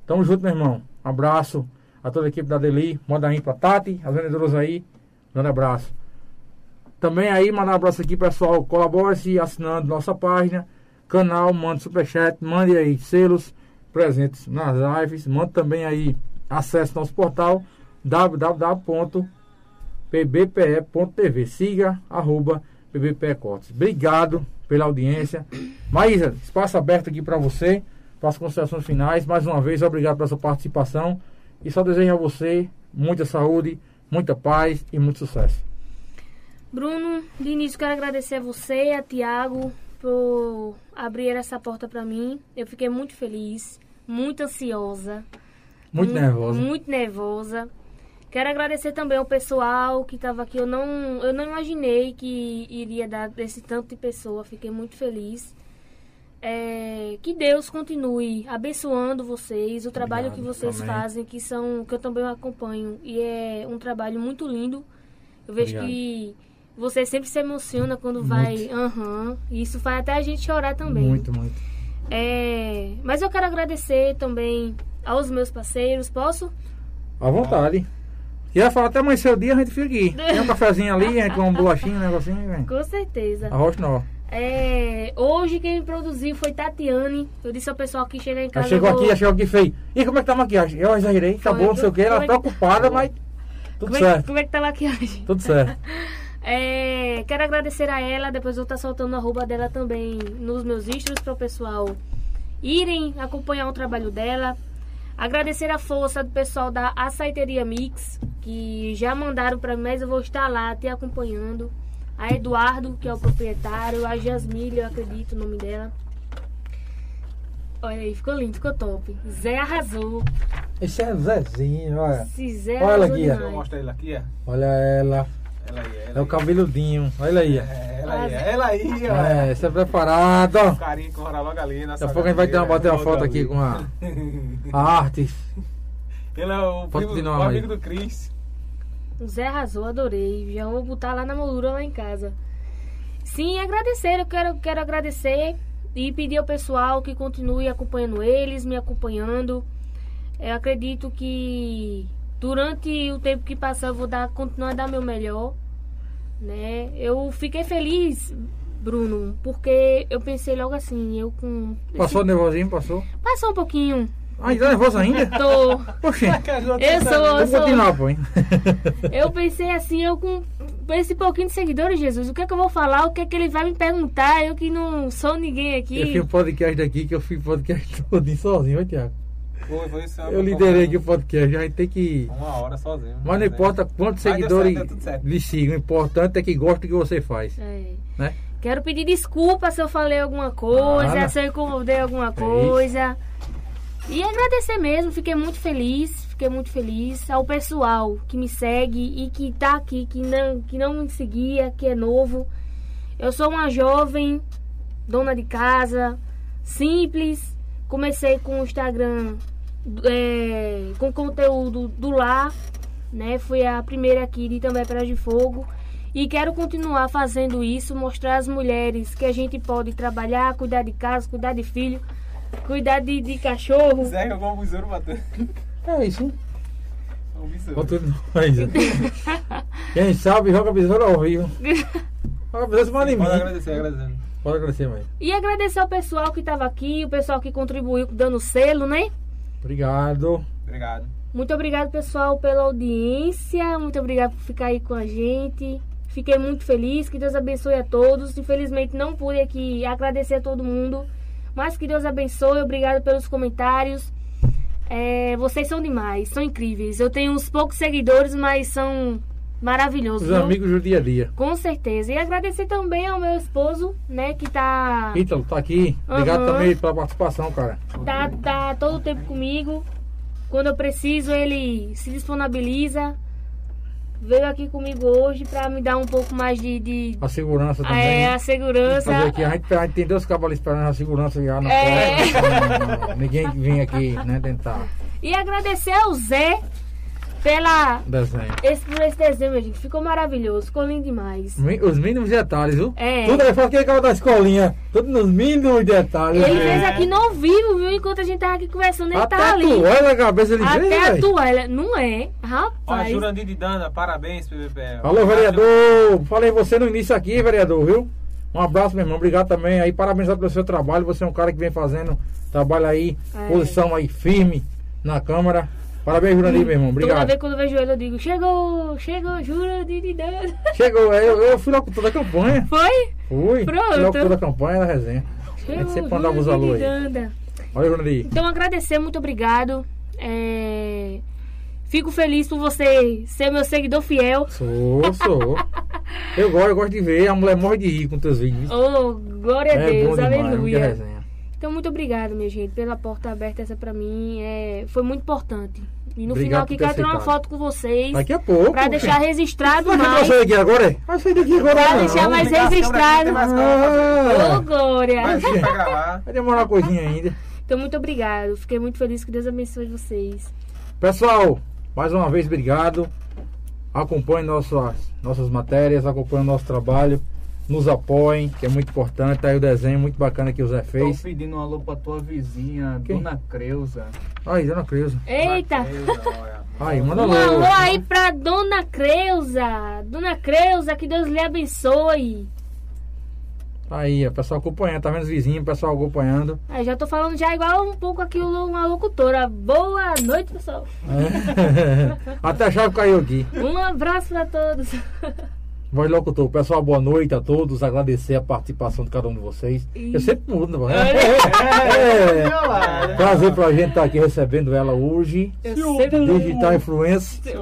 Tamo junto, meu irmão. Abraço a toda a equipe da Deli, moda ímpar, Tati, as vendedoras aí. Grande abraço. Também aí, mandar um abraço aqui, pessoal. Colabore-se assinando nossa página, canal, mande superchat, mande aí selos presentes nas lives, mande também aí acesso ao nosso portal www.pbpe.tv. Siga PBPE Cortes. Obrigado pela audiência. Maísa, espaço aberto aqui para você, para as considerações finais. Mais uma vez, obrigado pela sua participação. E só desejo a você muita saúde, muita paz e muito sucesso. Bruno, de início quero agradecer a você e a Tiago por abrir essa porta para mim. Eu fiquei muito feliz, muito ansiosa. Muito nervosa. Muito nervosa. Quero agradecer também ao pessoal que estava aqui. Eu não, eu não imaginei que iria dar desse tanto de pessoa. Fiquei muito feliz. É, que Deus continue abençoando vocês, o trabalho Obrigado, que vocês amém. fazem, que são que eu também acompanho e é um trabalho muito lindo. Eu vejo Obrigado. que você sempre se emociona quando vai, aham, e isso faz até a gente chorar também. Muito, muito. É, mas eu quero agradecer também aos meus parceiros. Posso? À vontade. Quiser falar até amanhecer o dia, a gente fica aqui. (laughs) Tem um cafezinho ali, a gente com um bolachinho, um negocinho, vem. Com certeza. Arroz não. É, hoje quem produziu foi Tatiane. Eu disse ao pessoal que chega em Ela casa. chegou eu vou- aqui, ela chegou aqui e fez. E como é que tá a maquiagem? Eu exagerei, tá bom, não sei o que. Ela é que- preocupada, mas tudo como, é, certo. como é que tá a maquiagem? Tudo certo. (laughs) É, quero agradecer a ela, depois eu vou estar soltando a arroba dela também nos meus stories para o pessoal irem acompanhar o trabalho dela. Agradecer a força do pessoal da Açaiteria Mix, que já mandaram para mim, mas eu vou estar lá te acompanhando. A Eduardo, que é o proprietário, a Jasmine, eu acredito o nome dela. Olha aí, ficou lindo, ficou top. Zé arrasou. Esse é Zezinho, olha. Se Zé Olha. Deixa eu mostrar ele aqui, ó. Olha ela. Ela aí, ela É o cabeludinho. Olha aí. ó. É, ela aí, ela ó. É, você é preparado. O carinho que mora logo ali Daqui a pouco a gente vai ter uma, bater uma foto aqui com a, a arte. (laughs) Ele é o, primo, de o nome aí. amigo do Cris. O Zé arrasou, adorei. Já vou botar lá na moldura lá em casa. Sim, agradecer. Eu quero, quero agradecer e pedir ao pessoal que continue acompanhando eles, me acompanhando. Eu acredito que durante o tempo que passar eu vou dar, continuar a dar meu melhor. Né? Eu fiquei feliz, Bruno, porque eu pensei logo assim, eu com. Passou nervosinho, passou. Passou um pouquinho. Ah, tá nervoso ainda? (laughs) Tô. Poxa, (laughs) Eu sou, eu sou. continuar, pô, hein? (laughs) Eu pensei assim, eu com esse pouquinho de seguidores, Jesus, o que é que eu vou falar? O que é que ele vai me perguntar? Eu que não sou ninguém Eu fiz aqui. um podcast daqui que eu fiz podcast todinho sozinho, ó, Tiago. Foi, foi isso. Eu liderei aqui o podcast, a gente tem que. Uma hora sozinho. Mas não importa quantos Mas seguidores certo, lhe sigam, o importante é que gostem do que você faz, É. né? Quero pedir desculpa se eu falei alguma coisa, Nada. se eu incomodei alguma isso. coisa. E agradecer mesmo, fiquei muito feliz, fiquei muito feliz ao pessoal que me segue e que tá aqui, que não, que não me seguia, que é novo. Eu sou uma jovem, dona de casa, simples. Comecei com o Instagram é, com conteúdo do lar, né? Fui a primeira aqui de também Pedra de Fogo. E quero continuar fazendo isso, mostrar às mulheres que a gente pode trabalhar, cuidar de casa, cuidar de filho, cuidar de, de cachorro. Zé jogou um besouro batendo. É isso? Um besouro. Mais. Quem sabe joga besouro ao vivo. (laughs) Joga besouro manda em mim. Pode agradecer, agradecendo. Pode agradecer, mãe. E agradecer ao pessoal que estava aqui, o pessoal que contribuiu dando selo, né? Obrigado. Obrigado. Muito obrigado, pessoal, pela audiência. Muito obrigado por ficar aí com a gente. Fiquei muito feliz. Que Deus abençoe a todos. Infelizmente, não pude aqui agradecer a todo mundo. Mas que Deus abençoe. Obrigado pelos comentários. É, vocês são demais, são incríveis. Eu tenho uns poucos seguidores, mas são maravilhosos. Os viu? amigos do dia a dia. Com certeza. E agradecer também ao meu esposo, né, que tá, Ítalo, tá aqui. Obrigado Aham. também pela participação, cara. tá, tá todo o tempo comigo. Quando eu preciso, ele se disponibiliza. Veio aqui comigo hoje pra me dar um pouco mais de, de A segurança também. é, a Fazer segurança. aqui, a, gente, a gente tem dois cavalos esperando a segurança já na É. porta. Ninguém vem aqui, né, tentar E agradecer ao Zé pela desenho. esse, por esse desenho, meu gente. Ficou maravilhoso, ficou lindo demais. Os mínimos detalhes, viu? É. Tudo aí, fala que é aquela da escolinha. Tudo nos mínimos detalhes. Ele viu? fez aqui no vivo, viu? Enquanto a gente tava aqui conversando, ele Até tá a ali. toalha na cabeça ele fez, Até a velho. toalha. Não é? Ó, Rapaz. Jurandir de Dana, parabéns, PVPL. Alô, vereador. Falei você no início aqui, vereador, viu? Um abraço, meu irmão. Obrigado também aí. Parabéns pelo seu trabalho. Você é um cara que vem fazendo trabalho aí, É. posição aí firme na Câmara. Parabéns, Jurandir, meu irmão. Toda Obrigado. vez quando eu vejo ele, eu digo: Chegou, chegou, jura de de dano. (laughs) Chegou, eu, eu fui locutor da campanha. Foi? Fui. Pronto. Fui locutor da campanha da resenha. A Chegou, gente sempre mandava os aí. Olha, Jurandir. Então, agradecer, muito obrigado. É, Fico feliz por você ser meu seguidor fiel. Sou, sou. (laughs) Eu gosto, eu gosto de ver. A mulher morre de rir com teus vídeos. Oh, glória a é Deus, bom demais, muita aleluia. Então, muito obrigado, minha gente, pela porta aberta. Essa pra mim é... foi muito importante. E no Obrigado final aqui quero tirar uma foto com vocês. Daqui a pouco. Pra deixar registrado Vai mais. sair daqui agora? é? Vai sair daqui agora Pra não. deixar mais registrado. Ô, Ah, glória. Gravar. vai demorar uma coisinha ainda. Então, muito obrigado. Fiquei muito feliz. Que Deus abençoe vocês. Pessoal, mais uma vez, obrigado. Acompanhe nossas, nossas matérias, acompanhe o nosso trabalho. Nos apoiem, que é muito importante. Tá aí o desenho muito bacana que o Zé Tô fez. pedindo um alô pra tua vizinha, Quem? Dona Creuza. Aí, dona Creuza. Eita! Aí, manda Um alô. alô aí pra Dona Creuza. Dona Creuza, que Deus lhe abençoe. Aí, o pessoal acompanhando, tá vendo os vizinhos, o pessoal acompanhando. Aí já tô falando já igual um pouco aqui uma locutora. Boa noite, pessoal. É. (laughs) Até a chave caiu aqui. Um abraço pra todos. (laughs) Voz locutor, pessoal, boa noite a todos. Agradecer a participação de cada um de vocês. Ih. Eu sempre mudo, né? (laughs) É, É. Prazer pra gente estar aqui recebendo ela hoje. Eu sempre... Digital Influencer.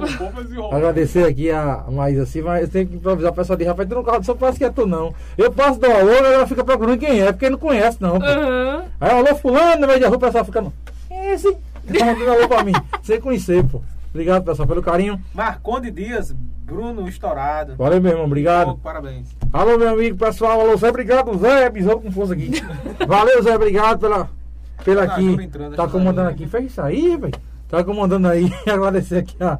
Agradecer aqui a mais assim, mas eu tenho que improvisar. O pessoal diz, rapaz, tu não só parece que é tu não. Eu passo do alô, ela fica procurando quem é, porque não conhece não. Aham. Aí alô fulano, no meio da rua, o pessoal fica, não. "Quem é esse? Tá mandando alô pra mim, (laughs) sem conhecer, pô. Obrigado, pessoal, pelo carinho. Marconde Dias, Bruno Estourado. Valeu, meu irmão, obrigado. parabéns. Alô, meu amigo, pessoal, alô, Zé, obrigado, Zé, besouro com força aqui. (laughs) Valeu, Zé, obrigado pela, pela Tá, aqui. Entrando, Tá comandando aqui, fez isso aí, velho. Tá comandando aí, (laughs) agradecer aqui a,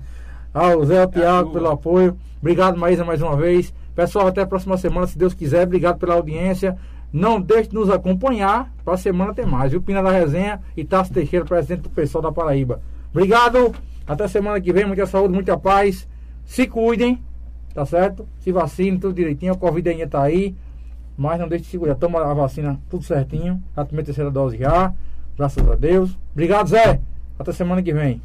ao Zé, ao Tiago pelo apoio. Obrigado, Maísa, mais uma vez. Pessoal, até a próxima semana, se Deus quiser. Obrigado pela audiência. Não deixe de nos acompanhar. Pra semana tem mais, viu? Pina da Resenha e Tasso Teixeira, presidente do pessoal da Paraíba. Obrigado. Até semana que vem. Muita saúde, muita paz. Se cuidem, tá certo? Se vacinem, tudo direitinho. A Covid ainda tá aí. Mas não deixe de se cuidar. Toma a vacina tudo certinho. Já tomei a terceira dose já. Graças a Deus. Obrigado, Zé. Até semana que vem.